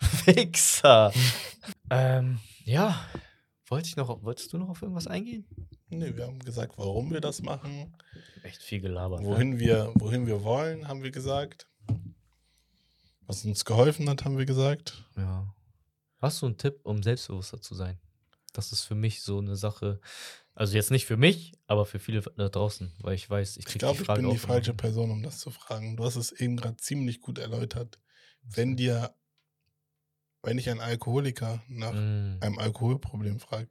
S1: Wichser. ähm, ja. Wollte ich noch, wolltest du noch auf irgendwas eingehen?
S2: Nee, wir haben gesagt, warum wir das machen.
S1: Echt viel gelabert. ne?
S2: Wohin wir, wohin wir wollen, haben wir gesagt. Was uns geholfen hat, haben wir gesagt.
S1: Ja. Hast du einen Tipp, um selbstbewusster zu sein? Das ist für mich so eine Sache. Also jetzt nicht für mich, aber für viele da draußen, weil ich weiß, ich
S2: Ich
S1: kriege
S2: glaube,
S1: die
S2: ich
S1: Frage
S2: bin die falsche Person, um das zu fragen. Du hast es eben gerade ziemlich gut erläutert. Wenn dir, wenn ich einen Alkoholiker nach
S1: Mm,
S2: einem Alkoholproblem frage,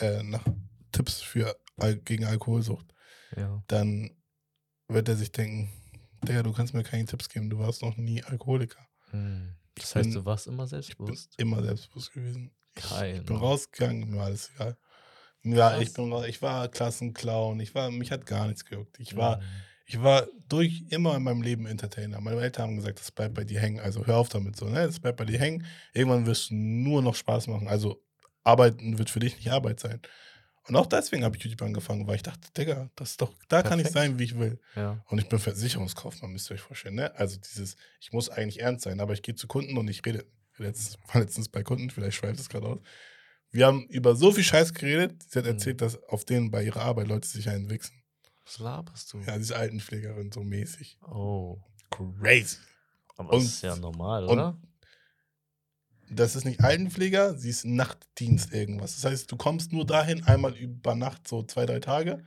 S2: äh, nach Tipps für gegen Alkoholsucht,
S1: ja.
S2: dann wird er sich denken, Digga, du kannst mir keine Tipps geben, du warst noch nie Alkoholiker.
S1: Mm. Das
S2: Ich
S1: heißt,
S2: bin-
S1: du warst immer
S2: Ich bin
S1: selbstbewusst.
S2: immer selbstbewusst gewesen.
S1: Geil.
S2: Ich bin rausgegangen, mir war alles egal. Ja, ich bin ich war Klassenclown, ich war, mich hat gar nichts gejuckt. Ich war,
S1: Mm.
S2: ich war durch immer in meinem Leben Entertainer. Meine Eltern haben gesagt, das bleibt bei dir hängen. Also hör auf damit so, ne? Das bleibt bei dir hängen. Irgendwann wirst du nur noch Spaß machen. Also arbeiten wird für dich nicht Arbeit sein. Und auch deswegen habe ich YouTube angefangen, weil ich dachte, Digga, das ist doch, da kann ich
S1: Perfekt.
S2: sein, wie ich will.
S1: Ja.
S2: Und ich bin Versicherungskaufmann, müsst ihr euch vorstellen, ne? Also dieses, ich muss eigentlich ernst sein, aber ich gehe zu Kunden und ich rede. Letztens, war letztens bei Kunden, vielleicht schweift es gerade aus. Wir haben über so viel Scheiß geredet. Sie hat
S1: Mhm.
S2: erzählt, dass auf denen bei ihrer Arbeit Leute sich einen wichsen.
S1: Was laberst du?
S2: Ja, sie ist Altenpflegerin, so mäßig.
S1: Oh.
S2: Crazy.
S1: Aber
S2: Und-
S1: das ist ja normal, oder?
S2: Das ist nicht Altenpfleger, sie ist Nachtdienst irgendwas. Das heißt, du kommst nur dahin einmal über Nacht, so zwei, drei Tage.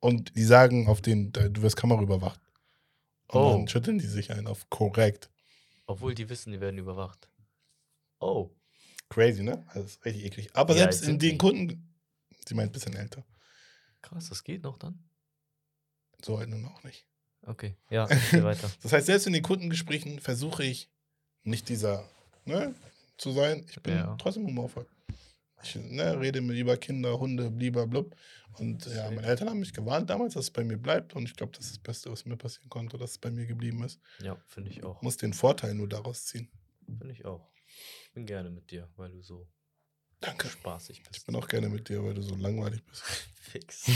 S2: Und die sagen auf den, du wirst Kamera überwacht. Und
S1: Oh.
S2: dann schütteln die sich ein auf korrekt.
S1: Obwohl die wissen, die werden überwacht. Oh.
S2: Crazy, ne? Also das ist richtig eklig. Aber
S1: Wie
S2: selbst in den? Kunden, sie meint ein bisschen älter.
S1: Krass, das geht noch dann?
S2: So alt nun auch nicht.
S1: Okay. Ja, weiter.
S2: Das heißt, selbst in den Kundengesprächen versuche ich nicht dieser, ne, zu sein. Ich bin
S1: Ja.
S2: trotzdem humorvoll. Ich ne, rede mit über Kinder, Hunde, blub. Und ja, meine Eltern haben mich gewarnt damals, dass es bei mir bleibt. Und ich glaube, das ist das Beste, was mir passieren konnte, dass es bei mir geblieben ist.
S1: Ja, finde ich auch.
S2: Ich muss den Vorteil nur daraus ziehen.
S1: Finde ich auch. Bin gerne mit dir, weil du so
S2: Danke.
S1: spaßig
S2: Ich
S1: bist.
S2: bin auch gerne mit dir, weil du so langweilig bist.
S1: fix.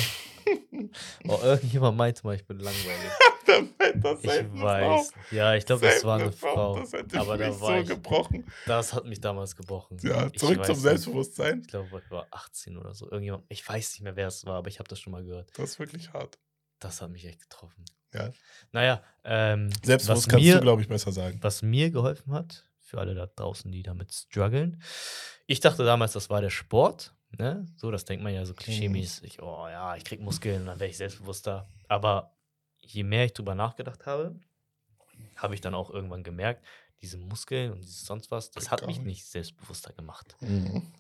S1: oh, irgendjemand meinte mal, ich bin langweilig.
S2: Wer meint das
S1: Ich weiß. Ja, ich glaube, das war eine
S2: Frau.
S1: Frau.
S2: Das hätte
S1: Aber da war
S2: so
S1: ich.
S2: gebrochen.
S1: Das hat mich damals gebrochen.
S2: Ja,
S1: Ich
S2: zurück
S1: weiß
S2: zum. Selbstbewusstsein.
S1: Ich glaube, ich war 18 oder so. Irgendjemand, ich weiß nicht mehr, wer es war, aber ich habe das schon mal gehört.
S2: Das ist wirklich hart.
S1: Das hat mich echt getroffen.
S2: Ja.
S1: Naja, ähm,
S2: Selbstbewusst kannst
S1: mir,
S2: du, glaube ich, besser sagen.
S1: was mir geholfen hat, für alle da draußen, die damit strugglen. Ich dachte damals, das war der Sport. Ne? So, das denkt man ja so klischee-mäßig. Oh ja, ich krieg Muskeln, dann werde ich selbstbewusster. Aber je mehr ich drüber nachgedacht habe, habe ich dann auch irgendwann gemerkt, diese Muskeln und dieses sonst was, das hat mich nicht selbstbewusster gemacht.
S2: Mhm.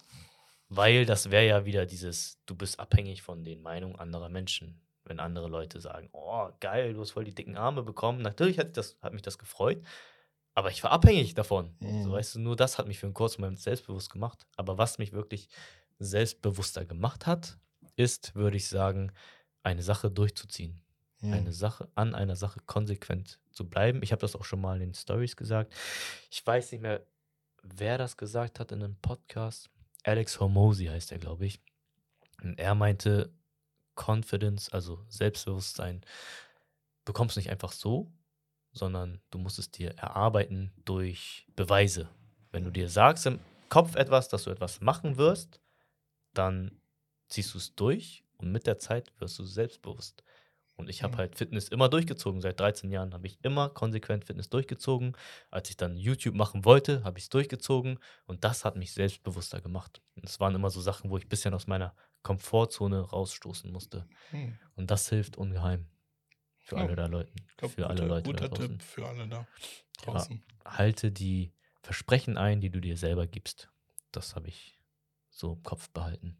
S1: Weil das wäre ja wieder dieses, du bist abhängig von den Meinungen anderer Menschen. Wenn andere Leute sagen, oh, geil, du hast voll die dicken Arme bekommen. Natürlich hat, das, hat mich das gefreut, aber ich war abhängig davon.
S2: Mhm.
S1: So, weißt du, nur das hat mich für einen kurzen Moment selbstbewusst gemacht. Aber was mich wirklich selbstbewusster gemacht hat, ist, würde ich sagen, eine Sache durchzuziehen.
S2: Mhm.
S1: Eine Sache, an einer Sache konsequent zu bleiben. Ich habe das auch schon mal in den Stories gesagt. Ich weiß nicht mehr, wer das gesagt hat in einem Podcast. Alex Hormozy heißt er, glaube ich. Und er meinte, Confidence, also Selbstbewusstsein, bekommst du nicht einfach so, sondern du musst es dir erarbeiten durch Beweise. Wenn du dir sagst im Kopf etwas, dass du etwas machen wirst, dann ziehst du es durch und mit der Zeit wirst du selbstbewusst. Und ich habe halt Fitness immer durchgezogen. Seit 13 Jahren habe ich immer konsequent Fitness durchgezogen. Als ich dann YouTube machen wollte, habe ich es durchgezogen und das hat mich selbstbewusster gemacht. Und es waren immer so Sachen, wo ich ein bisschen aus meiner Komfortzone rausstoßen musste.
S2: Mhm.
S1: Und das hilft ungeheim. Für
S2: Ja,
S1: alle da Leuten.
S2: Glaub,
S1: für alle
S2: guter,
S1: Leute
S2: guter
S1: da draußen.
S2: Tipp für alle da draußen.
S1: Halte die Versprechen ein, die du dir selber gibst. Das habe ich so im Kopf behalten.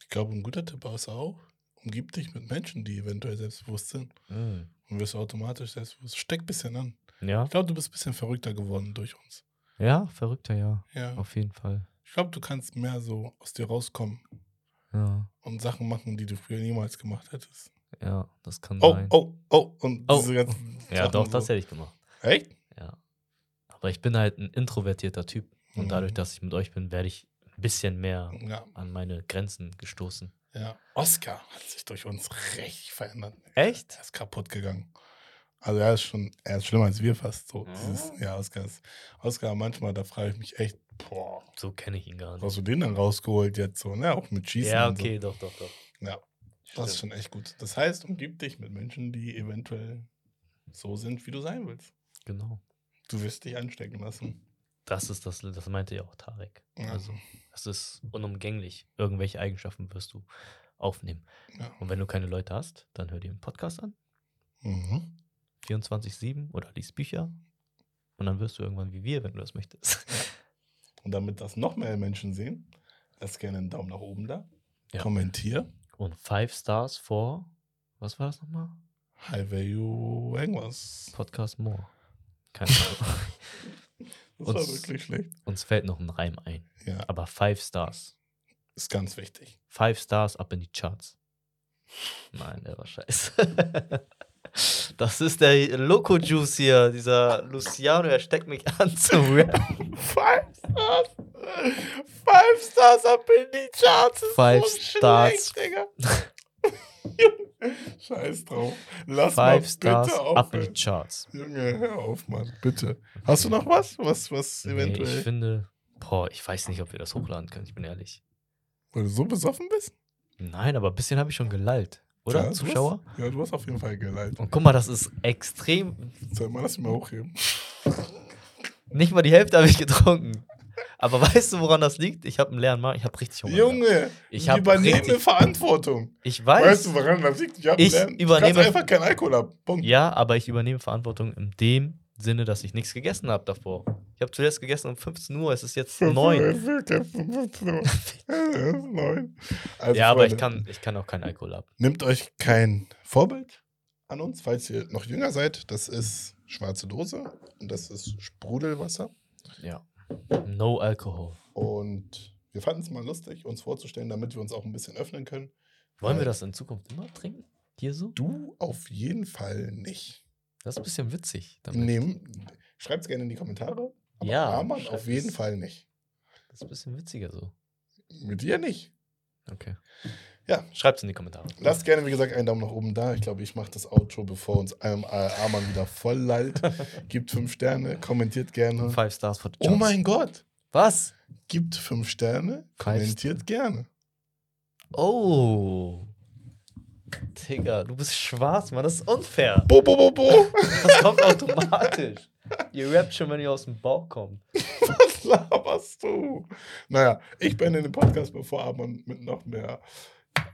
S2: Ich glaube, ein guter Tipp ist auch, umgib dich mit Menschen, die eventuell selbstbewusst sind.
S1: Mm.
S2: Und wirst automatisch selbstbewusst. Steck ein bisschen an.
S1: Ja,
S2: Ich glaube, du bist ein bisschen verrückter geworden durch uns.
S1: ja, verrückter, ja.
S2: Ja.
S1: Auf jeden Fall.
S2: Ich glaube, du kannst mehr so aus dir rauskommen
S1: Ja,
S2: und Sachen machen, die du früher niemals gemacht hättest.
S1: Ja, das kann
S2: Oh,
S1: sein.
S2: oh, oh. Und
S1: Oh.
S2: diese ganzen
S1: ja,
S2: Sachen
S1: doch,
S2: so.
S1: das hätte ich gemacht.
S2: Echt?
S1: Ja. Aber ich bin halt ein introvertierter Typ. Und
S2: Mhm.
S1: dadurch, dass ich mit euch bin, werde ich ein bisschen mehr
S2: Ja,
S1: an meine Grenzen gestoßen.
S2: ja. Oscar hat sich durch uns richtig verändert.
S1: Echt?
S2: Er ist kaputt gegangen. Also er ist schon, er ist schlimmer als wir fast. So,
S1: Mhm.
S2: dieses, ja, Oscar ist. Oscar, manchmal, da frage ich mich echt, boah,
S1: So kenne ich ihn gar nicht.
S2: hast du den dann rausgeholt jetzt so, ne? Auch mit Schießen.
S1: Ja, okay, doch, doch, doch.
S2: So. Ja, das ist schon echt gut. Das heißt, umgib dich mit Menschen, die eventuell so sind, wie du sein willst.
S1: Genau.
S2: Du wirst dich anstecken lassen.
S1: Das ist das, das meinte ja auch Tarek.
S2: Ja.
S1: Also, das ist unumgänglich. Irgendwelche Eigenschaften wirst du aufnehmen.
S2: Ja.
S1: Und wenn du keine Leute hast, dann hör dir einen Podcast an,
S2: Mhm.
S1: 24-7 oder liest Bücher. Und dann wirst du irgendwann wie wir, wenn du das möchtest.
S2: Und damit das noch mehr Menschen sehen, lasst gerne einen Daumen nach oben da.
S1: Ja.
S2: Kommentier.
S1: Und five Stars for, was war das nochmal?
S2: High Value irgendwas.
S1: Podcast More. Keine Ahnung.
S2: Das war
S1: Uns-
S2: wirklich schlecht.
S1: Uns fällt noch ein Reim ein.
S2: Ja,
S1: Aber five Stars.
S2: ist ganz wichtig.
S1: Five Stars ab in die Charts. Nein, der war scheiße. Das ist der Loco Juice hier, dieser Luciano, er steckt mich an zu rappen.
S2: Five Stars. Five Stars ab in die Charts. Ist
S1: Five
S2: so
S1: Stars.
S2: Scheiß drauf. Lass mal
S1: Five Stars
S2: bitte
S1: ab in
S2: aufhören.
S1: die Charts.
S2: Junge, hör auf, Mann. Bitte. Hast du noch was? Was, was
S1: Nee,
S2: eventuell.
S1: ich finde, boah, ich weiß nicht, ob wir das hochladen können, ich bin ehrlich.
S2: weil du so besoffen bist?
S1: Nein, aber ein bisschen habe ich schon geleilt. Oder,
S2: Ja, du
S1: Zuschauer?
S2: Hast, ja, du hast auf jeden Fall geleitet.
S1: Und guck mal, das ist extrem.
S2: Soll mal das mal hochheben?
S1: Nicht mal die Hälfte habe ich getrunken. Aber weißt du, woran das liegt? Ich habe einen leeren Magen, ich habe richtig Hunger.
S2: Junge,
S1: Ich
S2: ich übernehme
S1: richtig-
S2: Verantwortung.
S1: Ich weiß.
S2: Weißt du, woran das liegt? Ich, hab
S1: Ich
S2: gelernt,
S1: übernehme-
S2: kannst einfach keinen Alkohol ab. Punkt.
S1: Ja, aber ich übernehme Verantwortung in dem Sinne, dass ich nichts gegessen habe davor. Ich habe zuletzt gegessen um 15 Uhr, es ist jetzt 9.
S2: Neun. Also,
S1: Ja, aber ich
S2: Freunde,
S1: kann, ich kann auch keinen Alkohol ab.
S2: Nehmt euch kein Vorbild an uns, falls ihr noch jünger seid. Das ist schwarze Dose und das ist Sprudelwasser.
S1: Ja. No Alcohol.
S2: Und wir fanden es mal lustig, uns vorzustellen, damit wir uns auch ein bisschen öffnen können.
S1: Wollen wir das in Zukunft immer trinken? Hier so?
S2: Du auf jeden Fall nicht.
S1: Das ist ein bisschen witzig. damit.
S2: Nehm, schreibt's gerne in die Kommentare. Aber
S1: Ja,
S2: Arman
S1: schreibt
S2: auf jeden
S1: es.
S2: Fall nicht.
S1: Das ist ein bisschen witziger so.
S2: Mit dir nicht.
S1: Okay.
S2: Ja.
S1: Schreibt's in die Kommentare.
S2: Lasst gerne, wie gesagt, einen Daumen nach oben da. Ich glaube, ich mache das Outro, bevor uns ähm, äh, Arman wieder voll lallt. Gibt fünf Sterne, kommentiert gerne.
S1: Five Stars for the
S2: Oh mein Gott!
S1: Was?
S2: Gibt fünf Sterne, kommentiert gerne.
S1: Oh. Digga, du bist schwarz, Mann. Das ist unfair.
S2: Bo, bo, bo, bo.
S1: Das kommt automatisch. Ihr rappt schon, wenn ihr aus dem Bauch kommt.
S2: Was laberst du? Naja, ich beende den Podcast, bevor Arman mit noch mehr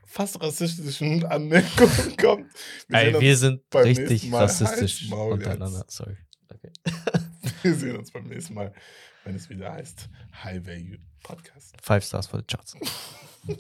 S2: fast rassistischen Anmerkungen kommt. Wir
S1: Ey,
S2: sehen
S1: wir sind
S2: beim
S1: richtig
S2: nächsten Mal.
S1: rassistisch
S2: Maul
S1: untereinander.
S2: jetzt.
S1: Sorry. Okay.
S2: Wir sehen uns beim nächsten Mal, wenn es wieder heißt High Value Podcast.
S1: Five Stars for the Charts.